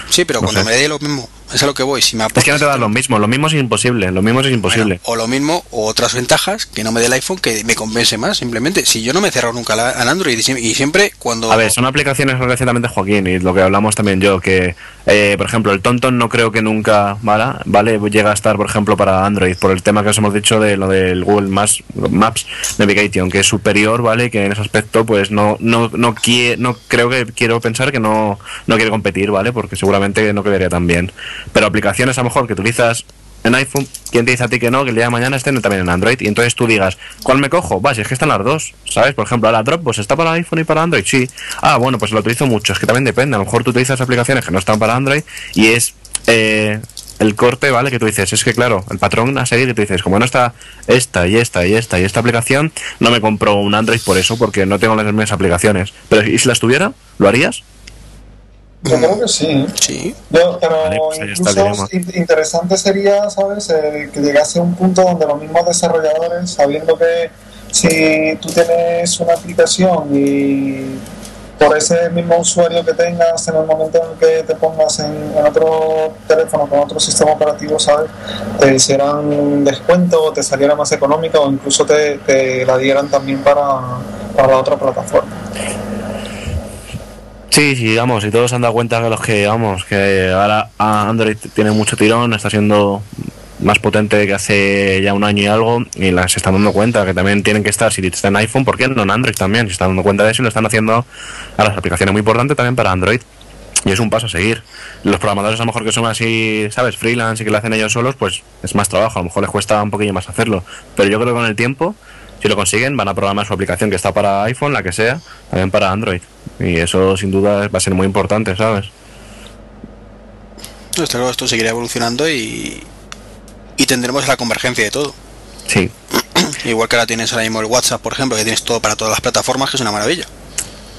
[SPEAKER 1] Sí, pero
[SPEAKER 4] No
[SPEAKER 1] cuando
[SPEAKER 4] sé.
[SPEAKER 1] me dé lo mismo, es a lo que voy. Si me
[SPEAKER 4] Es que no te da lo mismo, lo mismo es imposible, lo mismo es imposible.
[SPEAKER 1] Bueno, o lo mismo, o otras ventajas que no me dé el iPhone que me compense más, simplemente. Si yo no me he cerrado nunca la- al Android y sie- y siempre cuando...
[SPEAKER 4] A ver, son aplicaciones recientemente Joaquín y lo que hablamos también yo, que eh, por ejemplo el Tonton no creo que nunca ¿vale? vale llega a estar por ejemplo para Android por el tema que os hemos dicho de lo del Google Maps, Maps Navigation, que es superior, ¿vale? Que en ese aspecto pues no no no, quie- no creo que quiero pensar que no, no quiere competir, ¿vale? Porque seguramente no quedaría tan bien. Pero aplicaciones a lo mejor que utilizas en iPhone, ¿quién te dice a ti que no? Que el día de mañana estén también en Android. Y entonces tú digas, ¿cuál me cojo? Va, si es que están las dos, ¿sabes? Por ejemplo, ahora Dropbox está para iPhone y para Android, sí. Ah, bueno, pues lo utilizo mucho. Es que también depende. A lo mejor tú utilizas aplicaciones que no están para Android y es eh, el corte, ¿vale? Que tú dices, es que claro, el patrón a seguir que tú dices, como no está esta y esta y esta y esta aplicación, no me compro un Android por eso, porque no tengo las mismas aplicaciones. Pero ¿y si las tuviera? ¿Lo harías?
[SPEAKER 2] Yo creo que sí.
[SPEAKER 1] Sí,
[SPEAKER 2] Yo, pero
[SPEAKER 4] Vale, pues el
[SPEAKER 2] incluso in- interesante sería, ¿sabes? Eh, que llegase a un punto donde los mismos desarrolladores, sabiendo que si tú tienes una aplicación y por ese mismo usuario que tengas en el momento en el que te pongas en, en otro teléfono con otro sistema operativo, ¿sabes? Te hicieran un descuento o te saliera más económica o incluso te, te la dieran también para, para la otra plataforma.
[SPEAKER 4] Sí, sí, vamos, y todos han dado cuenta que los que, vamos, que ahora Android tiene mucho tirón, está siendo más potente que hace ya un año y algo, y las están dando cuenta que también tienen que estar, si está en iPhone, ¿por qué no en Android también? Se están dando cuenta de eso y lo están haciendo a las aplicaciones muy importantes también para Android. Y es un paso a seguir. Los programadores a lo mejor que son así, ¿sabes? Freelance y que lo hacen ellos solos, pues es más trabajo, a lo mejor les cuesta un poquillo más hacerlo. Pero yo creo que con el tiempo si lo consiguen, van a programar su aplicación que está para iPhone, la que sea, también para Android. Y eso sin duda va a ser muy importante, ¿sabes?
[SPEAKER 1] Esto, esto seguirá evolucionando y, y tendremos la convergencia de todo.
[SPEAKER 4] Sí.
[SPEAKER 1] Igual que ahora tienes ahora mismo el WhatsApp, por ejemplo, que tienes todo para todas las plataformas, que es una maravilla.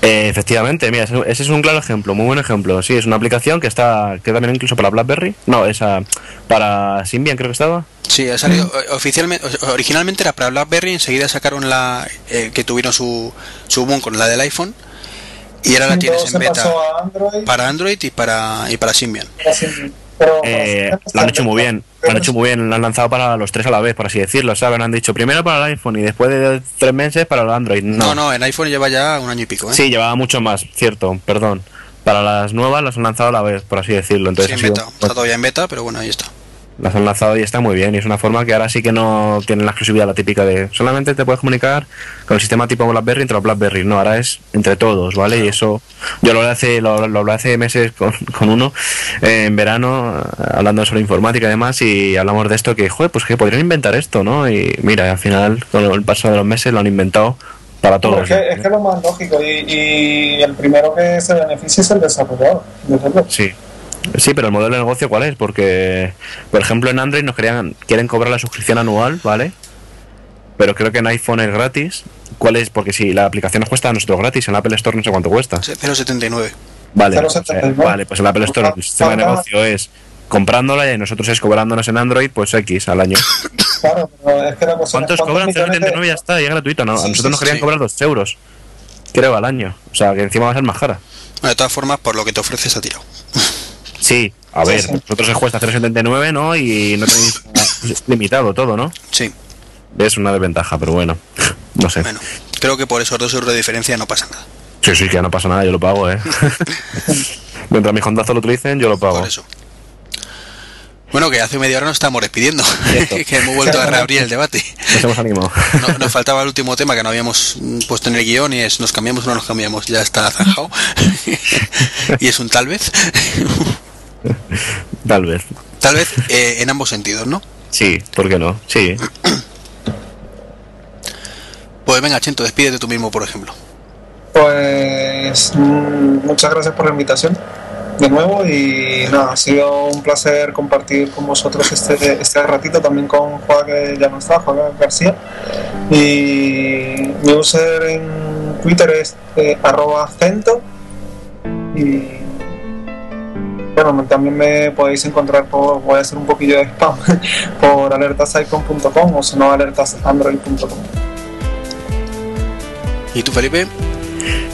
[SPEAKER 4] Eh, efectivamente, mira, ese es un claro ejemplo, muy buen ejemplo. Sí, es una aplicación que está, que también incluso para BlackBerry. No, esa para Symbian creo que estaba.
[SPEAKER 1] Sí, ha salido o- oficialmente, originalmente era para BlackBerry, enseguida sacaron la eh, que tuvieron su, su boom con la del iPhone y ahora la tienes en beta
[SPEAKER 2] Android.
[SPEAKER 1] para Android y para y para Symbian.
[SPEAKER 2] así, pero
[SPEAKER 4] Eh, lo han hecho muy bien, lo han hecho muy bien, lo han lanzado para los tres a la vez, por así decirlo, ¿saben? Han dicho primero para el iPhone y después de tres meses para el Android.
[SPEAKER 1] No,
[SPEAKER 4] No,
[SPEAKER 1] no, en iPhone lleva ya un año y pico, ¿eh?
[SPEAKER 4] Sí, llevaba mucho más, cierto, perdón. Para las nuevas las han lanzado a la vez, por así decirlo.
[SPEAKER 1] Sí,
[SPEAKER 4] Entonces
[SPEAKER 1] en
[SPEAKER 4] sido-.
[SPEAKER 1] Está todavía en beta, pero bueno, ahí está.
[SPEAKER 4] Las han lanzado y está muy bien. Y es una forma que ahora sí que no tienen la exclusividad la típica de solamente te puedes comunicar con el sistema tipo BlackBerry entre los BlackBerry. No, ahora es entre todos, ¿vale? Y eso yo lo hace, lo, lo hablé hace meses con, con uno eh, en verano, eh, hablando sobre informática y demás, y hablamos de esto que, joder, pues que podrían inventar esto, ¿no? Y mira, al final, con el paso de los meses lo han inventado para todos.
[SPEAKER 2] Es que, es que lo más lógico y, y el primero que se beneficia es el desarrollador. luego.
[SPEAKER 4] Sí. Sí, pero el modelo de negocio cuál es? Porque, por ejemplo, en Android nos querían, quieren cobrar la suscripción anual, ¿vale? Pero creo que en iPhone es gratis. ¿Cuál es? Porque si la aplicación nos cuesta a nosotros gratis, en Apple Store no sé cuánto cuesta.
[SPEAKER 1] 0.79.
[SPEAKER 4] Vale,
[SPEAKER 2] 0,79.
[SPEAKER 4] o sea, vale, pues en Apple Store el sistema de negocio es comprándola y nosotros es cobrándonos en Android, pues X al año.
[SPEAKER 2] Claro, pero es que la es
[SPEAKER 4] ¿Cuántos cobran?
[SPEAKER 2] millones de-
[SPEAKER 4] 0,79 y ya está, y es gratuito, ¿no? A
[SPEAKER 1] Sí,
[SPEAKER 4] nosotros
[SPEAKER 1] sí,
[SPEAKER 4] nos querían
[SPEAKER 1] sí.
[SPEAKER 4] cobrar 2 euros, creo, al año. O sea, que encima va a ser más cara.
[SPEAKER 1] Bueno, de todas formas, por lo que te ofreces ha tirado.
[SPEAKER 4] Sí, a ver,
[SPEAKER 2] sí.
[SPEAKER 4] nosotros os cuesta 0,79, ¿no? Y no tenéis limitado todo, ¿no?
[SPEAKER 1] Sí,
[SPEAKER 4] Es una desventaja, pero bueno, no sé.
[SPEAKER 1] bueno. Creo que por esos dos euros de diferencia no pasa nada.
[SPEAKER 4] Sí, sí, que ya no pasa nada, yo lo pago, ¿eh? Mientras mis contactos lo utilicen, yo lo pago.
[SPEAKER 1] Por eso. Bueno, que hace media hora nos estamos despidiendo. Que hemos vuelto a reabrir el debate.
[SPEAKER 4] Nos hemos animado.
[SPEAKER 1] No- nos faltaba el último tema que no habíamos mm, puesto en el guion y es nos cambiamos o no nos cambiamos. Ya está zanjado. y es un tal vez.
[SPEAKER 4] Tal vez.
[SPEAKER 1] tal vez eh, en ambos sentidos, ¿no?
[SPEAKER 4] Sí, ¿por qué no? Sí.
[SPEAKER 1] Pues venga, Chento, despídete tú mismo, por ejemplo.
[SPEAKER 2] Pues mm, muchas gracias por la invitación de nuevo y nada, ha sido un placer compartir con vosotros este, este ratito también con Juan que ya no está, Juan García. Y mi user en Twitter es eh, arroba acento y bueno, también me podéis encontrar por, voy a hacer un poquillo de spam, por alertasicon.com o si no alertasandroid.com.
[SPEAKER 1] ¿Y tú, Felipe?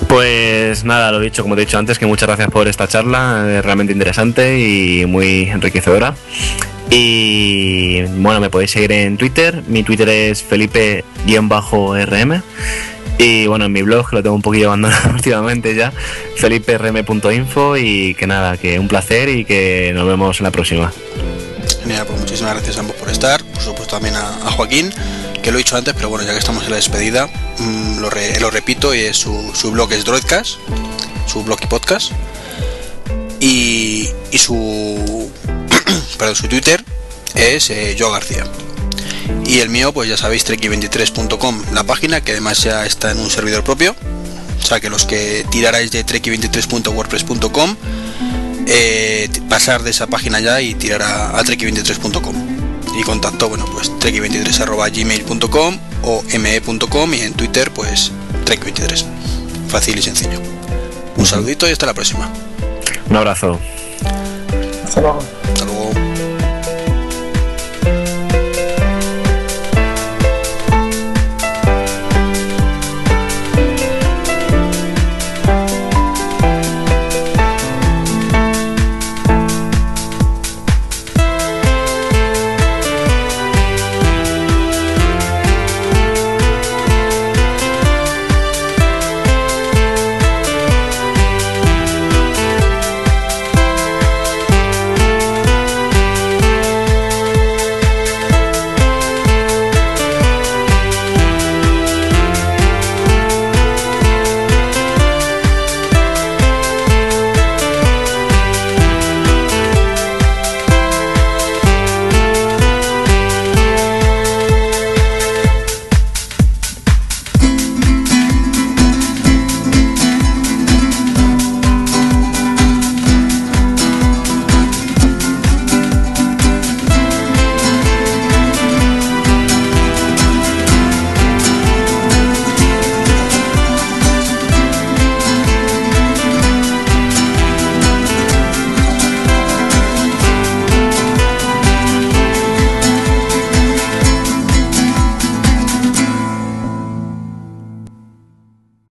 [SPEAKER 4] Pues nada, lo dicho, como te he dicho antes, que muchas gracias por esta charla, es realmente interesante y muy enriquecedora. Y bueno, me podéis seguir en Twitter, mi Twitter es felipe-rm. Y bueno, en mi blog, que lo tengo un poquillo abandonado últimamente ya, feliperm.info y que nada, que un placer y que nos vemos en la próxima.
[SPEAKER 1] Genial, pues muchísimas gracias a ambos por estar. Por supuesto también a, Joaquín, que lo he dicho antes, pero bueno, ya que estamos en la despedida, mm, lo, re- lo repito, y es su, su blog es Droidcast, su blog y podcast. Y, y su, perdón, su Twitter es eh, Joa García. Y el mío, pues ya sabéis, treki23.com, la página, que además ya está en un servidor propio. O sea que los que tirarais de treki23.wordpress.com, eh, pasar de esa página ya y tirar a, a treki23.com. Y contacto, bueno, pues treki23.gmail.com o me.com y en Twitter, pues treki23. Fácil y sencillo. Un saludito y hasta la próxima.
[SPEAKER 4] Un abrazo.
[SPEAKER 2] Hasta luego.